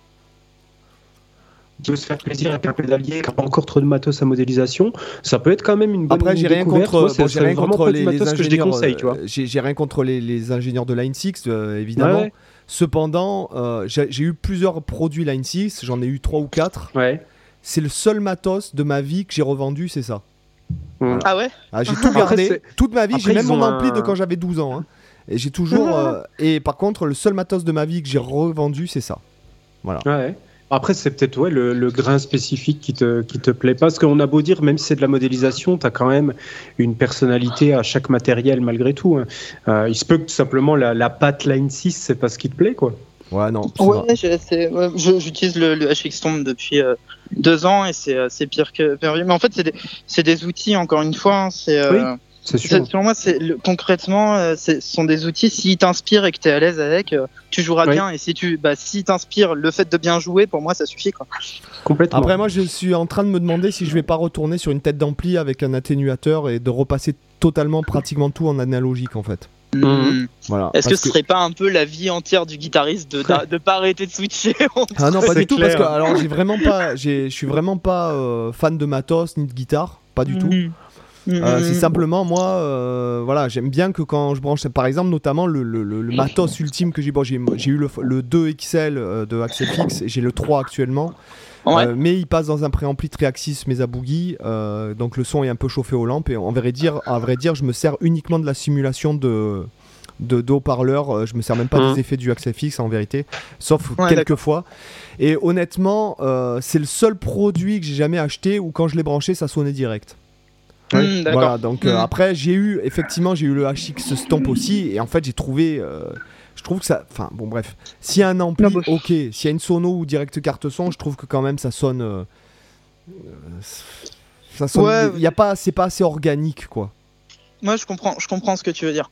qui veut se faire plaisir avec un pédalier, qui n'a pas encore trop de matos à modélisation, ça peut être quand même une bonne Après, j'ai rien contre, Moi, bon, rien vraiment contre pas les, les matos que je ingénieurs. déconseille, tu vois. J'ai j'ai rien contre les, les ingénieurs de Line 6, euh, évidemment. Ouais, Cependant, euh, j'ai eu plusieurs produits Line 6, j'en ai eu 3 ou 4. ouais. c'est le seul matos de ma vie que j'ai revendu, c'est ça. Ah ouais Ah, j'ai tout gardé, toute ma vie, j'ai même mon ampli un- de quand j'avais 12 ans. hein. Et j'ai toujours. euh, Et par contre, le seul matos de ma vie que j'ai revendu, c'est ça. Ouais. Après, c'est peut-être ouais, le, le grain spécifique qui te, qui te plaît pas. Parce qu'on a beau dire, même si c'est de la modélisation, tu as quand même une personnalité à chaque matériel malgré tout. hein. Euh, il se peut que tout simplement la, la patte Line 6, c'est pas ce qui te plaît. quoi. Ouais, non. Ouais, j'utilise le, le HX Tomb depuis euh, deux ans et c'est euh, c'est pire que. Mais en fait, c'est des, c'est des outils, encore une fois. hein, c'est euh, C'est c'est- sûr. Selon moi, c'est le- concrètement, euh, ce sont des outils. S'ils t'inspirent et que tu es à l'aise avec, euh, tu joueras Oui. bien. Et si tu, bah, si t'inspires le fait de bien jouer, pour moi, ça suffit. Quoi. Complètement. Après, moi, je suis en train de me demander si je vais pas retourner sur une tête d'ampli avec un atténuateur et de repasser totalement, pratiquement tout en analogique en fait. Mhm. Hmm. Voilà. Est-ce que ce serait pas un peu la vie entière du guitariste de de pas arrêter de switcher Ah non, pas du tout, clair. parce que alors j'ai vraiment pas, j'ai- je suis vraiment pas euh, fan de matos ni de guitare, pas du tout. Mhm. Euh, Mhm. c'est simplement moi, euh, voilà, j'aime bien que quand je branche, par exemple, notamment le, le- le- le matos ultime que j'ai, bon, j'ai, eu le, le 2 XL euh, de Axel Fix et j'ai le 3 actuellement, Ouais. Euh, mais il passe dans un préampli Triaxis Mesa Boogie, donc le son est un peu chauffé aux lampes et en vrai dire, à vrai dire, je me sers uniquement de la simulation de de, de haut-parleurs, euh, je me sers même pas des effets du Axel Fix en vérité, sauf Ouais, quelques fois. Et honnêtement, euh, c'est le seul produit que j'ai jamais acheté où quand je l'ai branché, ça sonnait direct. Hmm. Voilà, donc euh, Mm. après j'ai eu effectivement j'ai eu le HX Stomp aussi et en fait j'ai trouvé euh, je trouve que ça enfin bon bref, s'il y a un ampli Non, bah, OK, s'il y a une sono ou direct carte son, je trouve que quand même ça sonne euh, euh, ça sonne Ouais, il y a pas c'est pas assez organique quoi. Moi, je comprends, je comprends ce que tu veux dire.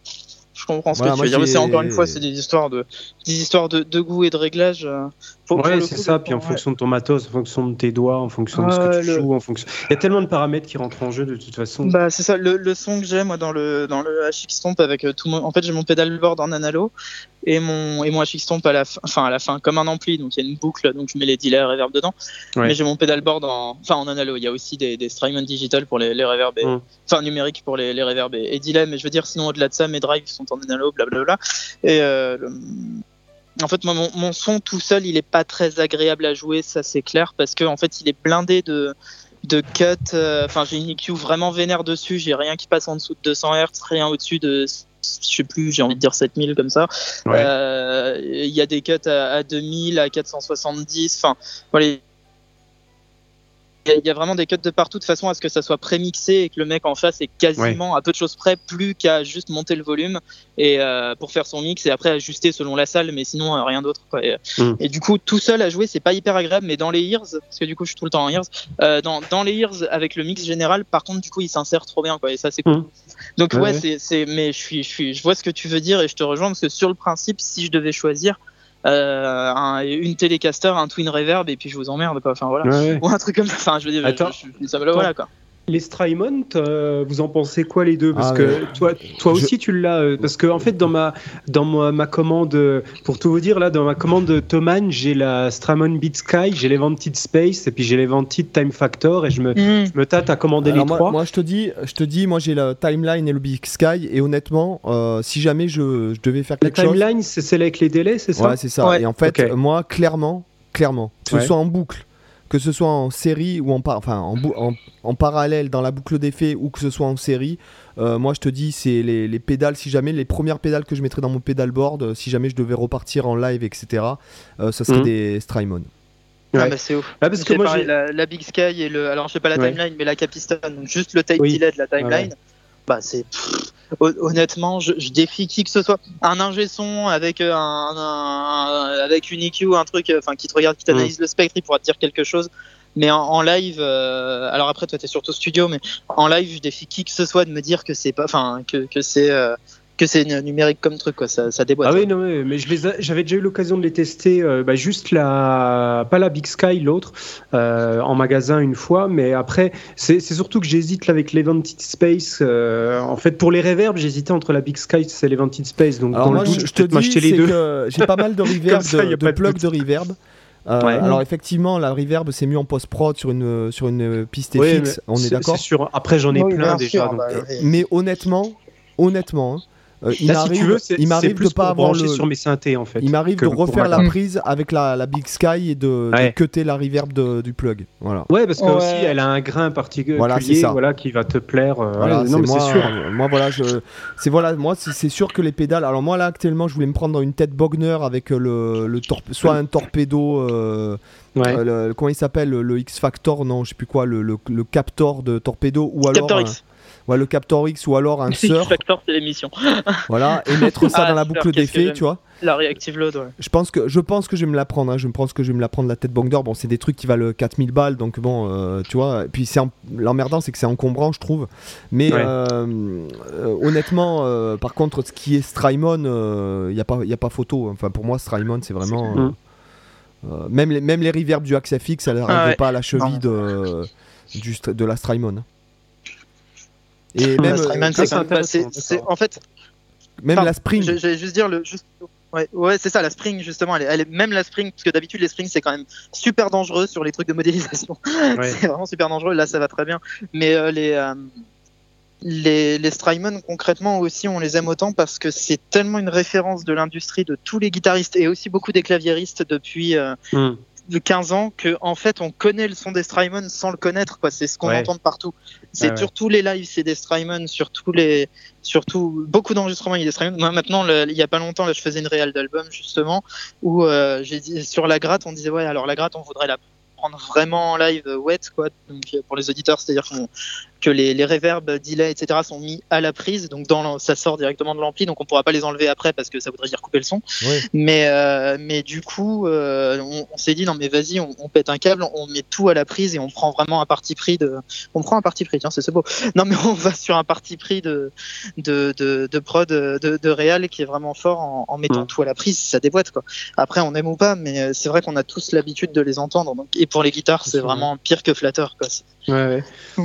Je comprends ce Voilà, que tu veux dire. Mais c'est encore une fois, c'est des histoires de, des histoires de, de goût et de réglage. euh, pour- Ouais, c'est ça. Puis en fonction de ton matos, en fonction de tes doigts, en fonction de ce que tu le- joues, en fonction. Il y a tellement de paramètres qui rentrent en jeu de toute façon. Bah, c'est ça. Le, le son que j'ai moi dans le dans le HX Stomp avec euh, tout mon, en fait, j'ai mon pedalboard en analo et mon et mon HX Stomp à la fin, enfin à la fin comme un ampli. Donc il y a une boucle, donc je mets les delays reverb dedans. Ouais. Mais j'ai mon pedalboard en, enfin en analo. Il y a aussi des, des Strymon digital pour les, les reverbs, Mm. enfin numériques pour les, les reverbs et, et delay. Mais je veux dire, sinon au-delà de ça, mes drives sont en analo, blablabla. Et euh, le- en fait, moi, mon, mon son tout seul, il est pas très agréable à jouer, ça c'est clair, parce que en fait, il est blindé de de cut. euh, Enfin, j'ai une EQ vraiment vénère dessus. J'ai rien qui passe en dessous de 200 Hz, rien au-dessus de, je sais plus, j'ai envie de dire 7000 comme ça. Ouais. Euh, Il y a des cuts à, à 2000, à 470. Enfin, voilà. Il y a- vraiment des cuts de partout de façon à ce que ça soit prémixé et que le mec en face est quasiment à peu de choses près, plus qu'à juste monter le volume et euh, pour faire son mix et après ajuster selon la salle, mais sinon euh, rien d'autre. quoi. Et, Mm. et du coup, tout seul à jouer, c'est pas hyper agréable, mais dans les ears, parce que du coup, je suis tout le temps en ears, euh, dans, dans les ears avec le mix général, par contre, du coup, il s'insère trop bien, quoi. Et ça, c'est cool. Mm. Donc Ouais, ouais, ouais. c'est, c'est, mais je suis, je suis, je vois ce que tu veux dire et je te rejoins parce que sur le principe, si je devais choisir euh, un- une télécaster, un twin reverb et puis je vous emmerde, quoi. Enfin voilà. Ouais, ouais. Ou un truc comme ça. Enfin, je veux dire, Attends. je- je- ça me le voilà, quoi. Les Strymon, euh, vous en pensez quoi les deux? Parce Ah, que toi, toi Je- aussi tu l'as. euh, Parce que en fait, dans ma dans ma, ma commande, euh, pour tout vous dire là, dans ma commande Thomann, j'ai la Strymon Beat Sky, j'ai l'Evented Space et puis j'ai l'Evented Time Factor et je me, je me tâte à commander Alors les moi, trois. moi, je te dis, je te dis, moi j'ai la timeline et le Big Sky et honnêtement, euh, si jamais je, je devais faire la quelque chose, timeline, c'est celle avec les délais, c'est ça? Ouais, c'est ça. Ouais. Et en fait, moi, clairement, clairement, que ce soit en boucle, que ce soit en série ou en, par- enfin, en, bou- en, en parallèle dans la boucle d'effet ou que ce soit en série, euh, moi je te dis, c'est les, les pédales, si jamais, les premières pédales que je mettrais dans mon pédalboard, euh, si jamais je devais repartir en live, etc., euh, ce serait Mhm. des Strymon. Ouais. Ah bah c'est ouf. Ah, parce que moi, pareil, la, la Big Sky et le. Alors, je sais pas la Ouais. timeline, mais la Capiston, donc juste le tape Oui. delay de la timeline. Ouais. Bah, c'est. Honnêtement, je, je défie qui que ce soit. Un ingé son avec, euh, un, un- avec une EQ, un truc, euh, enfin, qui te regarde, qui t'analyse le spectre, il pourra te dire quelque chose. Mais en, en live, euh, alors après, toi, t'es surtout studio, mais en live, je défie qui que ce soit de me dire que c'est pas. Enfin, que, que c'est. euh, que c'est numérique comme truc, quoi. Ça, ça déboîte. Ah oui, non, mais, mais je les a- j'avais déjà eu l'occasion de les tester, euh, bah, juste la, pas la Big Sky, l'autre, euh, en magasin une fois, mais après, c'est c'est surtout que j'hésite là avec l'Evented Space. euh, en fait, pour les reverbs, j'hésitais entre la Big Sky et l'Evented Space, donc Alors dans moi, le doute, je, te m'acheter les c'est deux. que j'ai pas mal de reverb, ça, de, a pas de de plugs doute. de reverb. Euh, Ouais. Alors effectivement, la reverb c'est mieux en post-prod sur une, sur une piste Ouais, fixe, on est c'est- d'accord. Après, j'en ai Oui, plein déjà. sûr, donc, bah, euh, oui. Mais honnêtement, honnêtement, hein, euh, il Là, si m'arrive tu veux, c'est il m'arrive plus de pas avoir le sur mes synthés en fait. il m'arrive de refaire la prise avec la, la Big Sky et de, de Ouais. cutter la reverb de- du plug. Voilà. Ouais, parce que Ouais. aussi elle a un grain particulier Voilà, c'est ça. voilà, qui va te plaire. euh, Voilà, ouais, non, mais moi, c'est sûr. euh, moi voilà, je, c'est voilà, moi c'est c'est sûr que les pédales. Alors moi là actuellement, je voulais me prendre une tête Bogner avec euh, le, le torp- soit un torpedo, euh, Ouais. euh, le- comment il s'appelle, le, le X Factor, non, je sais plus quoi, le, le, le Captor de torpedo ou alors Captor un- X. ouais, le Captor X ou alors un Factor, c'est l'émission. voilà, et mettre ça Ah, dans la boucle d'effet, tu vois. La Reactive Load, ouais. Je pense que je pense que je vais me la prendre. hein. Je pense que je vais me la prendre la tête Bogner. Bon, c'est des trucs qui valent 4000 balles, donc bon, euh, tu vois. Et puis c'est en- l'emmerdant, c'est que c'est encombrant, je trouve. Mais Ouais. euh, euh, honnêtement, euh, par contre, ce qui est Strymon, il n'y a pas, y a pas photo. Enfin, pour moi, Strymon, c'est vraiment. euh, Mm. euh, même les même les reverbs du Axe FX, ça n'arrivait Ah ouais. pas à la cheville de du str- de la Strymon. Et La même, Strymon, euh, c'est. En fait, même Pardon, la Spring. J'allais juste dire le. juste- Ouais, ouais c'est ça, la spring justement. Elle est, elle est- même la spring, parce que d'habitude les springs c'est quand même super dangereux sur les trucs de modélisation. Ouais. c'est vraiment super dangereux. Là, ça va très bien. Mais euh, les euh, les les Strymon concrètement aussi, on les aime autant parce que c'est tellement une référence de l'industrie de tous les guitaristes et aussi beaucoup des claviéristes depuis euh, Hmm. De 15 ans que en fait on connaît le son des Strymon sans le connaître quoi. C'est ce qu'on Ouais. entend de partout. C'est Ouais, sur tous les lives c'est des Strymon sur tous les surtout beaucoup d'enregistrements il y a des Strymon. Moi maintenant le- il y a pas longtemps là je faisais une réal d'album justement où euh, j'ai dit sur la gratte on disait ouais alors la gratte on voudrait la prendre vraiment en live euh, wet quoi donc euh, pour les auditeurs c'est à dire que les, les reverbs, delay, etc. sont mis à la prise, donc dans ça sort directement de l'ampli, donc on pourra pas les enlever après parce que ça voudrait dire couper le son. Mais euh, mais du coup, euh, on, on s'est dit non mais vas-y, on, on pète un câble, on met tout à la prise et on prend vraiment un parti pris de, on prend un parti pris, tiens c'est beau. Non mais on va sur un parti pris de de de, de prod de, de réal qui est vraiment fort en, en mettant Mm. tout à la prise, ça déboîte quoi. Après on aime ou pas, mais euh, c'est vrai qu'on a tous l'habitude de les entendre. Donc et pour les guitares, c'est C'est vrai. vraiment pire que flatteur quoi. Ouais, ouais.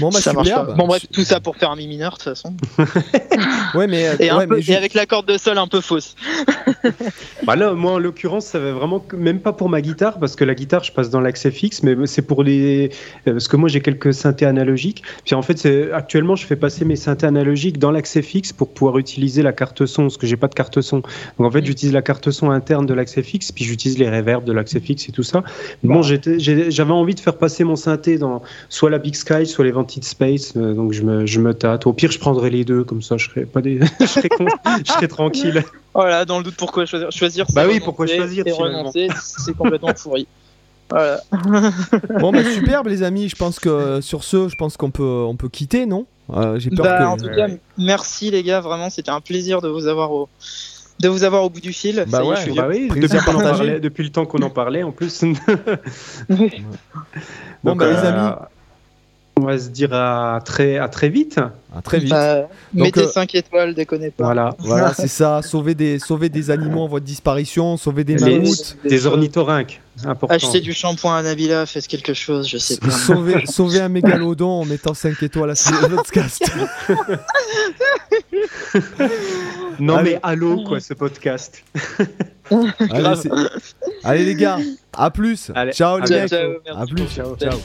Bon bah ça marche pas. Bon bref, tout ça pour faire un mi mineur de toute façon. Ouais mais euh, Et, un ouais, peu- mais et avec la corde de sol un peu fausse. Bah là, moi en l'occurrence, ça va vraiment que- même pas pour ma guitare parce que la guitare, je passe dans l'accès fixe, mais c'est pour les euh, parce que moi j'ai quelques synthés analogiques. Puis en fait, actuellement, je fais passer mes synthés analogiques dans l'accès fixe pour pouvoir utiliser la carte son parce que j'ai pas de carte son. Donc en fait, j'utilise la carte son interne de l'accès fixe, puis j'utilise les reverbs de l'accès fixe et tout ça. Bon, j'ai- j'avais envie de faire passer mon synthé dans soit la Big Sky, soit les Vented Space, euh, donc je me, je me tâte. Au pire, je prendrai les deux, comme ça, je serai pas des, je serai, con- je serai tranquille. Voilà, dans le doute pourquoi choisir. Choisir, Bah oui, renoncer, pourquoi choisir, renoncer, c'est complètement pourri. Voilà. Bon bah superbe les amis, je pense que sur ce, je pense qu'on peut on peut quitter, non? Euh, J'ai peur Bah, que en tout cas, merci les gars, vraiment, c'était un plaisir de vous avoir au, de vous avoir au bout du fil. Bah ouais. je suis Bah oui, depuis, parlait, depuis le temps qu'on en parlait en plus. Bon Donc, bah les euh, amis, On va se dire à très, à très vite. à très vite. Bah, mettez euh, 5 étoiles, déconnez pas. Voilà. Voilà, c'est ça, sauver des sauver des animaux en voie de disparition, sauver des Les- mammouths, Des ornithorynques, important. Achetez du shampoing à Nabila, faites quelque chose, je sais pas. sauver sauver un mégalodon en mettant 5 étoiles à ce podcast. Non Allez. mais allô quoi ce podcast. Allez, les gars, à plus. Allez, ciao les Ciao, mecs. ciao, merci à plus. beaucoup. ciao.